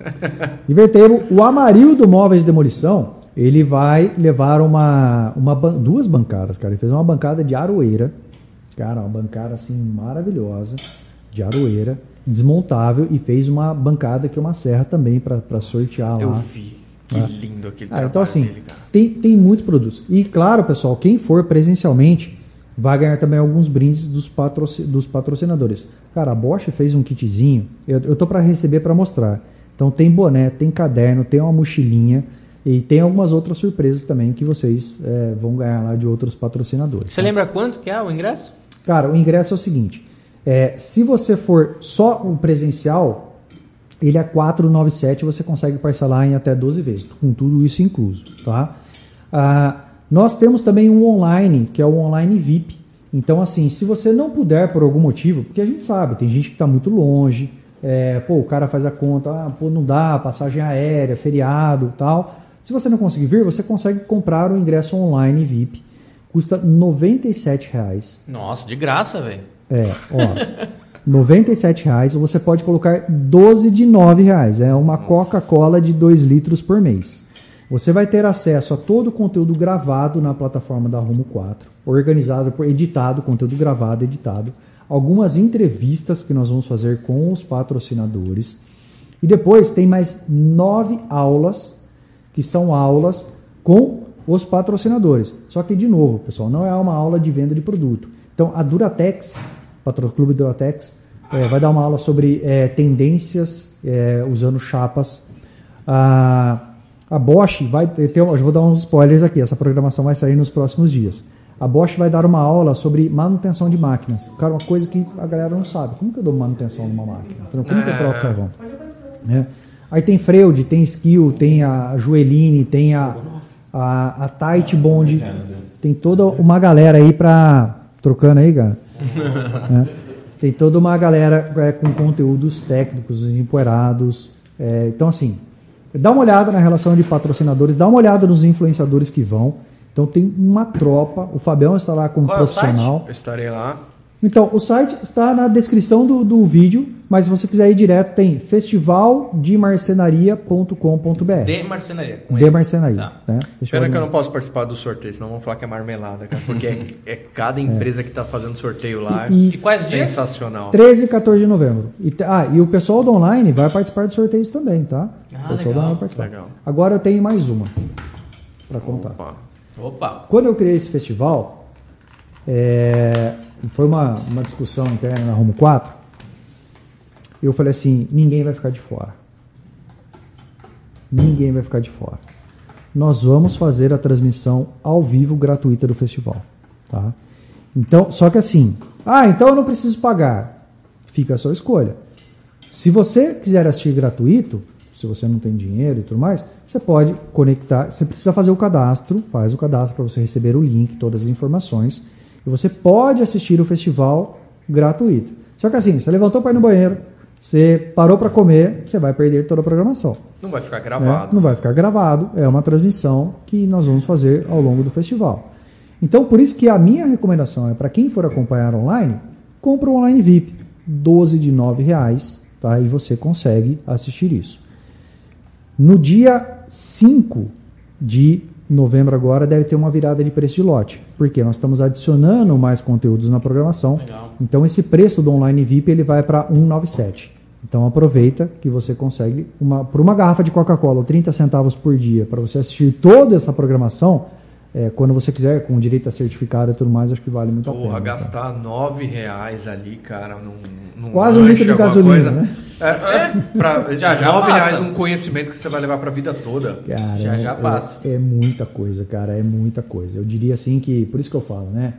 Invertemos. O Amarildo Móveis de Demolição, ele vai levar uma, uma duas bancadas, cara. Ele fez uma bancada de aroeira. Cara, uma bancada assim maravilhosa de aroeira, desmontável e fez uma bancada que é uma serra também pra pra sortear Eu lá. vi. Que lindo aquele Ah, então assim, dele, tem, tem muitos produtos. E claro, pessoal, quem for presencialmente vai ganhar também alguns brindes dos, patroci- dos patrocinadores. Cara, a Bosch fez um kitzinho, eu, eu tô para receber para mostrar. Então tem boné, tem caderno, tem uma mochilinha e tem algumas outras surpresas também que vocês eh, vão ganhar lá de outros patrocinadores. Você tá? lembra quanto que é o ingresso? Cara, o ingresso é o seguinte: é, se você for só o presencial, ele é 497, você consegue parcelar em até 12 vezes, com tudo isso incluso, tá? Ah, nós temos também um online, que é o online VIP. Então, assim, se você não puder por algum motivo, porque a gente sabe, tem gente que está muito longe, é, pô, o cara faz a conta, ah, pô, não dá, passagem aérea, feriado tal. Se você não conseguir vir, você consegue comprar o ingresso online VIP. Custa 97 reais. Nossa, de graça, velho. É, ó. 97 reais. Você pode colocar 12 de 9 reais. É uma Coca-Cola de 2 litros por mês. Você vai ter acesso a todo o conteúdo gravado na plataforma da Rumo 4, organizado por editado, conteúdo gravado, editado, algumas entrevistas que nós vamos fazer com os patrocinadores. E depois tem mais nove aulas, que são aulas com os patrocinadores. Só que, de novo, pessoal, não é uma aula de venda de produto. Então, a Duratex, Patro Clube Duratex, é, vai dar uma aula sobre é, tendências é, usando chapas. A, a Bosch vai ter, eu vou dar uns spoilers aqui, essa programação vai sair nos próximos dias. A Bosch vai dar uma aula sobre manutenção de máquinas. Cara, uma coisa que a galera não sabe. Como que eu dou manutenção numa máquina? Então, como que eu troco carvão? Né? Aí tem Freud, tem Skill, tem a Joeline, tem a, a, a Tight Bond. Tem toda uma galera aí pra. Trocando aí, cara. né? Tem toda uma galera é, com conteúdos técnicos, empoeirados. É, então, assim, dá uma olhada na relação de patrocinadores, dá uma olhada nos influenciadores que vão. Então tem uma tropa, o Fabião está lá como Qual é o profissional. Eu estarei lá. Então, o site está na descrição do, do vídeo, mas se você quiser ir direto, tem festivaldemarcenaria.com.br. De marcenaria. com De ele. marcenaria. Tá. Né? Pena que eu não posso participar do sorteio, senão vão falar que é marmelada, cara. Porque é, é cada empresa que tá fazendo sorteio lá. E- E quais dias? Sensacional. 13 e 14 de novembro. E, ah, e o pessoal do online vai participar dos sorteios também, tá? Ah, o pessoal do legal, online vai participar. legal. Agora eu tenho mais uma para contar. Opa. Opa. Quando eu criei esse festival, é, foi uma, uma discussão interna na Rumo 4. Eu falei assim: ninguém vai ficar de fora. Ninguém vai ficar de fora. Nós vamos fazer a transmissão ao vivo gratuita do festival. Tá? Então, só que assim, ah, então eu não preciso pagar. Fica a sua escolha. Se você quiser assistir gratuito, se você não tem dinheiro e tudo mais, você pode conectar. Você precisa fazer o cadastro, faz o cadastro para você receber o link, todas as informações. E você pode assistir o festival gratuito. Só que assim, você levantou para ir no banheiro, você parou para comer, você vai perder toda a programação. Não vai ficar né? gravado. Não vai ficar gravado, é uma transmissão que nós vamos fazer ao longo do festival. Então, por isso que a minha recomendação é para quem for acompanhar online, compra o online VIP, 12 de 9 reais, tá? E você consegue assistir isso. No dia 5 de novembro agora deve ter uma virada de preço de lote, porque nós estamos adicionando mais conteúdos na programação. Então esse preço do online VIP ele vai para 197. Então aproveita que você consegue uma por uma garrafa de Coca-Cola, 30 centavos por dia, para você assistir toda essa programação, é, quando você quiser, com direito a certificado e tudo mais, acho que vale muito a Porra, pena. tá? gastar nove reais ali, cara, num, num Quase um litro de gasolina, coisa. né? É, é, pra, Já, já nove reais um conhecimento que você vai levar pra vida toda. Cara, Já, é- já é- passa. É, muita coisa, cara, é muita coisa. Eu diria assim que, por isso que eu falo, né?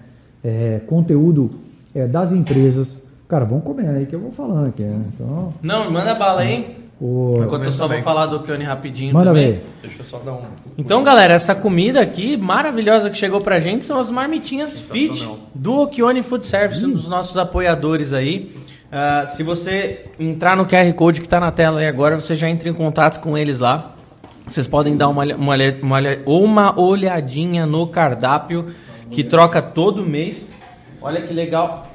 É, conteúdo é, das empresas. Cara, vamos comer aí que eu vou falando aqui. né? Então, Não, manda bala aí. o- Enquanto eu só vou falar do Keone rapidinho manda também. ver. Deixa eu só dar um. Então, galera, essa comida aqui maravilhosa que chegou pra gente são as marmitinhas Fit do Okione Food Service, um dos nossos apoiadores aí. Ah, se você entrar no QR Code que tá na tela aí agora, você já entra em contato com eles lá. Vocês podem dar uma, uma, uma, uma olhadinha no cardápio que troca todo mês. Olha que legal.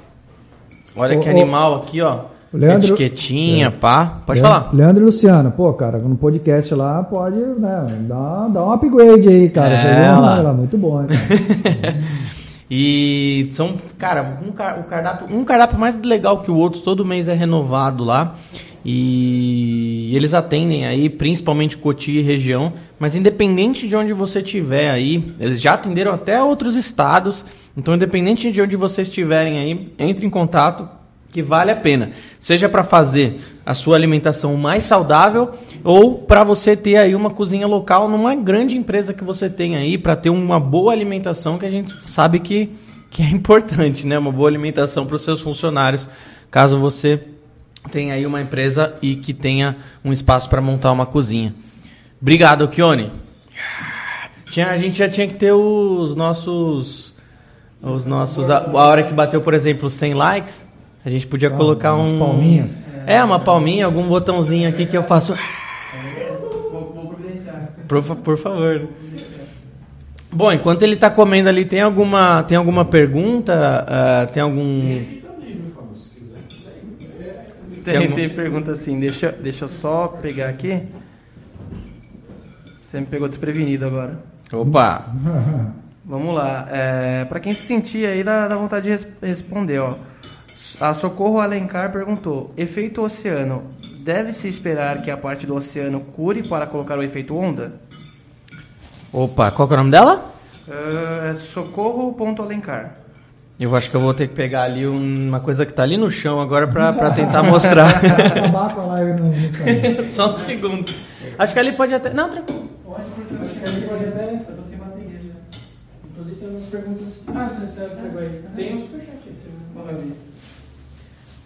Olha Ô, que ô, animal aqui, ó. Leandro- Etiquetinha, pá. Pode falar. Leandro e Luciano, pô, cara, no podcast lá pode, né, dar, dar um upgrade aí, cara. É, Você lá. Lá, muito bom, hein? E são, cara, um, car- cardápio, um cardápio mais legal que o outro, todo mês é renovado lá. E eles atendem aí, principalmente Coti e região, mas independente de onde você estiver aí, eles já atenderam até outros estados. Então, independente de onde vocês estiverem aí, entre em contato que vale a pena. Seja para fazer a sua alimentação mais saudável ou para você ter aí uma cozinha local numa grande empresa que você tem aí para ter uma boa alimentação que a gente sabe que, que é importante, né? Uma boa alimentação para os seus funcionários, caso você tenha aí uma empresa e que tenha um espaço para montar uma cozinha. Obrigado, Kione. Tinha, a gente já tinha que ter os nossos os nossos a, a hora que bateu, por exemplo, 100 likes, a gente podia colocar umas um palminhas. É, uma palminha, algum botãozinho aqui que eu faço por, por favor. Bom, enquanto ele tá comendo ali, tem alguma tem alguma pergunta? Ah, tem algum Tem, algum- tem pergunta assim, deixa, deixa eu só pegar aqui. Você me pegou desprevenido agora. Opa. Vamos lá. É, para quem se sentir aí, dá, dá vontade de res- responder, ó. A Socorro Alencar perguntou: efeito oceano deve-se esperar que a parte do oceano cure para colocar o efeito onda? Opa, qual que é o nome dela? Uh, socorro.alencar. Eu acho que eu vou ter que pegar ali uma coisa que tá ali no chão agora pra, pra tentar mostrar. Acabar com a live no, no Instagram. Só um segundo. Acho que ali pode até. Não, tranquilo. Acho que ali pode até. Eu tô sem bateria já. Inclusive tem umas perguntas. Ah, você pegou aí. Tem um superchat aí, você vai ver.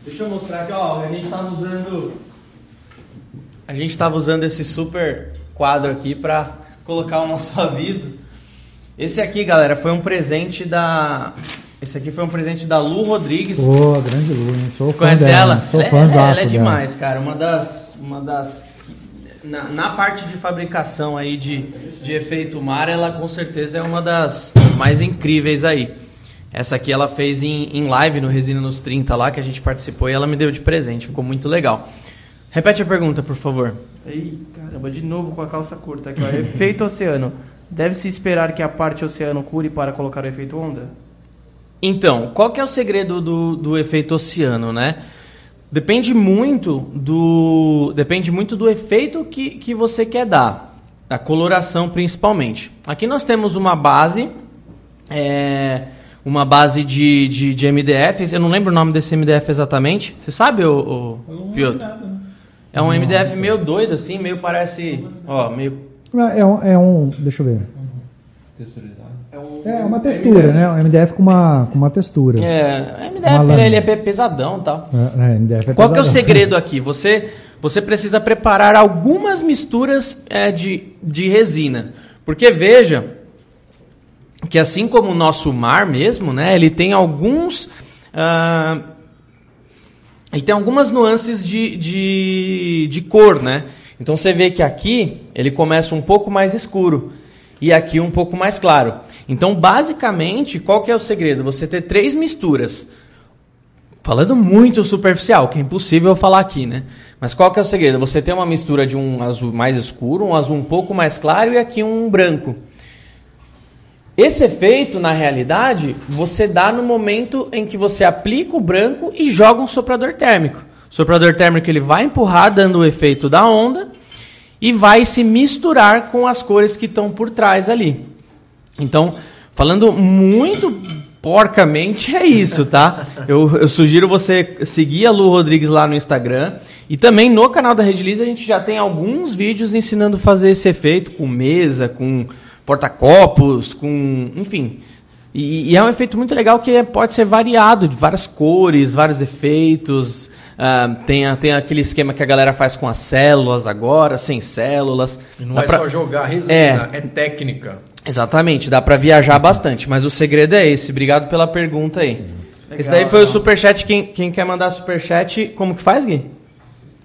Deixa eu mostrar aqui, ó. A gente tava usando. A gente tava usando esse super quadro aqui pra colocar o nosso aviso. Esse aqui, galera, foi um presente da. Esse aqui foi um presente da Lu Rodrigues. Pô, grande Lu, hein? Sou Conhece dela. ela? Sou ela, fãzaço ela é dela. demais, cara. Uma das. Uma das na, na parte de fabricação aí de, de efeito mar, ela com certeza é uma das mais incríveis aí. Essa aqui ela fez em, em live no Resina nos 30 lá, que a gente participou e ela me deu de presente. Ficou muito legal. Repete a pergunta, por favor. Ei, caramba, de novo com a calça curta aqui, ó. Efeito oceano. Deve-se esperar que a parte oceano cure para colocar o efeito onda? Então, qual que é o segredo do, do efeito oceano, né? Depende muito do depende muito do efeito que, que você quer dar, a coloração principalmente. Aqui nós temos uma base, é, uma base de, de, de MDF. Eu não lembro o nome desse MDF exatamente. Você sabe, o, Piotr? É um MDF meio doido assim, meio parece, ó, meio É um, é um. Deixa eu ver. Texturizado. É uma textura, né? Um MDF com uma, com uma textura. é, MDF ele, é pe- pesadão, tal. É, é, MDF é Qual que é o pesadão. segredo aqui? Você, você precisa preparar algumas misturas é, de, de resina. Porque veja que assim como o nosso mar mesmo, né, ele tem alguns. ah, ele tem algumas nuances de, de, de cor, né? Então você vê que aqui ele começa um pouco mais escuro e aqui um pouco mais claro. Então, basicamente, qual que é o segredo? Você ter três misturas. Falando muito superficial, que é impossível falar aqui, né? Mas qual que é o segredo? Você tem uma mistura de um azul mais escuro, um azul um pouco mais claro e aqui um branco. Esse efeito, na realidade, você dá no momento em que você aplica o branco e joga um soprador térmico. O soprador térmico ele vai empurrar, dando o efeito da onda, e vai se misturar com as cores que estão por trás ali. Então, falando muito porcamente, é isso, tá? Eu, eu sugiro você seguir a Lu Rodrigues lá no Instagram. E também no canal da Redilize a gente já tem alguns vídeos ensinando a fazer esse efeito com mesa, com porta-copos, com. enfim. E, e é um efeito muito legal que é- pode ser variado, de várias cores, vários efeitos. Ah, tem, a- tem aquele esquema que a galera faz com as células agora, sem células. E não Dá é pra- só jogar resina, É. é, técnica. Exatamente, dá pra viajar bastante, mas o segredo é esse. Obrigado pela pergunta aí. Legal, esse daí foi o superchat. Quem, quem quer mandar superchat, como que faz, Gui?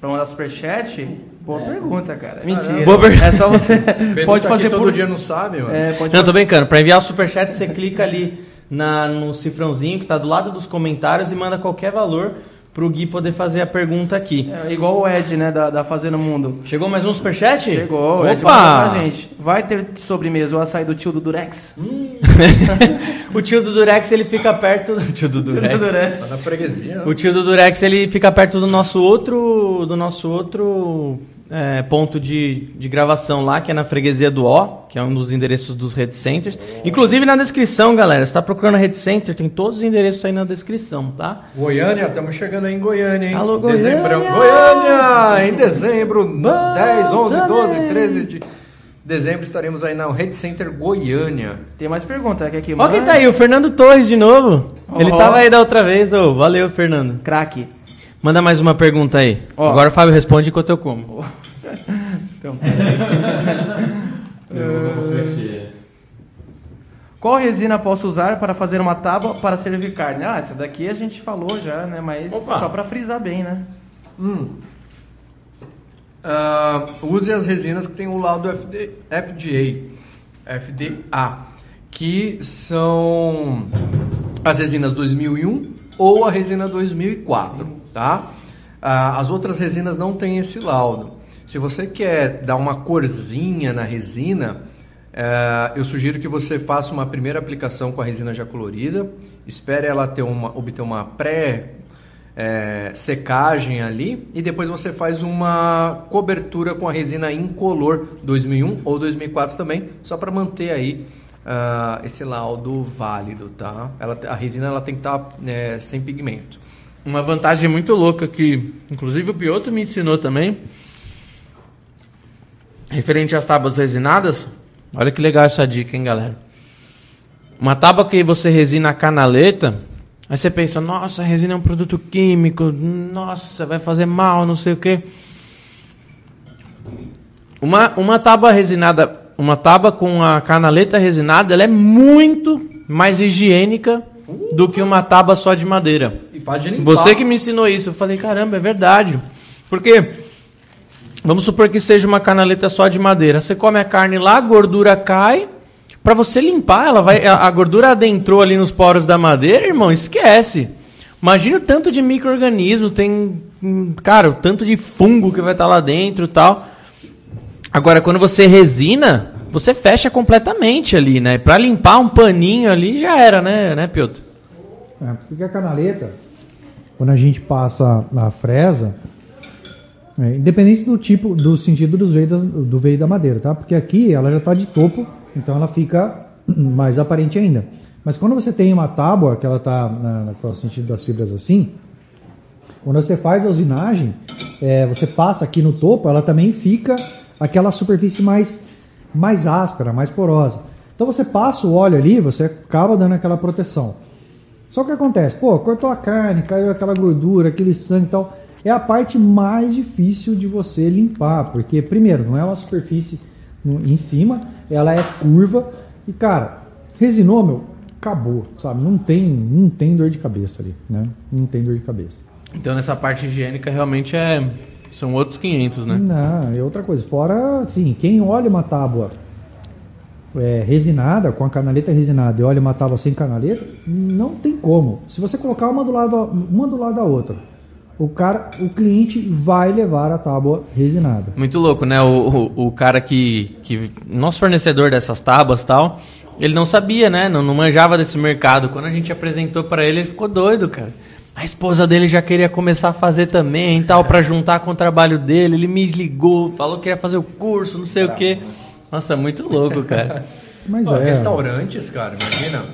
Pra mandar superchat? Boa pergunta, cara. Mentira. Boa per- É só você. Pode fazer aqui todo por. dia não sabe, mano. É, pode Não, tô brincando. Pra enviar o superchat, você clica ali na, no cifrãozinho que tá do lado dos comentários e manda qualquer valor pro Gui poder fazer a pergunta aqui. É igual o Ed, né, da, da Fazenda Mundo. Chegou mais um superchat? Chegou, o Ed Opa! pra gente. Vai ter sobremesa o açaí do tio do Durex? o tio do Durex, ele fica perto... do tio do Durex. Do Durex. Tá na freguesia, né? O tio do Durex ele fica perto do nosso outro, do nosso outro é, ponto de, de gravação lá, que é na freguesia do O, que é um dos endereços dos Red Centers. Inclusive na descrição, galera, você está procurando a Red Center, tem todos os endereços aí na descrição, tá? Goiânia, estamos chegando aí em Goiânia, hein? Alô, Goiânia! Dezembrão. Goiânia! Em dezembro, 10, 11, 12, 13 de dezembro estaremos aí na Red Center Goiânia. Tem mais pergunta, quer que Ó quem tá aí, o Fernando Torres de novo. Ele tava aí da outra vez, ô. Valeu, Fernando. Craque. Manda mais uma pergunta aí. Ó. Agora o Fábio responde enquanto eu como. Qual resina posso usar para fazer uma tábua para servir carne? Ah, essa daqui a gente falou já, né? Mas Opa. só para frisar bem, né? Ah, use as resinas que tem o laudo FD, FDA, FDA, que são as resinas 2001 ou a resina 2004, tá? Ah, as outras resinas não têm esse laudo. Se você quer dar uma corzinha na resina, eh, eu sugiro que você faça uma primeira aplicação com a resina já colorida, espere ela ter uma, obter uma pré é, secagem ali e depois você faz uma cobertura com a resina incolor 2001 ou 2004 também, só para manter aí ah, esse laudo válido, tá? Ela, a resina ela tem que estar é, sem pigmento. Uma vantagem muito louca que, inclusive, o Pioto me ensinou também, referente às tábuas resinadas. Olha que legal essa dica, hein, galera? Uma tábua que você resina a canaleta, aí você pensa, nossa, resina é um produto químico, nossa, vai fazer mal, não sei o quê. Uma, uma tábua resinada, uma tábua com a canaleta resinada, ela é muito mais higiênica do que uma tábua só de madeira. E pode limpar. Você que me ensinou isso. Eu falei, caramba, é verdade. Porque, vamos supor que seja uma canaleta só de madeira. Você come a carne lá, a gordura cai. Pra você limpar, ela vai, a gordura adentrou ali nos poros da madeira, irmão, esquece. Imagina o tanto de micro-organismo, tem, hum, cara, o tanto de fungo que vai estar lá dentro e tal. Agora, quando você resina, você fecha completamente ali, né? Pra limpar um paninho ali, já era, né, né, Piotr? É, porque a canaleta, quando a gente passa na fresa, é, independente do tipo, do sentido dos veios do veio da madeira, tá? Porque aqui ela já está de topo, então ela fica mais aparente ainda. Mas quando você tem uma tábua que ela está no sentido das fibras assim, quando você faz a usinagem, é, você passa aqui no topo, ela também fica aquela superfície mais, mais áspera, mais porosa. Então você passa o óleo ali, você acaba dando aquela proteção. Só que acontece, pô, cortou a carne, caiu aquela gordura, aquele sangue e tal. É a parte mais difícil de você limpar, porque primeiro, não é uma superfície em cima, ela é curva e cara, resinou, meu, acabou, sabe? Não tem, não tem dor de cabeça ali, né? Não tem dor de cabeça. Então nessa parte higiênica realmente é são outros 500, né? Não, é outra coisa. Fora, assim, quem olha uma tábua é, resinada, com a canaleta resinada, e olha uma tábua sem canaleta, não tem como. Se você colocar uma do lado, uma do lado da outra, o cara, o cliente vai levar a tábua resinada. Muito louco, né? O, o, o cara que, que. Nosso fornecedor dessas tábuas tal, ele não sabia, né? Não, não manjava desse mercado. Quando a gente apresentou pra ele, ele ficou doido, cara. A esposa dele já queria começar a fazer também e tal, pra juntar com o trabalho dele. Ele me ligou, falou que ia fazer o curso, não sei o quê. Nossa, muito louco, cara. Mas Ó, é. Restaurantes, cara, imagina.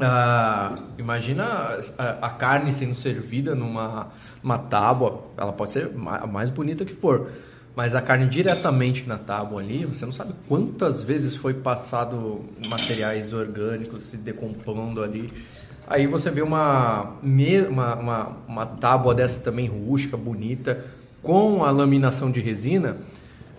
ah, imagina a, a carne sendo servida numa uma tábua. Ela pode ser a mais bonita que for. Mas a carne diretamente na tábua ali, você não sabe quantas vezes foi passado materiais orgânicos se decompondo ali. Aí você vê uma, uma, uma, uma tábua dessa também rústica, bonita, com a laminação de resina.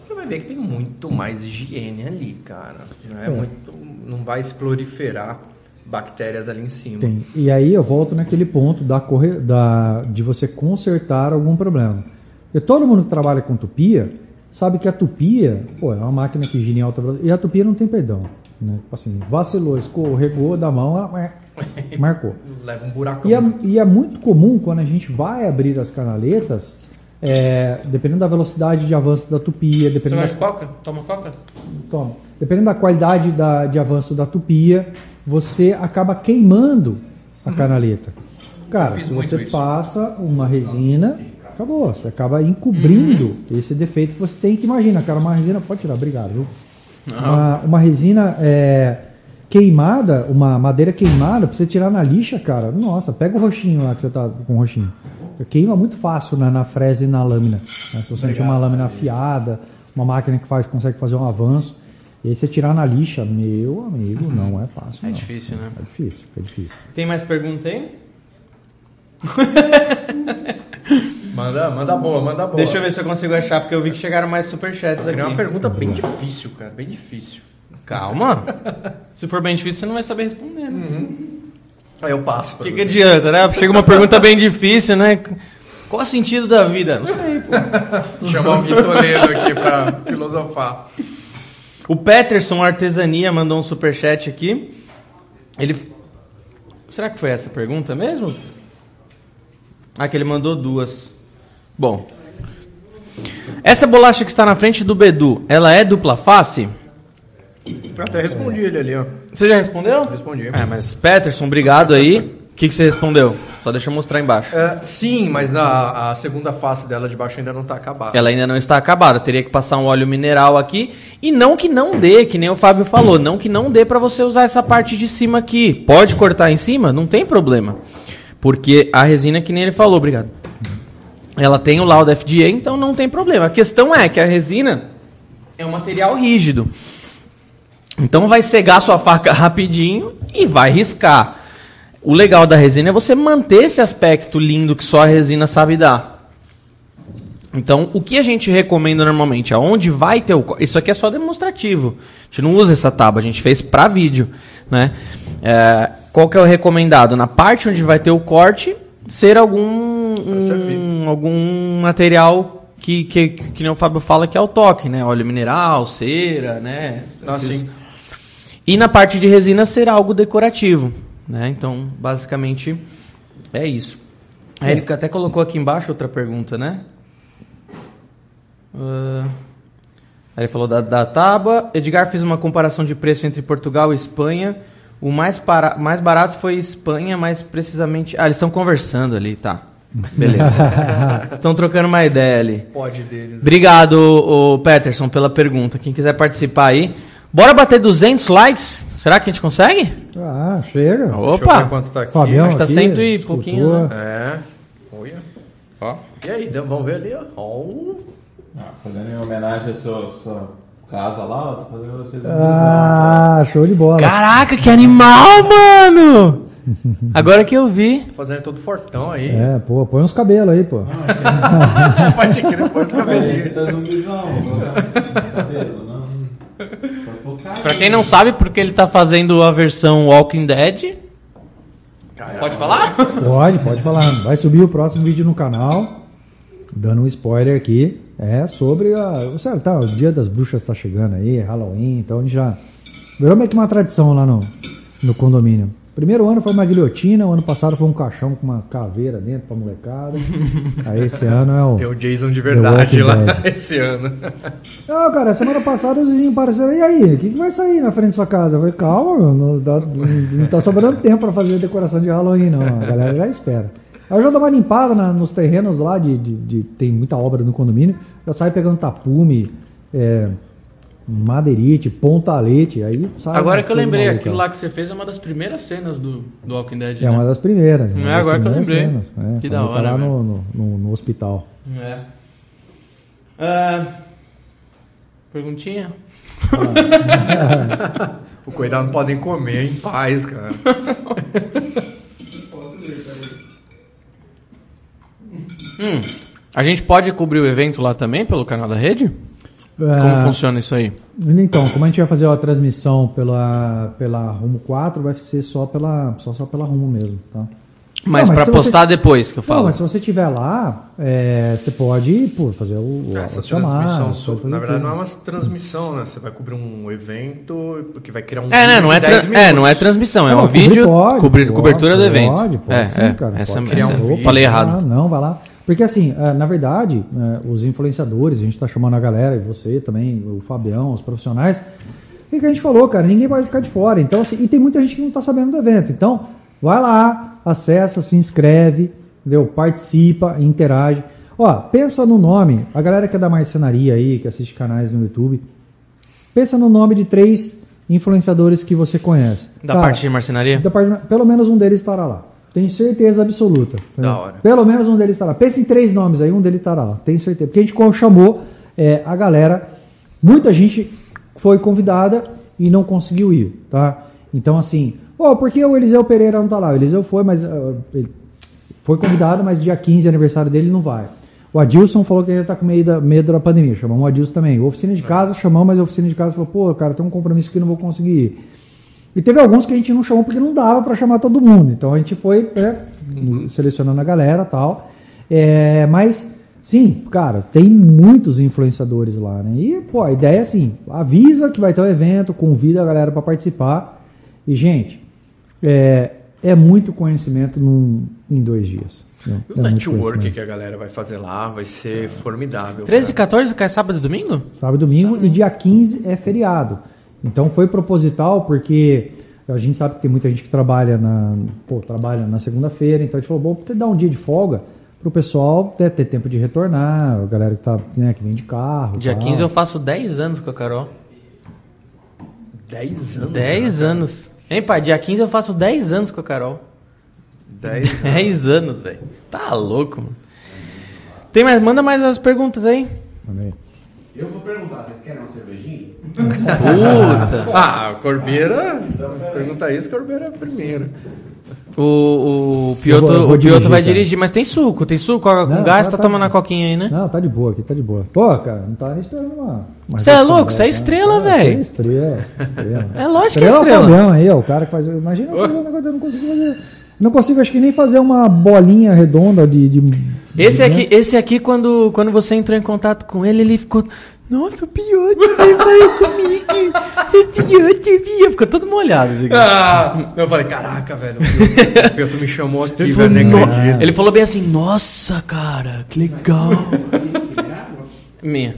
Você vai ver que tem muito mais higiene ali, cara. Não, é É. muito, não vai se proliferar bactérias ali em cima. Tem. E aí eu volto naquele ponto da, corre... da... de você consertar algum problema. Porque todo mundo que trabalha com tupia sabe que a tupia, pô, é uma máquina que gira em alta velocidade. E a tupia não tem perdão. Né? Tipo Assim, vacilou, escorregou da mão, ela marcou. Leva um buraco. E é, e é muito comum quando a gente vai abrir as canaletas, é, dependendo da velocidade de avanço da tupia, dependendo da, coca? Toma coca? Toma. Dependendo da qualidade da- de avanço da tupia, você acaba queimando a canaleta. Cara, se você isso. passa uma resina, acabou. Você acaba encobrindo esse defeito que você tem que imagina, cara, uma resina. Pode tirar, obrigado. Viu? Uma, uma resina é, queimada, uma madeira queimada, pra você tirar na lixa, cara, nossa, pega o roxinho lá que você tá com o roxinho. Queima muito fácil na, na fresa e na lâmina. né? Se você não tiver uma lâmina afiada, uma máquina que faz, consegue fazer um avanço. E aí você tirar na lixa, meu amigo, não é fácil. É não. difícil, né? É difícil, é difícil. Tem mais pergunta aí? Manda, manda boa, manda boa. Deixa eu ver se eu consigo achar, porque eu vi que chegaram mais superchats Queria uma aqui. pergunta bem difícil, cara. Bem difícil. Calma. Se for bem difícil, você não vai saber responder. né? Aí eu passo. O que, que adianta, né? Chega uma pergunta bem difícil, né? Qual o sentido da vida? Não sei, pô. Chamar o Gui Toledo aqui pra filosofar. O Peterson Artesania mandou um superchat aqui. Ele. Será que foi essa pergunta mesmo? Ah, que ele mandou duas. Bom. Essa bolacha que está na frente do Bedu, ela é dupla face? Eu até respondi ele ali, ó. Você já respondeu? Respondi. É, mas Peterson, obrigado aí. O que, que você respondeu? Só deixa eu mostrar embaixo. É, sim, mas na, a segunda face dela de baixo ainda não tá acabada. Ela ainda não está acabada. Teria que passar um óleo mineral aqui. E não que não dê, que nem o Fábio falou. Não que não dê para você usar essa parte de cima aqui. Pode cortar em cima? Não tem problema. Porque a resina, que nem ele falou, obrigado. Ela tem o laudo FDA, então não tem problema. A questão é que a resina é um material rígido. Então vai cegar sua faca rapidinho e vai riscar. O legal da resina é você manter esse aspecto lindo que só a resina sabe dar. Então, o que a gente recomenda normalmente? Aonde vai ter o? Isso aqui é só demonstrativo. A gente não usa essa tábua, a gente fez para vídeo. Né? É, qual que é o recomendado? Na parte onde vai ter o corte, ser algum, um, algum material que, que, que nem o Fábio fala que é o toque, né? Óleo mineral, cera, né? Ah, sim. E na parte de resina ser algo decorativo, né? Então, basicamente é isso. A Erika até colocou aqui embaixo outra pergunta, né? Uh, ele falou da, da tábua. Edgar fez uma comparação de preço entre Portugal e Espanha. O mais, para, mais barato foi Espanha, mais precisamente. Ah, eles estão conversando ali, tá. Beleza. estão trocando uma ideia ali. Pode deles. Obrigado, o Peterson, pela pergunta. Quem quiser participar aí. Bora bater 200 likes? Será que a gente consegue? Ah, chega. Deixa eu ver Opa! quanto tá aqui. Fabião Acho que tá aqui, cento e pouquinho, né? É. Olha. Ó. E aí, vamos ver ali, ó. Ó. Ah, fazendo em homenagem à sua, sua casa lá, ó, tô fazendo vocês Ah, show de bola. Caraca, que animal, mano! Agora que eu vi. Fazendo todo fortão aí. É, pô, põe uns cabelos aí, pô. Pode crer, depois os Mas a cabelinhos. gente tá zumbizão, cabelo, não. Pra quem não sabe, porque ele tá fazendo a versão Walking Dead. Pode falar? Pode, pode falar. Vai subir o próximo vídeo no canal. Dando um spoiler aqui. É sobre a. Sério, tá, o dia das bruxas tá chegando aí, é Halloween, então a gente já. Virou meio que uma tradição lá no, no condomínio. Primeiro ano foi uma guilhotina, o ano passado foi um caixão com uma caveira dentro pra molecada. Aí esse ano é o. Tem o Jason de verdade lá esse ano. Não, cara, semana passada os vizinhos apareceram. E aí, o que, que vai sair na frente da sua casa? Eu falei, calma, meu, não, dá- não tá sobrando tempo pra fazer decoração de Halloween, não. A galera já espera. Aí eu já dou uma limpada na- nos terrenos lá, de, de- de- tem muita obra no condomínio. Já sai pegando tapume, é, madeirite, pontalete. Aí sai Agora que eu lembrei, malucas aquilo lá que você fez é uma das primeiras cenas do, do Walking Dead. É né? uma das primeiras. uma É, das agora que eu primeiras lembrei. cenas. É, Que da tá hora, lá velho. no, no, no- no hospital. É. Ah, perguntinha? O cuidado não podem comer em paz, cara. Hum, a gente pode cobrir o evento lá também pelo canal da rede? Como É, funciona isso aí? Então, como a gente vai fazer a transmissão pela, pela Rumo 4, vai ser só pela, só, só pela Rumo mesmo, tá? Mas Não, pra se postar depois que eu Não, falo. mas se você estiver lá, é, você pode pô, fazer o, Essa a chamada. transmissão, você sua- na verdade, tudo. não é uma transmissão, né? Você vai cobrir um evento que vai criar um É, né? vídeo Não é, de 10 tra- é, não é transmissão, é Não, um vídeo, pode, cobrir, pode, cobertura do evento. Pode, pode é, sim, é, cara. essa, pode essa- um Opa, falei errado. lá, não, vai lá. Porque assim, é, na verdade, é, os influenciadores, a gente tá chamando a galera, e você também, o Fabião, os profissionais. O que, a gente falou, cara? Ninguém pode ficar de fora. Então, assim, e tem muita gente que não tá sabendo do evento. Então, vai lá, acessa, se inscreve, entendeu? participa, interage. Ó, pensa no nome, a galera que é da marcenaria aí, que assiste canais no YouTube, pensa no nome de três influenciadores que você conhece. Da parte de marcenaria? da parte- pelo menos um deles estará lá. Tenho certeza absoluta. Da hora. Pelo menos um deles estará. Pensa em três nomes aí, um deles estará lá. Tenho certeza. Porque a gente chamou é, a galera. Muita gente foi convidada e não conseguiu ir, tá? Então, assim, ó, por que o Eliseu Pereira não tá lá? O Eliseu foi, mas ele foi convidado, mas dia 15, aniversário dele, não vai. O Adilson falou que ele tá com medo da, medo da pandemia. Chamamos o Adilson também. O Oficina de Casa chamamos, mas a Oficina de Casa falou, pô, cara, tem um compromisso que eu não vou conseguir ir. E teve alguns que a gente não chamou porque não dava para chamar todo mundo. Então a gente foi né, selecionando a galera e tal. É, mas, sim, cara, tem muitos influenciadores lá, né? E, pô, a ideia é assim: avisa que vai ter o evento, convida a galera para participar. E, gente, é, é muito conhecimento num, em dois dias. entendeu? E É o muito network que a galera vai fazer lá vai ser formidável. 13 e cara. 14 cai sábado e domingo? Sábado e domingo. E dia 15 é feriado. Então foi proposital porque A gente sabe que tem muita gente que trabalha na, pô, trabalha na segunda-feira, então a gente falou, bom, você dá um dia de folga pro pessoal ter, ter tempo de retornar, a galera que tá, né, que vem de carro. Dia tal. 15 eu faço 10 anos com a Carol. 10 anos. 10 né, cara? anos. Hein, pai? Dia 15 eu faço 10 anos com a Carol. 10 anos. 10 anos, velho. Tá louco, mano. Tem mais, manda mais as perguntas aí. Amém. Eu vou perguntar, vocês querem uma cervejinha? Puta. Ah, Corbeira. Pergunta isso, Corbeira é primeiro. O, o Pioto, vou- vou o Pioto dirigir, vai cara. dirigir, mas tem suco, tem suco com Não, gás, tá- tá, tomando a coquinha aí, né? Não, tá de boa aqui, tá de boa. Pô, cara, não tá nem esperando uma. uma Cê é louco, cê é dessa, estrela, né? velho. É estrela, estrela. É lógico que é Estrela estrela. Fabião aí, ó, o cara que faz. Imagina eu fazer um negócio, eu não consigo fazer. Não consigo, acho que nem fazer uma bolinha redonda de. de Esse de- aqui, esse aqui quando, quando você entrou em contato com ele, ele ficou. Nossa, o Pioto veio comigo. O Pioto via. Ficou todo molhado. Esse aqui. Ah, eu falei, caraca, velho. O Pioto me chamou aqui, Ele velho, falou, acredito. ele falou bem assim, nossa, cara, que legal. Minha.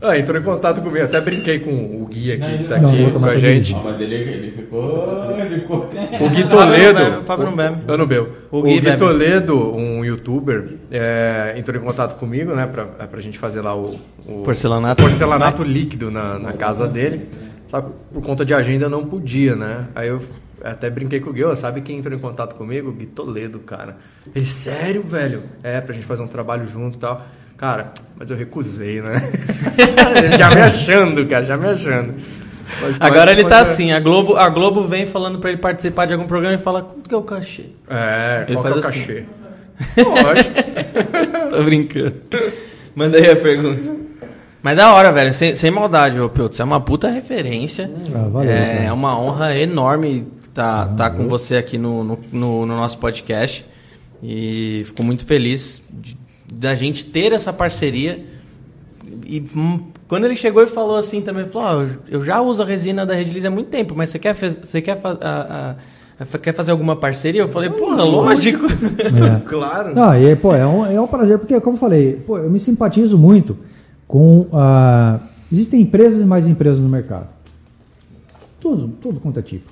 Ah, entrou em contato comigo. Até brinquei com o Gui aqui, que tá Não, aqui com a gente. Não, mas ele, ele ficou. Ele ficou. O Gui Toledo. Fábio não bebe. Eu não bebo. O O Gui. Toledo, um youtuber, é, entrou em contato comigo, né, pra, pra gente fazer lá o, o Porcelanato. porcelanato líquido na, na casa dele. Só que por conta de agenda não podia, né? Aí eu até brinquei com o Gui, "Ô, sabe quem entrou em contato comigo? O Gui Toledo, cara. Ele, sério, velho? É, pra gente fazer um trabalho junto e tal. Cara, mas eu recusei, né? Ele já me achando, cara, já me achando. Mas- Agora mas- ele tá mas é- assim, a Globo, a Globo vem falando pra ele participar de algum programa e fala, quanto que é o cachê? É, Ele qual que é o faz assim. cachê? Lógico. Tô brincando. Manda aí a pergunta. Mas da hora, velho, sem, sem maldade, ô Piotr, você é uma puta referência. Ah, valeu, é cara. uma honra enorme estar tá, com você aqui no, no, no- no nosso podcast. E fico muito feliz de- da gente ter essa parceria. E hum, quando ele chegou e falou assim também, falou, "Ó, eu- já uso a resina da Redilize há muito tempo, mas você quer, você quer, a- a- a- quer fazer alguma parceria? Eu falei, porra, lógico. É. Claro. Não, e, pô, é um, é um prazer, porque, como eu falei, pô, eu me simpatizo muito com. ah, existem empresas e mais empresas no mercado. Tudo, tudo quanto é tipo.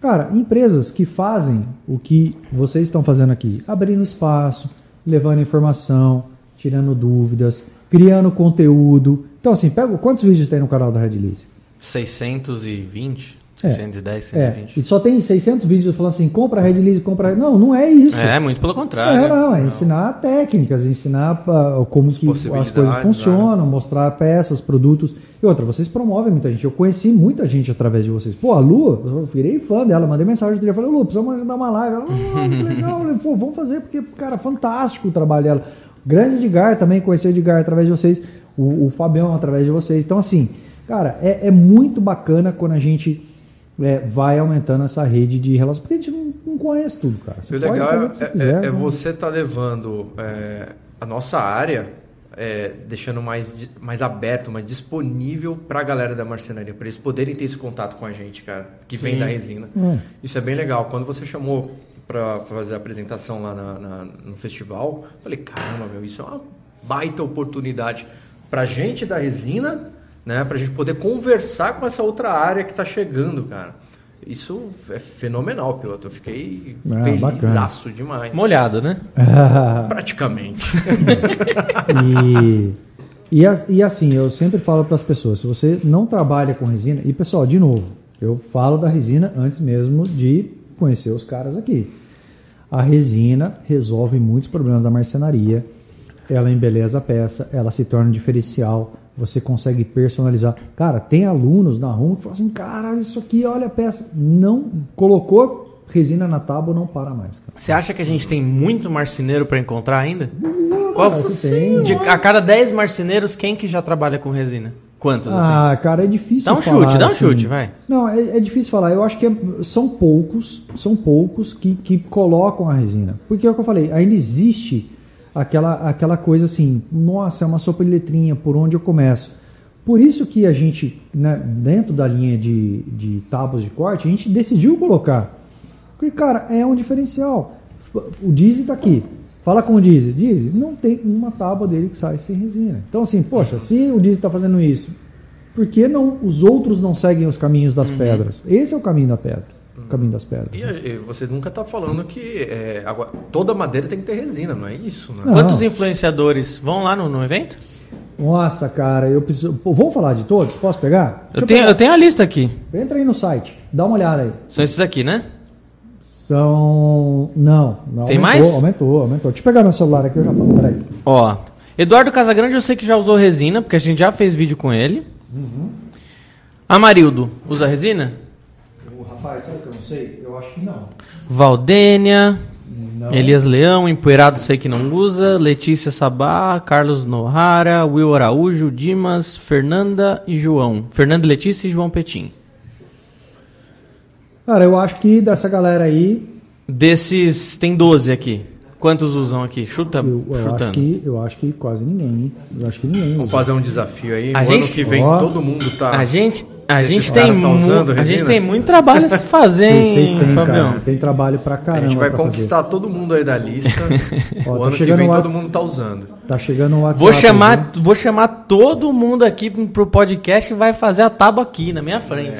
Cara, empresas que fazem o que vocês estão fazendo aqui, abrindo espaço, levando informação, tirando dúvidas, criando conteúdo. Então, assim, pega quantos vídeos tem no canal da Red Lease? 620, É. 610, É, 620. e só tem 600 vídeos falando assim, compra Red Lease, compra. Não, não é isso. É, muito pelo contrário. É, não, é ensinar técnicas, ensinar ah, como que as coisas né? funcionam, mostrar peças, produtos. E outra, vocês promovem muita gente. Eu conheci muita gente através de vocês. Pô, a Lu, eu virei fã dela, mandei mensagem dele, falei, Lu, precisamos agendar uma live. Ela, nossa, que legal. Falei, Pô, vamos fazer, porque, cara, fantástico o trabalho dela. Grande Edgar também, conheci o Edgar através de vocês, o, o Fabião através de vocês. Então, assim, cara, é, é muito bacana quando a gente é, vai aumentando essa rede de relações, porque a gente não, não conhece tudo, cara. Você o legal é, o que você é- quiser. é né? você estar levando é, a nossa área, é, deixando mais, mais aberto, mais disponível para a galera da marcenaria, para eles poderem ter esse contato com a gente, cara, que vem da resina. Hum. Isso é bem legal. Quando você chamou para fazer a apresentação lá na- na- no festival, eu falei, caramba, meu, isso é uma baita oportunidade para gente da resina, né, para a gente poder conversar com essa outra área que está chegando, cara. Isso é fenomenal, piloto. Eu fiquei Ah, felizaço demais. Molhado, né? Praticamente. E, e, e assim, eu sempre falo para as pessoas: se você não trabalha com resina, e pessoal, de novo, eu falo da resina antes mesmo de conhecer os caras aqui. A resina resolve muitos problemas da marcenaria, ela embeleza a peça, ela se torna um diferencial, você consegue personalizar. Cara, tem alunos na rua que falam assim: cara, isso aqui, olha a peça. Não colocou resina na tábua, não para mais. Cara. Você acha que a gente tem muito marceneiro pra encontrar ainda? Qual- você tem. de- a cada 10 marceneiros, quem que já trabalha com resina? Quantos, assim? Ah, cara, é difícil Dá um falar, chute, dá um assim. chute, vai. Não, é, é difícil falar. Eu acho que é- são poucos, são poucos que, que colocam a resina. Porque é o que eu falei, ainda existe aquela, aquela coisa assim, nossa, é uma sopa de letrinha, por onde eu começo? Por isso que a gente, né, dentro da linha de, de tábuas de corte, a gente decidiu colocar. Porque, cara, é um diferencial. O Dizzy tá aqui. Fala com o Dizzy. Dizzy, não tem uma tábua dele que sai sem resina. Então, assim, poxa, se o Dizzy tá fazendo isso Por que não, os outros não seguem os caminhos Uhum. das pedras? Esse é o caminho da pedra. O caminho das pedras. E, e você nunca tá falando que é, agora, toda madeira tem que ter resina, não é isso, né? Não. Quantos influenciadores vão lá no, no evento? Nossa, cara, eu preciso. Pô, vamos falar de todos? Posso pegar? Eu tenho, eu tenho a lista aqui. Entra aí no site, dá uma olhada aí. São esses aqui, né? São. Não, não. Tem aumentou, mais? Aumentou, aumentou. Deixa eu pegar meu celular aqui, eu já falo. Peraí. Ó, Eduardo Casagrande eu sei que já usou resina, porque a gente já fez vídeo com ele. Amarildo, usa resina? Rapaz, sabe o que eu não sei? Eu acho que não. Valdênia, Não. Elias Leão, Empoeirado sei que não usa, Letícia Sabá, Carlos Nohara, Will Araújo, Dimas, Fernanda e João. Fernanda Letícia e João Petim. Cara, eu acho que dessa galera aí, Desses, tem 12 aqui. Quantos usam aqui? Chuta, eu, eu acho chutando. que eu acho que quase ninguém. hein? Eu acho que ninguém. Vamos usa. fazer um desafio aí. A o gente- ano que vem Ó. todo mundo tá. A gente, a gente tem usando a gente tem muito trabalho a se fazer, Vocês têm, cara, Fabião? vocês têm trabalho pra a caramba. gente vai pra fazer. conquistar todo mundo aí da lista. Ó, o tá ano que vem o todo mundo tá usando. Tá chegando um WhatsApp. Vou aí, chamar, vou chamar todo mundo aqui pro podcast e vai fazer a tábua aqui na minha frente.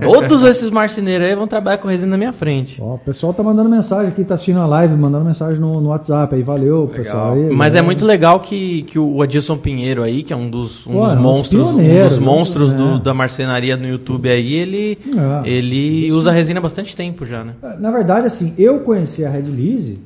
Todos esses marceneiros aí vão trabalhar com resina na minha frente. Ó, o pessoal tá mandando mensagem aqui, tá assistindo a live, mandando mensagem no, no WhatsApp aí. Valeu, pessoal. Aí, Mas é galera. muito legal que, que o Adilson Pinheiro aí, que é um dos, um Pô, dos é um dos monstros, um dos né? monstros do- É. da marcenaria no YouTube aí, ele, É. ele usa resina há bastante tempo já, né? Na verdade, assim, eu conheci a Red Lise,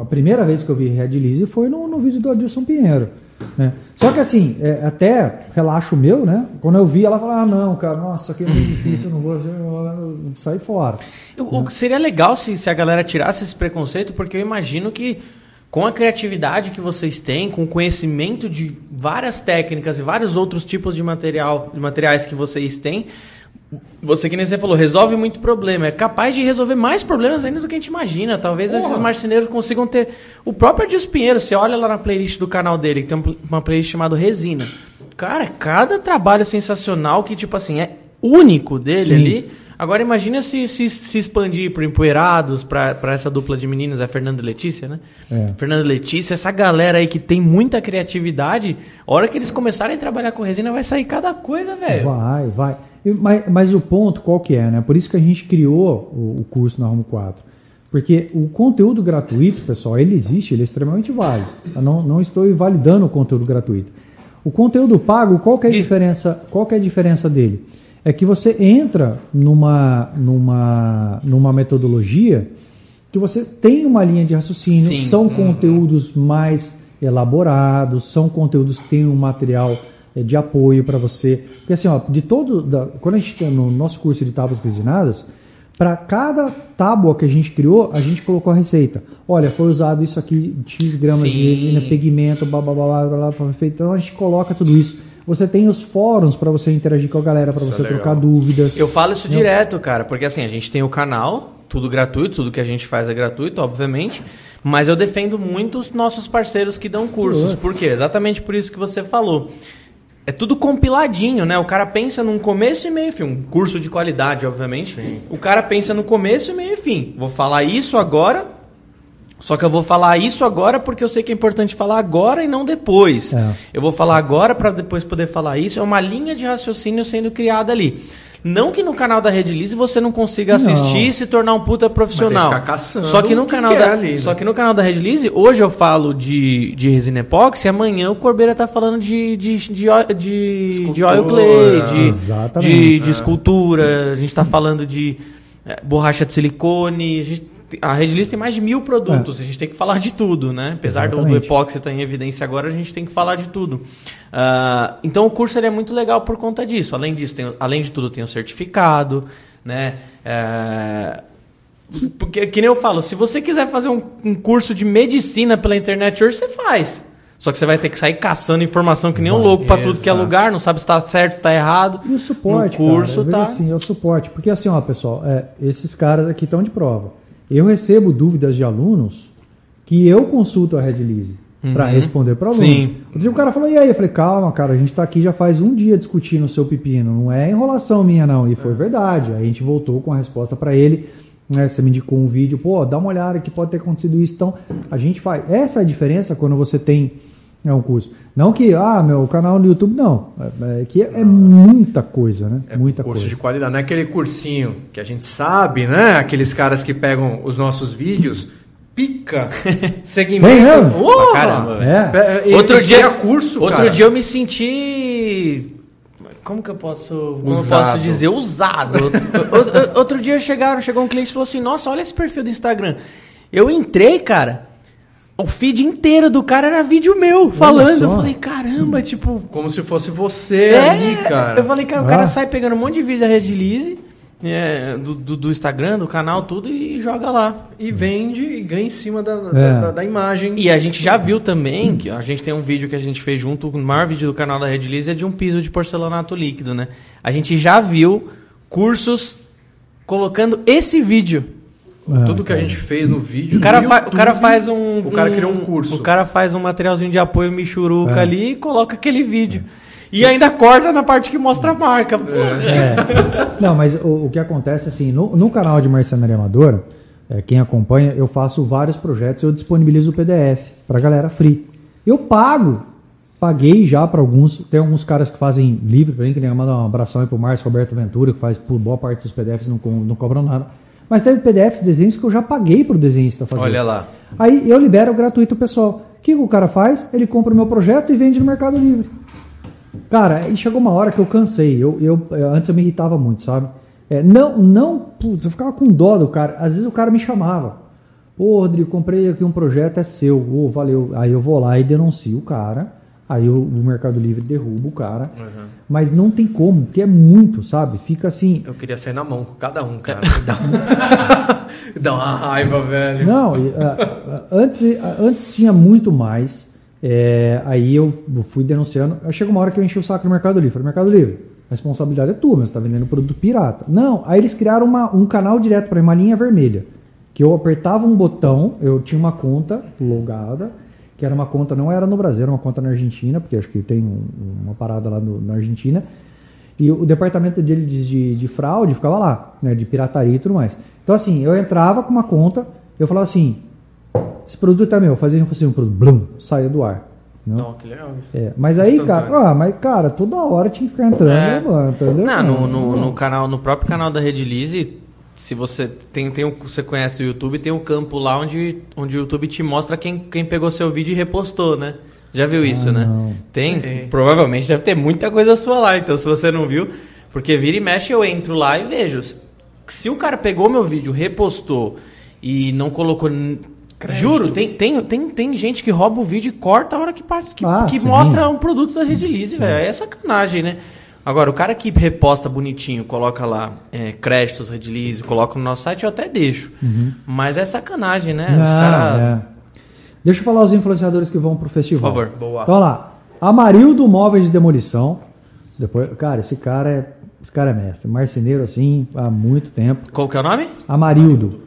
a primeira vez que eu vi Red Lise foi no, no vídeo do Adilson Pinheiro. Né? Só que assim, é, até relaxo meu, né? Quando eu vi, ela falou: ah, não, cara, nossa, aqui é muito difícil, eu não vou eu, eu, eu sair fora. O que seria legal se, se a galera tirasse esse preconceito, porque eu imagino que com a criatividade que vocês têm, com o conhecimento de várias técnicas e vários outros tipos de material, de materiais que vocês têm, você que nem você falou, resolve muito problema. É capaz de resolver mais problemas ainda do que a gente imagina. Talvez esses marceneiros consigam ter. O próprio Adilson Pinheiro, você olha lá na playlist do canal dele, que tem um- uma playlist chamada Resina. Cara, cada trabalho sensacional que, tipo assim, é único dele Sim. ali. Agora imagina se, se, se expandir para Empoeirados, para essa dupla de meninas, a Fernanda e Letícia, né? É. Fernanda e Letícia, essa galera aí que tem muita criatividade, a hora que eles começarem a trabalhar com resina vai sair cada coisa, velho. Vai, vai. Mas, mas o ponto qual que é, né? Por isso que a gente criou o, o curso na Rumo 4. Porque o conteúdo gratuito, pessoal, ele existe, ele é extremamente válido. Eu não, não estou invalidando o conteúdo gratuito. O conteúdo pago, qual que é a diferença, qual que é a diferença dele? É que você entra numa, numa, numa metodologia que você tem uma linha de raciocínio, Sim. são conteúdos mais elaborados, são conteúdos que têm um material de apoio para você. Porque assim, ó, de todo, da- quando a gente tem no nosso curso de tábuas resinadas, para cada tábua que a gente criou, a gente colocou a receita. Olha, foi usado isso aqui, X gramas de resina, pigmento, blá blá blá blá, blá. Então a gente coloca tudo isso. Você tem os fóruns para você interagir com a galera, para Isso você é trocar dúvidas. Eu falo isso direto, cara, porque assim, a gente tem o canal, tudo gratuito, tudo que a gente faz é gratuito, obviamente, mas eu defendo muito os nossos parceiros que dão cursos. Por quê? Exatamente por isso que você falou. É tudo compiladinho, né? O cara pensa num começo e meio e fim. Um curso de qualidade, obviamente. O cara pensa no começo e meio e fim. Vou falar isso agora, só que eu vou falar isso agora porque eu sei que é importante falar agora e não depois. É. Eu vou falar agora para depois poder falar isso. É uma linha de raciocínio sendo criada ali. Não que no canal da Rede Lise você não consiga Não. assistir e se tornar um puta profissional. Ficar caçando só que no que canal que é da, ali, né? só que no canal da Rede Lise, hoje eu falo de, de resina epóxi, amanhã o Corbeira tá falando de de de, de, de oil clay, de, de, de escultura, a gente tá falando de é, borracha de silicone, a gente a Red List tem mais de mil produtos, a gente tem que falar de tudo, né? Apesar do, do epóxi estar em evidência agora, a gente tem que falar de tudo. Ah, então o curso é muito legal por conta disso. Além disso, tem, além de tudo, tem o certificado, né? É, porque, que nem eu falo, se você quiser fazer um, um curso de medicina pela internet hoje, você faz. Só que você vai ter que sair caçando informação que nem um louco para tudo que é lugar, não sabe se está certo, se está errado. E o suporte, no curso cara, tá. assim, é o suporte. Porque assim, ó, pessoal, é, esses caras aqui estão de prova. Eu recebo dúvidas de alunos que eu consulto a Red Lise para responder para aluno. Uhum. Sim. Outro dia o cara falou, e aí? Eu falei, calma, cara, a gente tá aqui já faz um dia discutindo o seu pepino, não é enrolação minha não. E É. foi verdade. Aí a gente voltou com a resposta para ele. né, você me indicou um vídeo, pô, dá uma olhada que pode ter acontecido isso. Então, a gente faz. Essa é a diferença quando você tem É um curso. Não que, ah, meu canal no YouTube, não. É, é que é, muita coisa, né? É muita curso coisa. de qualidade, não é aquele cursinho que a gente sabe, né? Aqueles caras que pegam os nossos vídeos, pica, segmento. Mesmo? Porra! Pra caramba. É. E- Outro dia, curso, outro cara. dia eu me senti. Como que eu posso, eu Usado. posso dizer? Usado. outro, outro- outro dia chegaram, chegou um cliente e falou assim: Nossa, olha esse perfil do Instagram. Eu entrei, cara. O feed inteiro do cara era vídeo meu falando. Eu falei, caramba, tipo. Como se fosse você É, ali, cara. Eu falei, cara, o Ah. cara sai pegando um monte de vídeo da Redilize, é, do, do, do Instagram, do canal, tudo, e joga lá. E vende e ganha em cima da, da, É. da- da imagem. E a gente já viu também, que a gente tem um vídeo que a gente fez junto, o maior vídeo do canal da Redilize é de um piso de porcelanato líquido, né? A gente já viu cursos colocando esse vídeo. É, Tudo que a gente fez no vídeo. O cara, fa- o YouTube, cara faz um. O cara criou um curso. O cara faz um materialzinho de apoio michuruca É. ali e coloca aquele vídeo. E ainda corta na parte que mostra a marca. É. Não, mas o, o que acontece assim, no, no canal de Marcenaria Amadora, é, quem acompanha, eu faço vários projetos, eu disponibilizo o PDF pra galera free. Eu pago, paguei já para alguns, tem alguns caras que fazem livre pra mim, que nem mandar um abração aí pro Márcio Roberto Ventura, que faz por boa parte dos PDFs, não, não cobram nada. Mas teve PDFs, desenhos que eu já paguei pro desenhista fazer. Olha lá. Aí eu libero gratuito o pessoal. O que o cara faz? Ele compra o meu projeto e vende no Mercado Livre. Cara, aí chegou uma hora que eu cansei. Eu, eu, eu- antes eu me irritava muito, sabe? É, não, não, putz, eu ficava com dó do cara. Às vezes o cara me chamava. Ô, Rodrigo, comprei aqui um projeto, é seu. Ô, valeu. Aí eu vou lá e denuncio o cara. Aí o, o Mercado Livre derruba o cara. Mas não tem como, porque é muito, sabe? Fica assim. Eu queria sair na mão com cada um, cara. Dá, um- Dá uma raiva, velho. Não, antes, antes tinha muito mais. É, aí eu fui denunciando. Aí chega uma hora que eu enchi o saco no Mercado Livre. Falei, Mercado Livre, a responsabilidade é tua, mas você tá vendendo produto pirata. Não, aí eles criaram uma- um canal direto para uma linha vermelha. Que eu apertava um botão, eu tinha uma conta logada, que era uma conta, não era no Brasil, era uma conta na Argentina, porque acho que tem um- uma parada lá no- na Argentina. E o departamento dele de, de, de fraude ficava lá, né, de pirataria e tudo mais. Então, assim, eu entrava com uma conta, eu falava assim: esse produto é meu, eu fazia assim, um produto, blum, saía do ar. Não? Não, que legal isso. É, mas aí, Instantâneo. cara, ah, mas cara, toda hora tinha que ficar entrando, É. mano, entendeu? Não, no, no, no canal, no próprio canal da Redilize, se você tem, tem um, você conhece o YouTube, tem um campo lá onde, onde o YouTube te mostra quem, quem pegou seu vídeo e repostou, né? Já viu isso, né? não. Tem, Tem. provavelmente deve ter muita coisa sua lá, então se você não viu, porque vira e mexe eu entro lá e vejo. Se o cara pegou meu vídeo, repostou e não colocou n- Juro, tem, tem, tem, tem gente que rouba o vídeo e corta a hora que, parte- que, Ah, que mostra um produto da Redilize, velho. Aí É sacanagem, né? Agora, o cara que reposta bonitinho, coloca lá é, créditos, Redilize, coloca no nosso site, eu até deixo. Mas é sacanagem, né? Os Não, cara- é. Deixa eu falar os influenciadores que vão pro festival. Por favor. Boa. Então lá, Amarildo Móveis de Demolição. Depois, cara, esse cara é, esse cara é mestre, marceneiro assim há muito tempo. Qual que é o nome? Amarildo.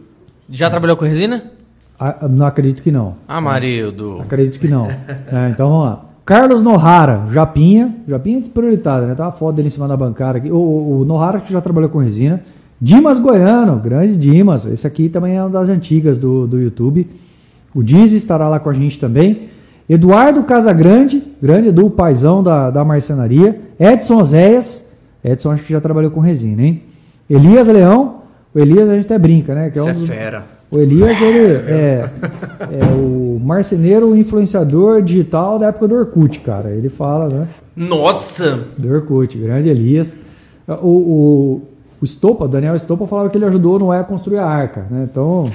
Já trabalhou com resina? Ah, não acredito que não. Amarildo. Acredito que não. É, então vamos lá. Carlos Nohara, Japinha. Japinha é desprioritário, né? Tá uma foto dele em cima da bancada aqui. O, o, Nohara que já trabalhou com resina. Dimas Goiano, grande Dimas. Esse aqui também é uma das antigas do, do YouTube. O Diz estará lá com a gente também. Eduardo Casagrande, grande do paizão da, da marcenaria. Edson Zéias. Edson acho que já trabalhou com resina, hein? Elias Leão. O Elias a gente até brinca, né? Que Isso um é fera. O Elias, ele é, é o marceneiro influenciador digital da época do Orkut, cara. Ele fala, né? Nossa! Do Orkut, grande Elias. O, o, o Estopa, Daniel Estopa, falava que ele ajudou o Noé a construir a arca, né? Então,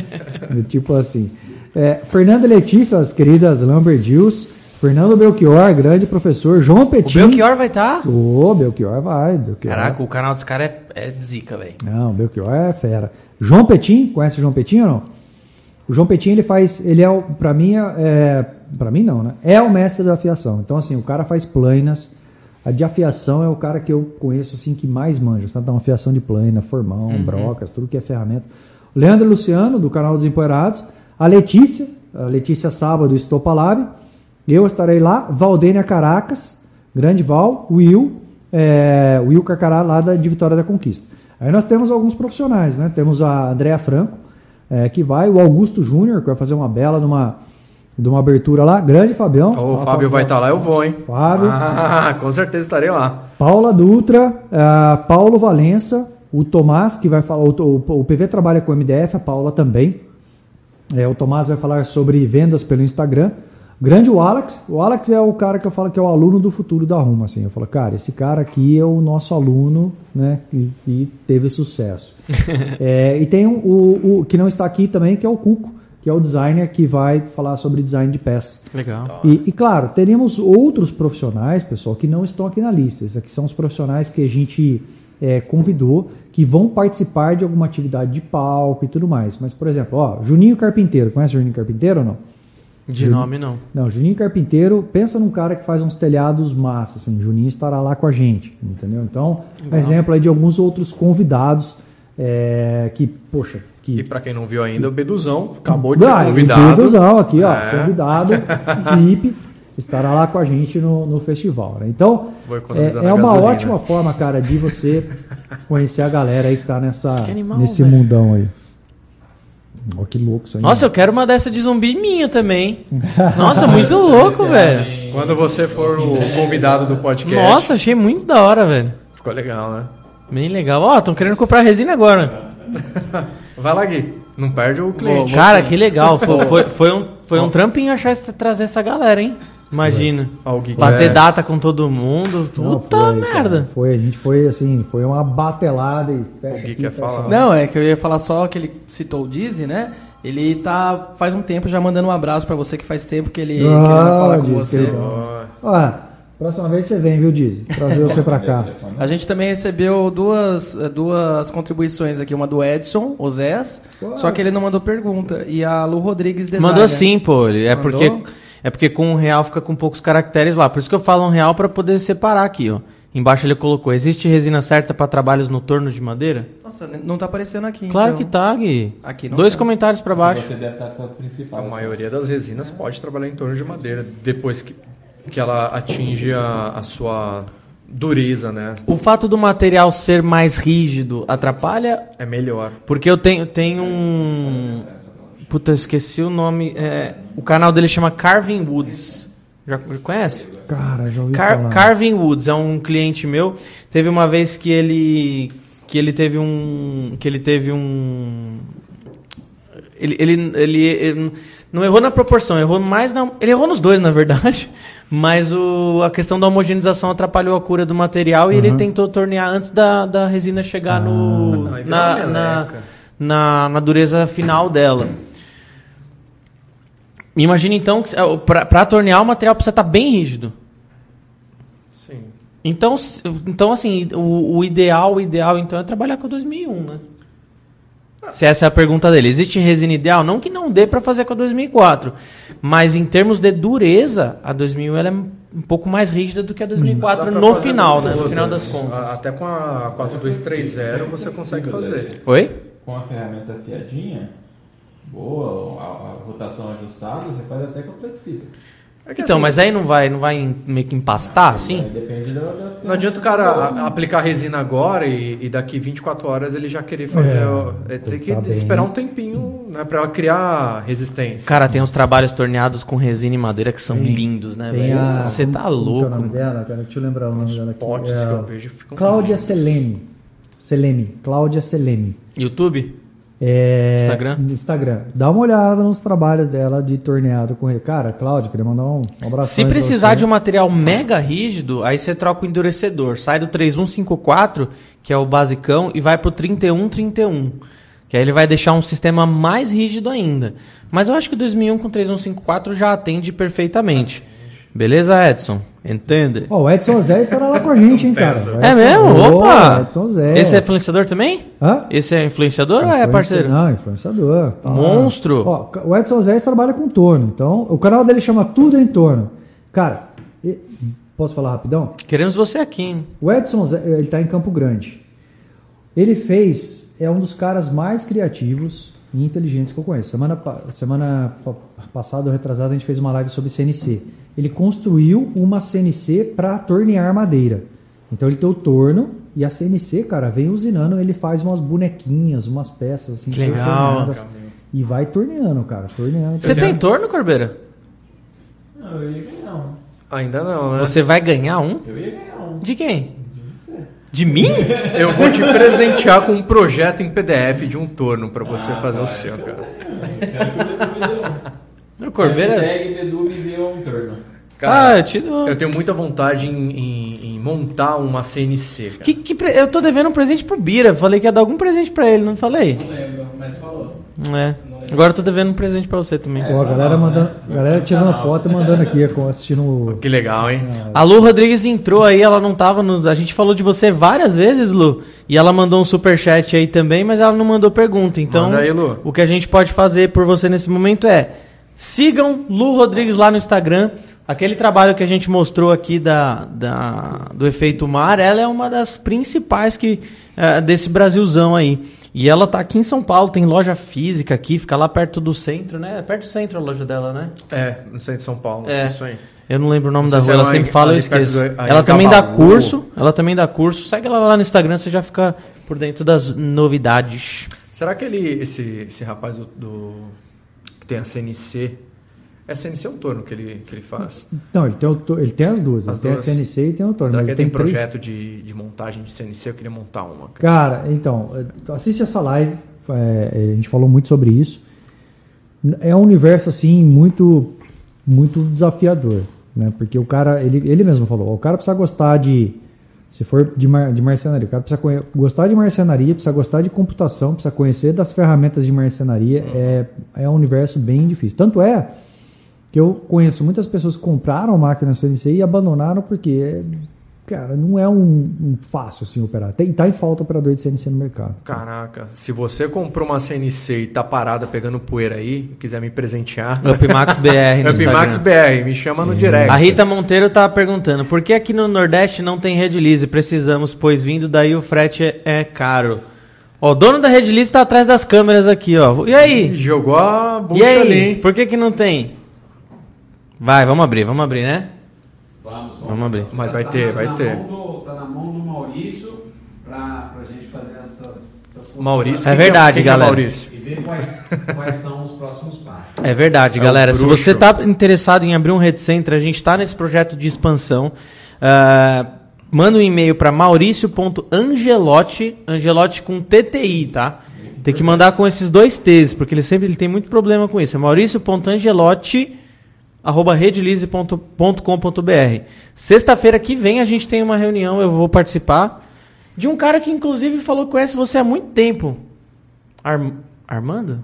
tipo assim. É, Fernanda Letícia, as queridas Lambert Gills. Fernando Belchior, grande professor. João O Petim. Belchior vai estar? Ô, Belchior vai. Belchior. Caraca, o canal dos caras é, é zica, velho. Não, o Belchior é fera. João Petim, conhece o João Petim ou não? O João Petim, ele faz, ele é, o- pra mim, é, pra mim não, né? É o mestre da afiação. Então, assim, o cara faz planas. A de afiação é o cara que eu conheço, assim, que mais manja. Sabe? Então, afiação de plana, formão, brocas, tudo que é ferramenta. O Leandro Luciano, do canal dos Empoeirados. A Letícia, a Letícia Sábado, do Estopa Lab. Eu estarei lá. Valdênia Caracas, grande Val. Will, é, Will Carcará, lá da, de Vitória da Conquista. Aí nós temos alguns profissionais, né? Temos a Andrea Franco, é, que vai, o Augusto Júnior, que vai fazer uma bela numa, de uma abertura lá. Grande Fabião. O Fala, Fábio vai estar lá, eu vou, hein? Fábio. Ah, com certeza estarei lá. Paula Dutra, ah, Paulo Valença, o Tomás, que vai falar. O, o- o PV trabalha com o MDF, a Paula também. É, o Tomás vai falar sobre vendas pelo Instagram. Grande o Alex. O Alex é o cara que eu falo que é o aluno do futuro da Ruma. Assim. Eu falo, cara, esse cara aqui é o nosso aluno né, que, que teve sucesso. É, e tem o, o- o que não está aqui também, que é o Cuco, que é o designer que vai falar sobre design de peças. Legal. E, e, claro, teríamos outros profissionais, pessoal, que não estão aqui na lista. Esses aqui são os profissionais que a gente é, convidou, que vão participar de alguma atividade de palco e tudo mais. Mas, por exemplo, ó, Juninho Carpinteiro. Conhece o Juninho Carpinteiro ou não? De nome não. Não, Juninho Carpinteiro, pensa num cara que faz uns telhados massa, assim, Juninho estará lá com a gente, entendeu? Então, um exemplo aí de alguns outros convidados é, que, poxa, que E pra quem não viu ainda, o Beduzão acabou de ser ah, o convidado. Pedrozão aqui, ó, É. convidado, VIP, estará lá com a gente no, no festival. né? Então, é, é uma gasolina. ótima forma, cara, de você conhecer a galera aí que tá nessa, Que animal, nesse velho. mundão aí. Ó, que louco isso aí. Nossa, eu quero uma dessa de zumbi minha também. Nossa, muito louco, velho. Quando você for o convidado do podcast. Nossa, achei muito da hora, velho. Ficou legal, né? Bem legal. Ó, estão querendo comprar resina agora. Vai lá, Gui. Não perde o cliente. Cara, que legal. Foi, foi, foi um, foi um trampinho achar trazer essa galera, hein? Imagina. O Gui Bater é- data com todo mundo. Não, Puta foi, merda. cara, foi, a gente foi assim, foi uma batelada e fecha O aqui, quer fecha falar. Não, é que eu ia falar só que ele citou o Dizzy, né? Ele tá faz um tempo já mandando um abraço pra você que faz tempo que ele, que ele vai Ah, falar com você. queridão. Ó, próxima vez você vem, viu, Dizzy? Trazer você pra cá. A gente também recebeu duas, duas contribuições aqui, uma do Edson Osés, Uau. só que ele não mandou pergunta, e a Lu Rodrigues designer. Mandou sim, pô. ele- É Mandou? porque, é porque com um real fica com poucos caracteres lá. Por isso que eu falo um real pra poder separar aqui, ó. Embaixo ele colocou: existe resina certa pra trabalhos no torno de madeira? Nossa, não tá aparecendo aqui. Claro então. que tá, Gui. Aqui não Dois tá. comentários pra baixo. Você deve estar com as A principais. maioria das resinas pode trabalhar em torno de madeira depois que, que ela atinge a, a sua dureza, né? O fato do material ser mais rígido atrapalha É melhor. Porque eu tenho, tenho um. Puta, eu esqueci o nome. é, o canal dele chama Carving Woods. Já já conhece? Cara, já ouvi Car- falar. Carving Woods é um cliente meu. Teve uma vez que ele. Que ele teve um. Que ele teve um. Ele, ele, ele, ele não errou na proporção, errou mais na. Ele errou nos dois, na verdade. Mas o, a questão da homogeneização atrapalhou a cura do material e ele tentou tornear antes da, da resina chegar no, Ah, virou na, na, na, na dureza final dela. Imagina então que para tornear o material precisa estar bem rígido. Sim. Então, então assim, o, o ideal, o ideal então é trabalhar com a 2001, né? Se essa é a pergunta dele. Existe resina ideal? Não que não dê para fazer com a 2004, mas em termos de dureza, a 2001 ela é um pouco mais rígida do que a 2004 Dá pra no final, né? No final das contas. Até com a 4230 você consegue fazer. Oi? Com a ferramenta afiadinha, boa, a, a rotação ajustada, você faz até com flexível. É Então, assim, mas aí não vai, não vai meio que empastar, assim? Aí depende da. da Não adianta o cara a- aplicar resina agora e, e daqui 24 horas ele já querer fazer. É, o- é, tem que tá bem. esperar um tempinho né, pra ela criar resistência. Cara, tem uns trabalhos torneados com resina e madeira que são lindos, né, Tem velho? a. Você tá que louco. é o nome dela, cara? Deixa eu lembrar o nome dela aqui. Potes É que eu vejo ficam. Cláudia Selene. Selene. Cláudia Selene. YouTube? É, Instagram? Instagram. Dá uma olhada nos trabalhos dela de torneado com ele. Cara, Cláudia, queria mandar um, um abraço. Se precisar de um material mega rígido, aí você troca o endurecedor. Sai do 3154, que é o basicão, e vai pro 3131. Que aí ele vai deixar um sistema mais rígido ainda. Mas eu acho que o 2001 com 3154 já atende perfeitamente. Beleza, Edson? Entende? Ó, o Edson Zé estará lá com a gente, hein, cara. O É mesmo? Opa! Edson Zé. Esse é influenciador também? Hã? Esse é influenciador ou é Influenci- parceiro? Não, influenciador. tá. Monstro! Ó, o Edson Zé trabalha com torno. Então, o canal dele chama Tudo em Torno. Cara, e- posso falar rapidão? Queremos você aqui, hein? O Edson, Zé, ele está em Campo Grande. Ele fez, é um dos caras mais criativos e inteligentes que eu conheço. Semana, semana pa- passada, ou retrasada, a gente fez uma live sobre CNC. Ele construiu uma CNC para tornear madeira. Então ele tem o torno e a CNC, cara, vem usinando, ele faz umas bonequinhas, umas peças assim. Que legal. E vai torneando, cara, torneando. Você tem torno, Corbeira? Não, eu ia ganhar um. Ainda não, né? Você vai ganhar um? Eu ia ganhar um. De quem? De você. De mim? Eu vou te presentear com um projeto em PDF de um torno pra você Ah, fazer o seu, cara. O Corbeira. Hashtag Bedu me deu um turno. Ah, eu te dou. eu tenho muita vontade em, em- em montar uma CNC, cara. Que, que pre- Eu tô devendo um presente pro Bira. Falei que ia dar algum presente pra ele, não falei? Não lembro, mas falou. É. Agora eu tô devendo um presente pra você também. Pô, a galera, mandando, a galera tirando foto e mandando aqui, assistindo o. Que legal, hein? A Lu Rodrigues entrou aí, ela não tava no. A gente falou de você várias vezes, Lu. E ela mandou um superchat aí também, mas ela não mandou pergunta. Então, Manda aí, Lu. o que a gente pode fazer por você nesse momento é sigam Lu Rodrigues lá no Instagram. Aquele trabalho que a gente mostrou aqui da, da- do efeito mar, ela é uma das principais que eh, desse Brasilzão aí. E ela tá aqui em São Paulo, tem loja física aqui, fica lá perto do centro, né? Perto do centro a loja dela, né? É, no centro de São Paulo. É. Isso aí. Eu não lembro o nome da rua, se ela é sempre fala, eu esqueço. do- Ela também dá curso, ela também dá curso. Segue ela lá no Instagram, você já fica por dentro das novidades. Será que ele, esse, esse rapaz do, do- que tem a CNC, é CNC um torno que ele, que ele faz? Não, ele tem, ele tem as duas. As ele tem a duas. CNC e tem o torno. Será mas que ele tem três- projeto de, de montagem de CNC? Eu queria montar uma. cara. Cara, então, eh, assiste essa live. é, a gente falou muito sobre isso. É um universo assim muito, muito desafiador, né? Porque o cara, ele, ele mesmo falou, o cara precisa gostar de, se for de, mar, de marcenaria, o cara precisa conhe- gostar de marcenaria, precisa gostar de computação, precisa conhecer das ferramentas de marcenaria. É, é um universo bem difícil. Tanto é que eu conheço muitas pessoas que compraram máquina CNC e abandonaram porque, cara, não é um, um fácil assim operar. Tem, tá em falta operador de CNC no mercado. Caraca, se você comprou uma CNC e tá parada pegando poeira aí, quiser me presentear, Upmax BR no Upmax Instagram. BR, me chama no direct. A Rita Monteiro tá perguntando, por que aqui no Nordeste não tem Redlease? Precisamos, pois vindo daí o frete é, é caro. Ó, o dono da Redlease tá atrás das câmeras aqui, ó. E aí? Jogou a bucha E aí? ali, hein? Por que que não tem? Vai, vamos abrir, vamos abrir, né? Vamos, Vamos abrir. Mas vai Tá ter, na- vai na ter. mão do- tá na mão do Maurício pra, pra gente fazer essas, essas Maurício. É quem verdade, que galera. Maurício? E ver quais, quais são os próximos passos. É verdade, É galera. Se você tá interessado em abrir um Red Center, a gente tá nesse projeto de expansão. Ah, manda um e-mail para mauricio.angelotti, Angelotti com TTI, tá? Tem que mandar com esses dois T's, porque ele sempre ele tem muito problema com isso. É mauricio.angelotti arroba redlease.com.br. Sexta-feira que vem a gente tem uma reunião, eu vou participar de um cara que inclusive falou que conhece você há muito tempo. Ar- Armando?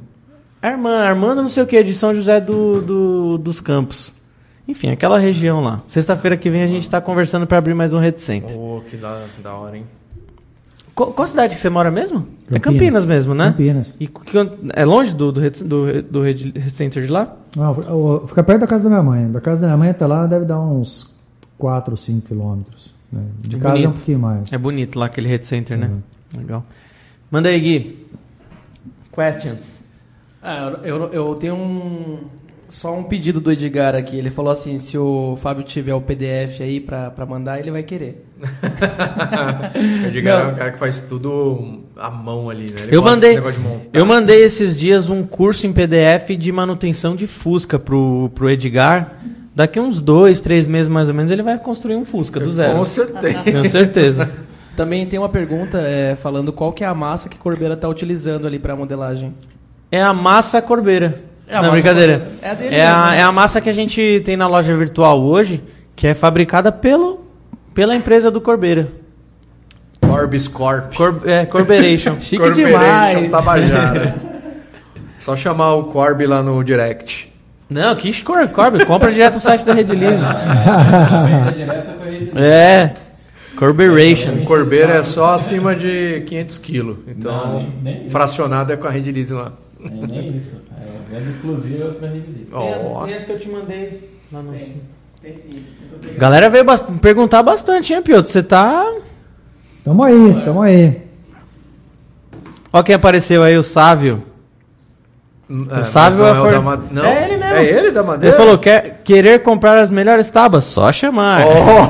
Armando, Armando não sei o que, de São José do, do- dos Campos. Enfim, aquela região lá. Sexta-feira que vem a gente está conversando para abrir mais um Red Center. Oh, que da, que da hora, hein? Qual, qual cidade que você mora mesmo? É Campinas. Campinas mesmo, né? Campinas. E é longe do, do, Red, do, do Red Center de lá? Não, fica perto da casa da minha mãe. Da casa da minha mãe até lá deve dar uns 4 ou 5 quilômetros. né? De É casa é um bonito. pouquinho mais. É bonito lá aquele Red Center, né? Legal. Manda aí, Gui. Questions. Ah, eu, eu, tenho um. Só um pedido do Edgar aqui. Ele falou assim: se o Fábio tiver o PDF aí pra mandar, ele vai querer. O Edgar é um cara que faz tudo à mão ali, né? Ele Eu mandei, eu mandei esses dias um curso em PDF de manutenção de Fusca pro, pro Edgar. Daqui uns dois, três meses mais ou menos, ele vai construir um Fusca do zero. Com certeza. Tenho certeza. Também tem uma pergunta é, falando qual que é a massa que Corbeira tá utilizando ali pra modelagem. É a massa corbeira. É a Não, massa brincadeira. corbeira. É a dele É a, mesmo, né? é a massa que a gente tem na loja virtual hoje, que é fabricada pelo, pela empresa do Corbeira. Corbis Corp. Cor, é, Corberation. Chique Corporation demais. Tabajaras. Só chamar o Corb lá no direct. Não, que cor, Corbe, compra direto no site da. É a rede. É, Corberation. Corbeira é só acima de 500 quilos. Então, Não, nem- nem isso. fracionado é com a Red Lease lá. Nem, nem isso. É venda exclusiva pra rede. Ó. essa que eu te mandei lá no... Tem sim. Galera veio bast- perguntar bastante, hein, Piotr? Você tá... Tamo aí, tamo aí. Ó quem apareceu aí, o Sávio. É, Sávio mas é não for- o da ma- não, É ele mesmo. É ele da Ele madeira? falou, quer querer comprar as melhores tábuas? Só chamar. Ó,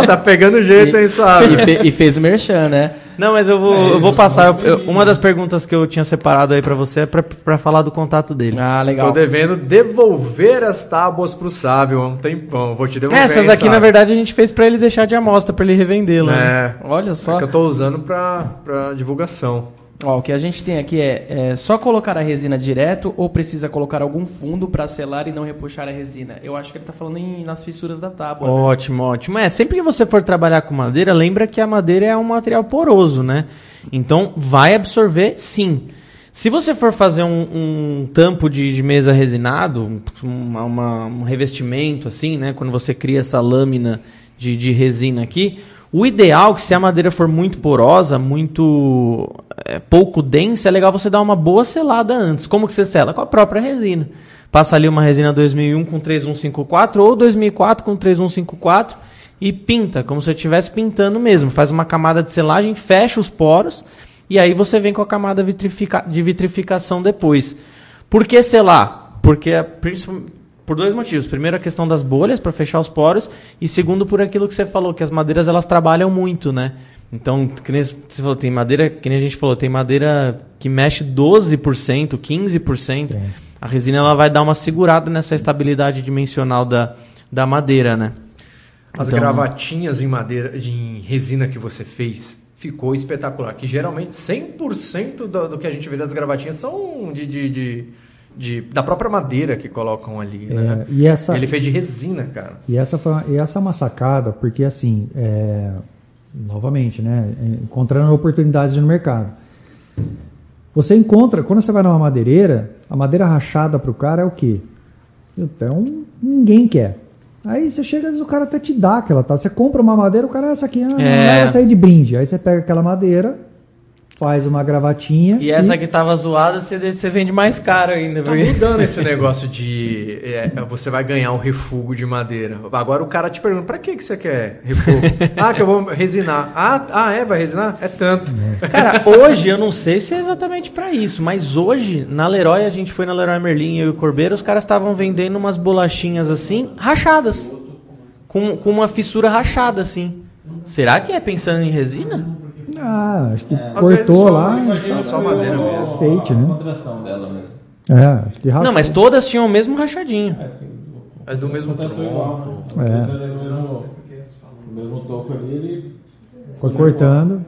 ó, tá pegando jeito, hein, E, sabe? fe- e fez o merchan, né? Não, mas eu vou, eu vou passar. Eu- eu- uma das perguntas que eu tinha separado aí pra você é pra, pra falar do contato dele. Ah, legal. Tô devendo devolver as tábuas pro sábio há um tempão. Vou te devolver. Essas aqui, na verdade, a gente fez pra ele deixar de amostra, pra ele revendê-la. né? É, Olha só. que eu tô usando pra, pra divulgação. Ó, o que a gente tem aqui é, é só colocar a resina direto ou precisa colocar algum fundo para selar e não repuxar a resina? Eu acho que ele tá falando em, nas fissuras da tábua. né? Ótimo, ótimo. É, sempre que você for trabalhar com madeira, lembra que a madeira é um material poroso, né? Então, vai absorver sim. Se você for fazer um, um tampo de, de mesa resinado, um- uma- um revestimento assim, né? Quando você cria essa lâmina de, de resina aqui, o ideal é que se a madeira for muito porosa, muito é, pouco densa, é legal você dar uma boa selada antes. Como que você sela? Com a própria resina. Passa ali uma resina 2001 com 3154 ou 2004 com 3154 e pinta, como se estivesse pintando mesmo. Faz uma camada de selagem, fecha os poros e aí você vem com a camada vitrifica- de vitrificação depois. Por que selar? Porque é por dois motivos. Primeiro, a questão das bolhas para fechar os poros e segundo, por aquilo que você falou, que as madeiras elas trabalham muito, né? Então, que nem você falou, tem madeira, que nem a gente falou, tem madeira que mexe 12%, 15%. A resina ela vai dar uma segurada nessa estabilidade dimensional da, da madeira, né? As Então- gravatinhas em madeira, em resina que você fez, ficou espetacular. Que geralmente 100% do, do que a gente vê das gravatinhas são de, de, de- de- da própria madeira que colocam ali, né? É, e essa, Ele fez de resina, cara. E essa, foi e essa é uma sacada, porque assim, é, novamente, né, encontrando oportunidades no mercado. Você encontra, quando você vai numa madeireira, a madeira rachada para o cara é o quê? Então, ninguém quer. Aí você chega, às vezes o cara até te dá aquela tal. Você compra uma madeira, o cara, essa aqui, ah, É. essa aí de brinde. Aí você pega aquela madeira, faz uma gravatinha. E essa que tava zoada, você, você vende mais caro ainda. Tá mudando esse negócio de é, você vai ganhar um refugo de madeira. Agora o cara te pergunta, pra que, que você quer refugo? ah, que eu vou resinar. Ah, ah, é? Vai resinar? É tanto. Cara, hoje eu não sei se é exatamente pra isso, mas hoje na Leroy, a gente foi na Leroy Merlin eu e o Corbeiro, os caras estavam vendendo umas bolachinhas assim, rachadas. Com, com uma fissura rachada assim. Será que é pensando em resina? Ah, acho que Às cortou só- lá. Só, só madeira mesmo. Feito, A né? contração dela mesmo. É, acho que rachou. Não, mas todas tinham o mesmo rachadinho. É do mesmo Contratou igual, tronco. né? É. Contratou no mesmo, toco ali, ele Foi cortando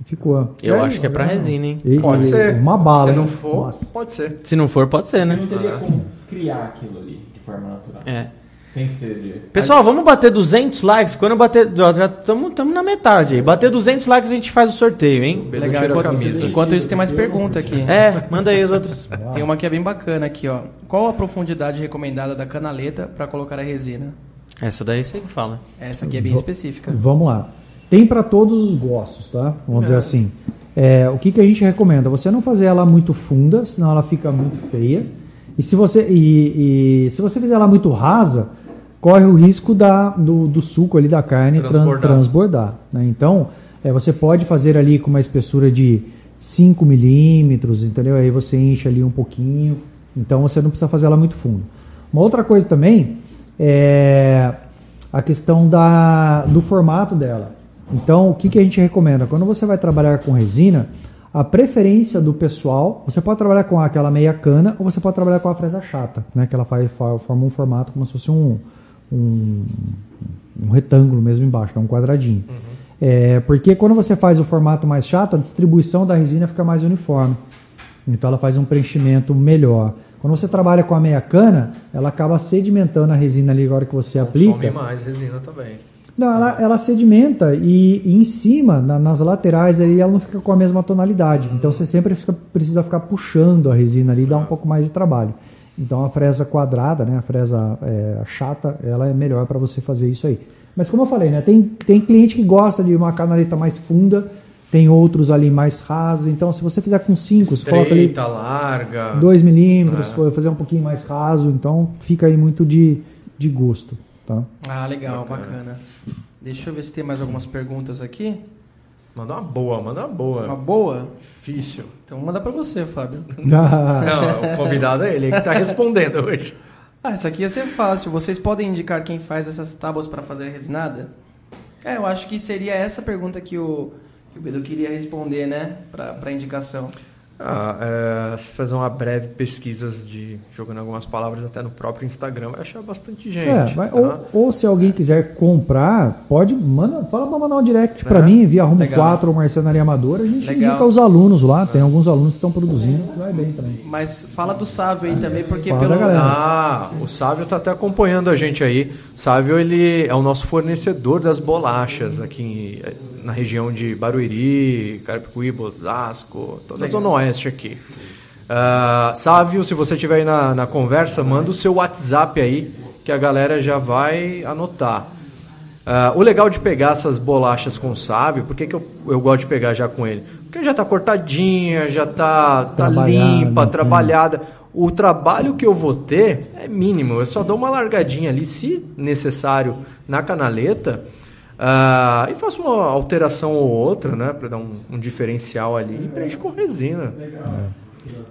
e ficou. Eu É, acho que é pra resina, hein? e- Pode e ser. Uma bala, Se não for, Nossa. pode ser. Se não for, pode ser, né? não teria como criar aquilo ali de forma natural. É. Sem ser de... Pessoal, vamos bater 200 likes. Quando eu bater. Já estamos na metade aí. Bater 200 likes a gente faz o sorteio, hein? Pedro Legal, enquanto, camisa. enquanto isso tem mais pergunta aqui. É, manda aí os outros. Tem uma que é bem bacana aqui, ó. Qual a profundidade recomendada da canaleta para colocar a resina? Essa daí você que fala. Essa aqui é bem Vo- específica. Vamos lá. Tem para todos os gostos, tá? Vamos dizer assim. É, o que, que a gente recomenda? Você não fazer ela muito funda, senão ela fica muito feia. E se você, e, e se você fizer ela muito rasa, corre o risco da, do, do suco ali da carne tran- Transbordar. transbordar. né? Então, é, você pode fazer ali com uma espessura de 5 milímetros, entendeu? Aí você enche ali um pouquinho. Então você não precisa fazer ela muito fundo. Uma outra coisa também é a questão da, do formato dela. Então, o que, que a gente recomenda? Quando você vai trabalhar com resina, a preferência do pessoal, você pode trabalhar com aquela meia cana ou você pode trabalhar com a fresa chata, né? Que ela faz, fa- forma um formato como se fosse um, um, um retângulo mesmo embaixo, é um quadradinho. É, porque quando você faz o formato mais chato, a distribuição da resina fica mais uniforme. Então ela faz um preenchimento melhor. Quando você trabalha com a meia cana, ela acaba sedimentando a resina ali agora que você Consome aplica. mais resina também. Não, ela, ela sedimenta e, e em cima, na- nas laterais, aí ela não fica com a mesma tonalidade. Então você sempre fica- precisa ficar puxando a resina ali e dá um pouco mais de trabalho. Então a fresa quadrada, né, a fresa é, chata, ela é melhor para você fazer isso aí. Mas como eu falei, né, tem, tem cliente que gosta de uma canaleta mais funda, tem outros ali mais rasos. Então se você fizer com 5, você coloca ali larga. 2 milímetros, É. fazer um pouquinho mais raso. Então fica aí muito de, de gosto. Tá? Ah, legal, bacana. Deixa eu ver se tem mais algumas perguntas aqui. Manda uma boa, manda uma Uma boa. Difícil. Então vou mandar pra você, Fábio. Não, o convidado é ele que tá respondendo hoje. Ah, isso aqui ia ser fácil. Vocês podem indicar quem faz essas tábuas para fazer resinada? É, eu acho que seria essa pergunta que o, Que o Bedu queria responder, né? Pra, pra indicação. Ah, é, se fazer uma breve pesquisa de jogando algumas palavras até no próprio Instagram, vai achar bastante gente. É, vai- tá? ou, ou se alguém quiser comprar, pode, manda, fala pra mandar um direct pra É, mim, via Rumo legal. 4 ou Marcenaria Amadora, a gente Legal. indica os alunos lá, tem alguns alunos que estão produzindo, vai bem também. Mas fala do Sávio aí também, porque Fala pelo. da galera. Ah, o Sávio tá até acompanhando a gente aí. O Sávio, ele é o nosso fornecedor das bolachas aqui na região de Barueri, Carapicuíba, Osasco, toda a Zona Oeste aqui. Ah, Sávio, se você estiver aí na, na conversa, manda o seu WhatsApp aí, que a galera já vai anotar. Ah, o legal de pegar essas bolachas com o Sávio, por que, que eu, eu gosto de pegar já com ele? Porque já tá cortadinha, já tá, tá Trabalhada, limpa, trabalhada. O trabalho que eu vou ter é mínimo. Eu só dou uma largadinha ali, se necessário, na canaleta. Ah, e faço uma alteração ou outra, né? Pra dar um, um diferencial ali e preenche com resina.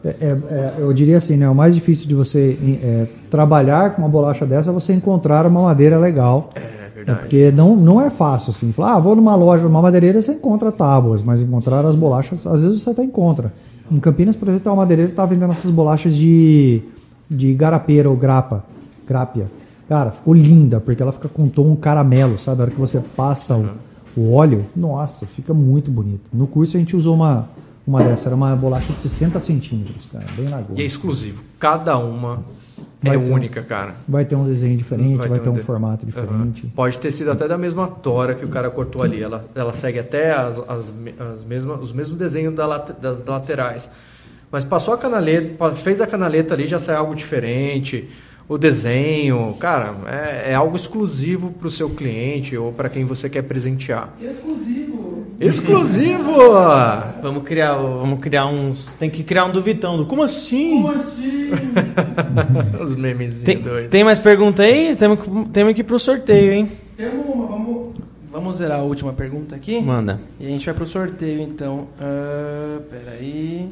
É, é, é, eu diria assim, né, o mais difícil de você é, trabalhar com uma bolacha dessa é você encontrar uma madeira legal. É É verdade. porque não, não é fácil assim. Falar, ah, vou numa loja, numa madeireira, você encontra tábuas, mas encontrar as bolachas, às vezes você até encontra. Em Campinas, por exemplo, tem uma madeireira que tá vendendo essas bolachas de, de garapeira ou grapa, grápia. Cara, ficou linda, porque ela fica com tom caramelo, sabe? A hora que você passa o, o óleo, nossa, fica muito bonito. No curso a gente usou uma, uma dessa, era uma bolacha de 60 centímetros, cara, bem lagoa. E é exclusivo. Cada uma Vai é um- única, cara. Vai ter um desenho diferente, vai, ter um formato diferente. Pode ter sido até da mesma tora que o cara cortou ali. Ela, ela segue até as, as, as mesmas, os mesmos desenhos da das laterais. Mas passou a canaleta, fez a canaleta ali, já sai algo diferente. O desenho, cara, é, é algo exclusivo para o seu cliente ou para quem você quer presentear. Exclusivo. Exclusivo! Vamos criar, vamos criar uns. Tem que criar um do Vitão. Do, como assim? Como assim? Os memezinhos Tem, doidos. tem mais pergunta aí? Temos que, temos que ir pro sorteio, hein? Temos uma, vamos. Vamos zerar a última pergunta aqui? Manda. E a gente vai pro sorteio então. Ah, peraí.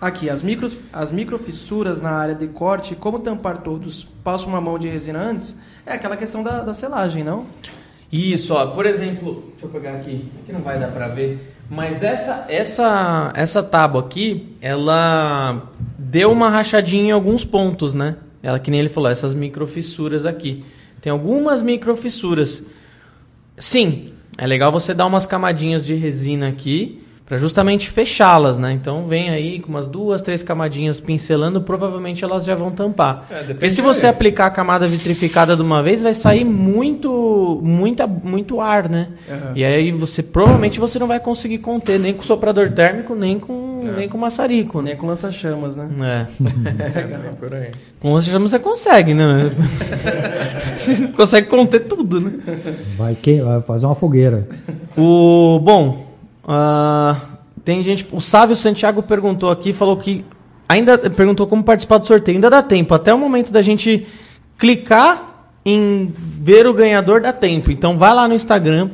Aqui, as, micros, as microfissuras na área de corte, como tampar todos? Passo uma mão de resina antes? É aquela questão da, da selagem, não? Isso, ó, por exemplo, deixa eu pegar aqui, aqui não vai dar pra ver, mas essa essa essa tábua aqui, ela deu uma rachadinha em alguns pontos, né? Ela que nem ele falou, essas microfissuras aqui. Tem algumas microfissuras. Sim, é legal você dar umas camadinhas de resina aqui para justamente fechá-las, né? Então vem aí com umas duas, três camadinhas pincelando, provavelmente elas já vão tampar. É, Porque se aí. você aplicar a camada vitrificada de uma vez, vai sair muito, muita, muito ar, né? E aí você provavelmente você não vai conseguir conter nem com soprador térmico, nem com, nem com maçarico, né? Nem com lança-chamas, né? É. Por aí. Com você você consegue, né? você consegue conter tudo, né? Vai, que, vai fazer uma fogueira. O bom, ah, tem gente. O Sávio Santiago perguntou aqui, falou que ainda perguntou como participar do sorteio. Ainda dá tempo, até o momento da gente clicar em ver o ganhador dá tempo. Então vai lá no Instagram,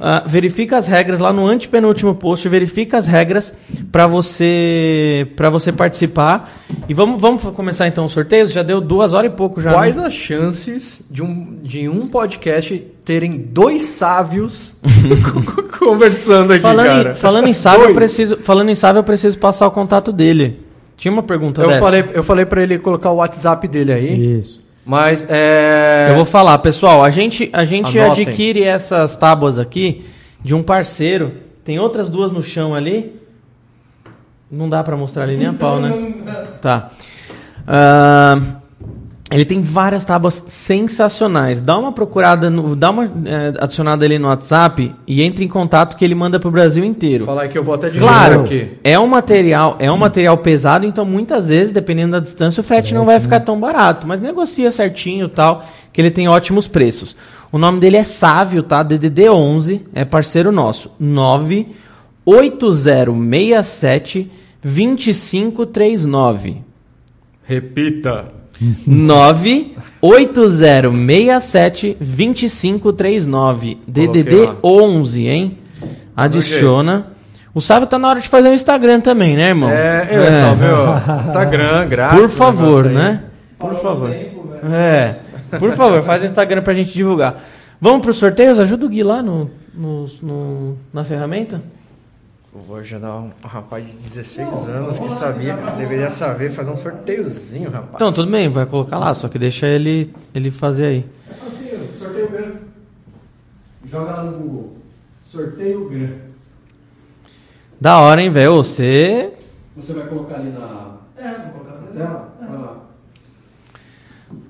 ah, verifica as regras lá no antepenúltimo post, verifica as regras para você para você participar. E vamos vamos começar então o sorteio. Já deu duas horas e pouco já. Quais né? as chances de um, de um podcast terem dois sábios conversando aqui, Falando, cara? em, falando em Sávio, eu preciso, falando em Sávio, eu preciso passar o contato dele. Tinha uma pergunta Eu dessa. falei, eu falei pra ele colocar o WhatsApp dele aí, Isso. Mas é... Eu vou falar, pessoal, a gente, a gente Anotem. adquire essas tábuas aqui de um parceiro. Tem outras duas no chão ali. Não dá pra mostrar ali nem a pau, né? Tá. Ah, ele tem várias tábuas sensacionais. Dá uma procurada, no, dá uma eh, adicionada ali no WhatsApp e entre em contato que ele manda pro Brasil inteiro. Falar que eu vou até divulgar Claro, aqui. é um material, é um material pesado, então muitas vezes, dependendo da distância, o frete não vai ficar tão barato, mas negocia certinho e tal, que ele tem ótimos preços. O nome dele é Sávio, tá? DDD 11, é parceiro nosso. 98067 2539. Repita. 98067 2539. DDD lá. 11, hein? Adiciona. O Sávio tá na hora de fazer o Instagram também, né, irmão? É, eu, É. salve, ó, Instagram, grátis. Por favor, né? Por favor. É. Por favor, faz o Instagram pra gente divulgar. Vamos pro sorteios? Ajuda o Gui lá no, no, no- na ferramenta? Vou ajudar um rapaz de 16 anos que sabia, deveria saber fazer um sorteiozinho, rapaz. Então, tudo bem, vai colocar lá, só que deixa ele, ele fazer aí. Assim, sorteio grande. Joga lá no Google. Sorteio grande. Da hora, hein, velho? Você. Você vai colocar ali na. É, vou colocar na tela. Vai lá.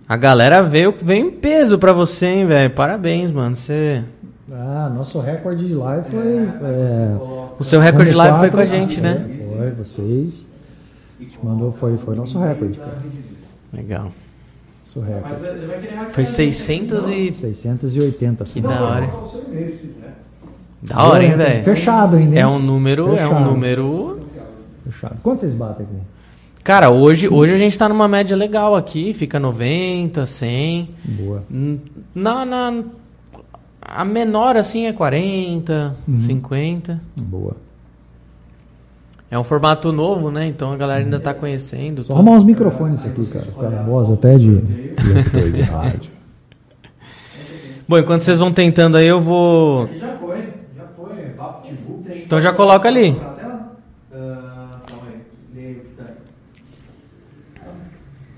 A galera veio, veio em peso pra você, hein, velho? Parabéns, mano. Você. Ah, nosso recorde de live foi. é, O seu recorde de live foi com a 94, gente, né? é, Foi, vocês. A gente mandou, foi, foi nosso recorde, cara. Legal. Nosso recorde. Foi 600 e. 680. Que assim. da hora. Quiser. Da hora, hein, velho? Fechado ainda. hein? É um número, é um Fechado. número. Fechado. Quanto vocês batem aqui? Cara, hoje, hoje a gente tá numa média legal aqui, fica 90, 100. Boa. Na, na, a menor assim é 40, Uhum. 50. Boa. É um formato novo, né? Então a galera ainda tá conhecendo. Tudo. arrumar uns microfones aqui, cara. Cara, voz até de, de, rádio. Bom, enquanto vocês vão tentando aí, eu vou. Aqui já foi. Já foi. Então já coloca ali. Na tela? Ah, calma aí. Leia o que tá aí.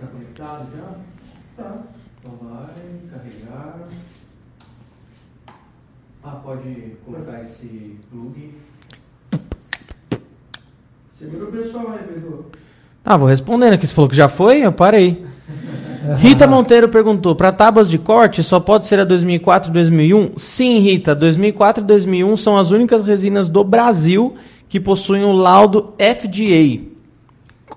Tá conectado já? Tá. Então vai carregar. Ah, pode colocar esse plug. Segura o pessoal aí, Pedro. Ah, vou respondendo aqui. Você falou que já foi? Eu parei. Rita Monteiro perguntou: para tábuas de corte só pode ser a 2004 e 2001? Sim, Rita. 2004 e 2001 são as únicas resinas do Brasil que possuem o laudo FDA.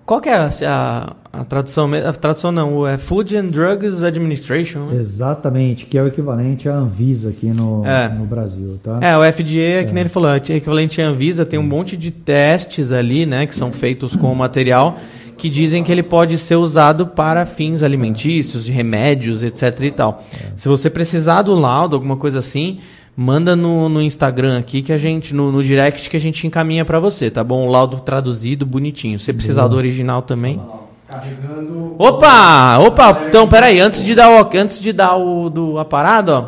Qual que é a, a- a tradução? mesmo? A tradução não, é Food and Drugs Administration. né? Exatamente, que é o equivalente à Anvisa aqui no, É. no Brasil, tá? É, o FDA, é que nem ele falou, é equivalente à Anvisa, tem um monte de testes ali, né, que são feitos com o material, que dizem que ele pode ser usado para fins alimentícios, de remédios, etc e tal. Se você precisar do laudo, alguma coisa assim, manda no, no Instagram aqui que a gente, no, no direct que a gente encaminha para você, tá bom? O laudo traduzido, bonitinho. Se precisar do original também. Carregando. Opa! Opa! Então, peraí, antes de dar o, antes de dar o do a parada, ó.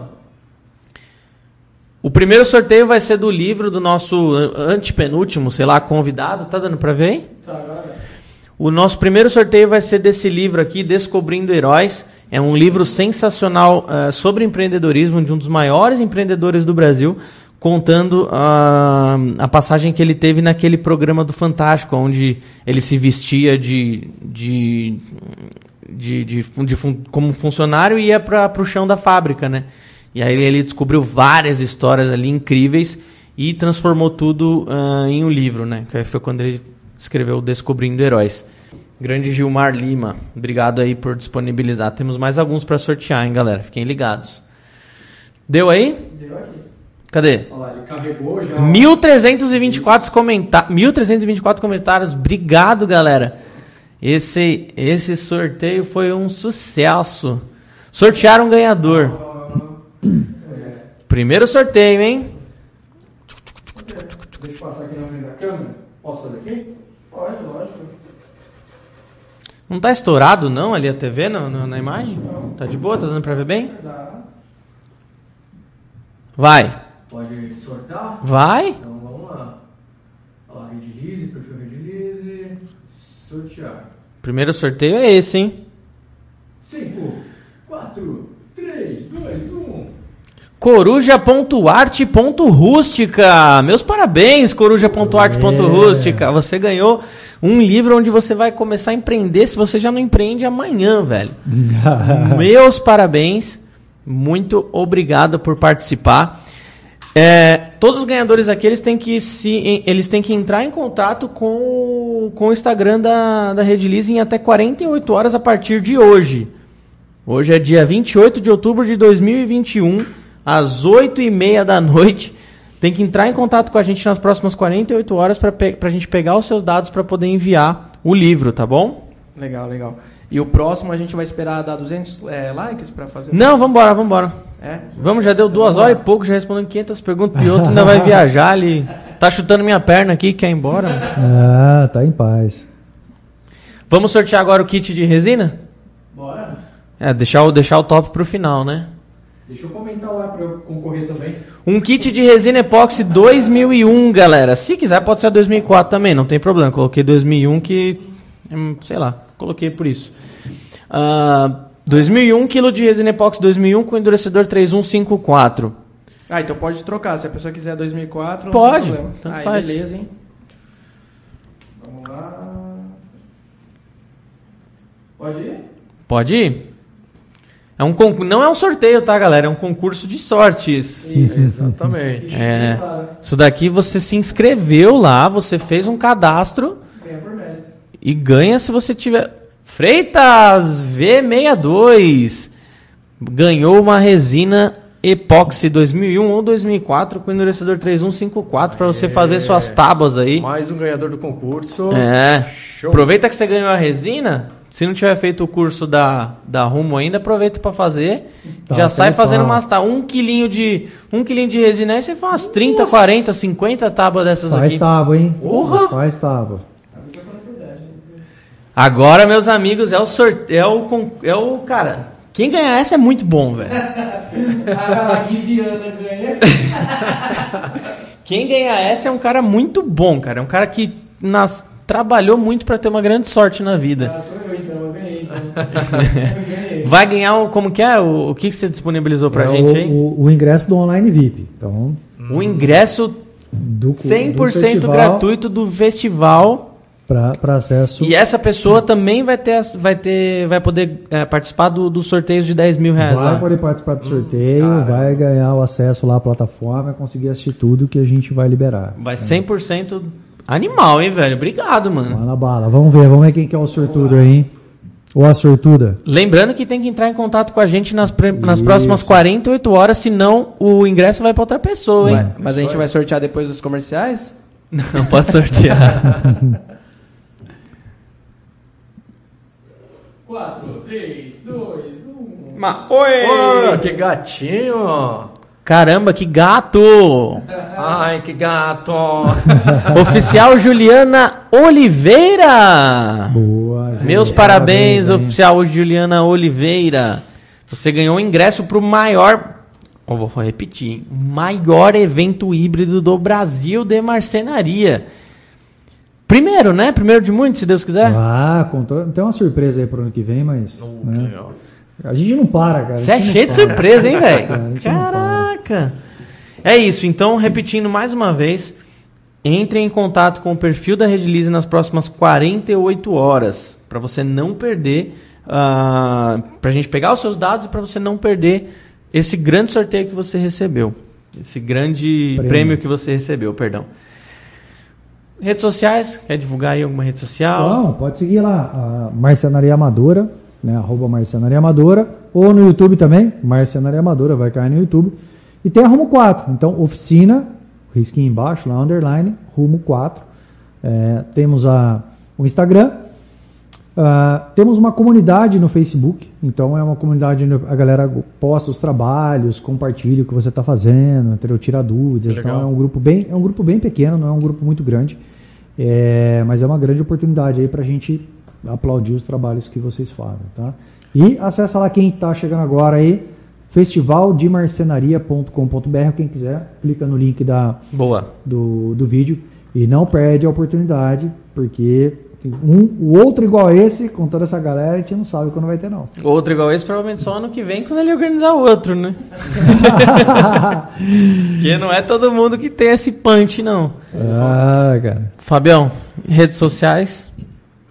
O primeiro sorteio vai ser do livro do nosso an- antepenúltimo, sei lá, convidado. Tá dando pra ver aí? Tá, agora. O nosso primeiro sorteio vai ser desse livro aqui, Descobrindo Heróis. É um livro sensacional eh, sobre empreendedorismo de um dos maiores empreendedores do Brasil, contando ah, a passagem que ele teve naquele programa do Fantástico, onde ele se vestia de, de, de, de de fun- como funcionário e ia para o chão da fábrica, né? E aí ele descobriu várias histórias ali incríveis e transformou tudo ah, em um livro, né? Que foi quando ele escreveu Descobrindo Heróis. Grande Gilmar Lima, obrigado aí por disponibilizar. Temos mais alguns para sortear, hein, galera? Fiquem ligados. Deu aí? Deu aqui. Cadê? Olha lá, ele carregou já. 1324 comenta 1324 comentários. Obrigado, galera. Esse esse sorteio foi um sucesso. Sortearam um ganhador. Primeiro sorteio, hein? Deixa eu passar aqui na frente da câmera. Posso fazer aqui? Pode, lógico. Não tá estourado não ali a TV no- no- na imagem? Tá de boa? Tá dando pra ver bem? Vai. Pode sortar? Vai. Então vamos lá. Lá, release, perfil release. Sortear. Primeiro sorteio é esse, hein? 5, 4, 3, 2, 1. Coruja.arte.rústica. Meus parabéns, Coruja.arte.rústica. Você ganhou um livro onde você vai começar a empreender se você já não empreende amanhã, velho. Meus parabéns. Muito obrigado por participar. É, todos os ganhadores aqui eles têm que se eles têm que entrar em contato com, o- com o Instagram da, da Redilize em até 48 horas a partir de hoje. Hoje é dia 28 de outubro de 2021, às 8 e meia da noite. Tem que entrar em contato com a gente nas próximas 48 horas para a gente pegar os seus dados para poder enviar o livro, tá bom? Legal, legal. E o próximo a gente vai esperar dar 200 é, likes pra fazer? Não, vambora, vambora. É? Vamos, já deu duas horas e pouco, já respondendo 500 perguntas, e outro ainda vai viajar ali. Tá chutando minha perna aqui, quer ir embora? Ah, tá em paz. Vamos sortear agora o kit de resina? Bora. É, deixar o, deixar o top pro final, né? Deixa eu comentar lá pra eu concorrer também. Um kit de resina epóxi 2001, galera. Se quiser, pode ser 2004 também, não tem problema. Coloquei 2001 que, hum, sei lá, coloquei por isso. Ah, 2001, quilo de resina epóxi 2001 com endurecedor 3154. Ah, então pode trocar. Se a pessoa quiser 2004, não Pode, tem problema. tanto Aí, faz. beleza, hein? Vamos lá. Pode ir? Pode ir. É um concurso, não é um sorteio, tá, galera? É um concurso de sortes. Exatamente. É. Isso daqui você se inscreveu lá, você fez um cadastro Ganha por mérito. e ganha se você tiver. Freitas V62 ganhou uma resina epóxi 2001 ou 2004 com endurecedor 3154 para você fazer suas tábuas aí. Mais um ganhador do concurso. É. Show. Aproveita que você ganhou a resina. Se não tiver feito o curso da, da Rumo ainda, aproveita para fazer. Tá, Já sai fazendo pau. umas tá um quilinho de um quilinho de resina aí você faz umas 30, 40, 50 tábuas dessas Faz aqui. tábua, hein? Porra! Faz tábua. Agora, meus amigos, é o sorteio, é o é o cara. Quem ganhar essa é muito bom, velho. A Guiviana ganha. Quem ganhar essa é um cara muito bom, cara. É um cara que nas, trabalhou muito para ter uma grande sorte na vida. Ah, sou eu então, eu ganhei então. Eu ganhei. Vai ganhar o como que é? O, o que, que você disponibilizou pra É gente o, aí? O, o ingresso do online VIP. Então, O ingresso do, 100% gratuito do festival. Para acesso. E essa pessoa também vai ter, vai ter, vai poder é, participar do, dos sorteios de 10 mil reais Vai lá. poder participar do sorteio, vai ganhar o acesso lá à plataforma, conseguir assistir tudo que a gente vai liberar. Vai 100% animal, hein, velho? Obrigado, mano. Lá na bala. Vamos ver, vamos ver quem que é o sortudo aí. Ou a sortuda. Lembrando que tem que entrar em contato com a gente nas, pre- nas próximas 48 horas, senão o ingresso vai pra outra pessoa, hein? Vai, Mas a gente vai sortear depois dos comerciais? Não pode sortear. 4, 3, 2, 1. Ma- Oi! Ô, que gatinho! Caramba, que gato! Ai, que gato! Oficial Juliana Oliveira! Boa. Gente. Meus parabéns, hein? oficial Juliana Oliveira. Você ganhou o ingresso pro maior. Eu vou repetir, hein? o maior evento híbrido do Brasil de marcenaria. Primeiro, né? Primeiro de muitos, se Deus quiser. Ah, contou. Tem uma surpresa aí pro ano que vem, mas. né? legal. A gente não para, cara. Você é cheio de para. surpresa, hein, velho? para. Caraca! É isso, então, repetindo mais uma vez, entre em contato com o perfil da Redilize nas próximas 48 horas, para você não perder, uh, para a gente pegar os seus dados e para você não perder esse grande sorteio que você recebeu. Esse grande Prêmio. prêmio, que você recebeu, perdão. Redes sociais, quer divulgar aí alguma rede social? Não, pode seguir lá, Marcenaria Amadora, né? Arroba Marcenaria Amadora, ou no YouTube também, Marcenaria Amadora, vai cair no YouTube. E tem a Rumo 4, então oficina, risquinho embaixo, lá underline, Rumo 4. É, temos a, o Instagram, ah, temos uma comunidade no Facebook, então é uma comunidade onde a galera posta os trabalhos, compartilha o que você está fazendo, entendeu? tira dúvidas. Legal. Então é um grupo bem, é um grupo bem pequeno, não é um grupo muito grande, É, mas é uma grande oportunidade aí para a gente aplaudir os trabalhos que vocês fazem, tá? E acessa lá quem está chegando agora aí, festivaldemarcenaria.com.br, quem quiser, clica no link da, Boa. do, do vídeo e não perde a oportunidade, porque um, o outro igual a esse, com toda essa galera, a gente não sabe quando vai ter, não. Outro igual esse, provavelmente só ano que vem, quando ele organizar outro, né? Porque não é todo mundo que tem esse punch, não. ah, cara. Fabião, redes sociais.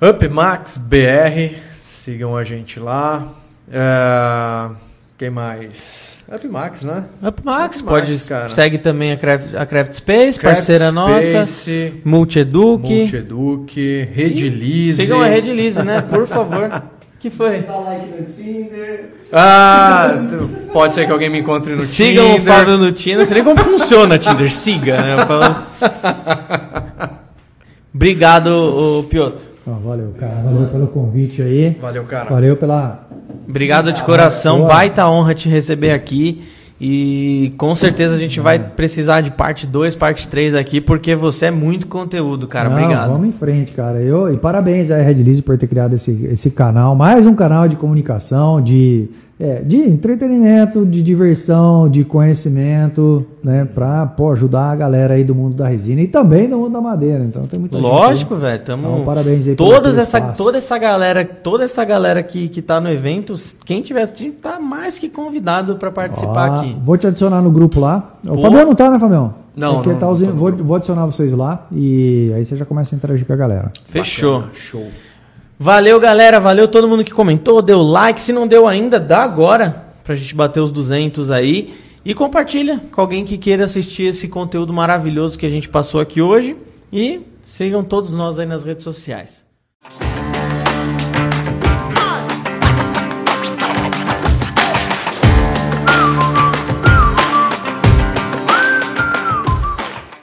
UpMax BR, sigam a gente lá. É, quem mais? UpMax, né? UpMax, Upmax, pode cara. segue também a Craft, a Craft Space, Craft parceira nossa. Space, Multieduc. Multieduc, Redilize. Sigam a Redilize, né? Por favor. que foi? Dá like no Tinder. Ah, pode ser que alguém me encontre no Sigam o Tinder. Fábio no Tinder. Não sei nem como funciona Tinder. Siga, né? Eu falo- Obrigado, Piotr. Ó, valeu, cara. Valeu pelo convite aí. Valeu, cara. Valeu pela. Obrigado de coração, boa. baita honra te receber aqui. E com certeza a gente vai precisar de parte 2, parte 3 aqui, porque você é muito conteúdo, cara. Não, Obrigado. Vamos em frente, cara. Eu, e parabéns aí, Red Lise, por ter criado esse, esse canal. Mais um canal de comunicação, de, é, de entretenimento, de diversão, de conhecimento, né? Pra pô, ajudar a galera aí do mundo da resina e também do mundo da madeira. Então tem muita. Lógico, velho. Tamo... Então, parabéns aí Todas essa, espaço. toda essa galera, toda essa galera que, que tá no evento, quem tiver assistindo, tá mais que convidado pra participar Ó, aqui. Vou te adicionar no grupo lá. O. Fabião não tá, né, Fabião? Não, Porque não, tá usando- vou, vou adicionar vocês lá e aí você já começa a interagir com a galera. Fechou. Bacana, Show. Valeu, galera. Valeu todo mundo que comentou, deu like. Se não deu ainda, dá agora pra gente bater os 200 aí. E compartilha com alguém que queira assistir esse conteúdo maravilhoso que a gente passou aqui hoje. E sigam todos nós aí nas redes sociais.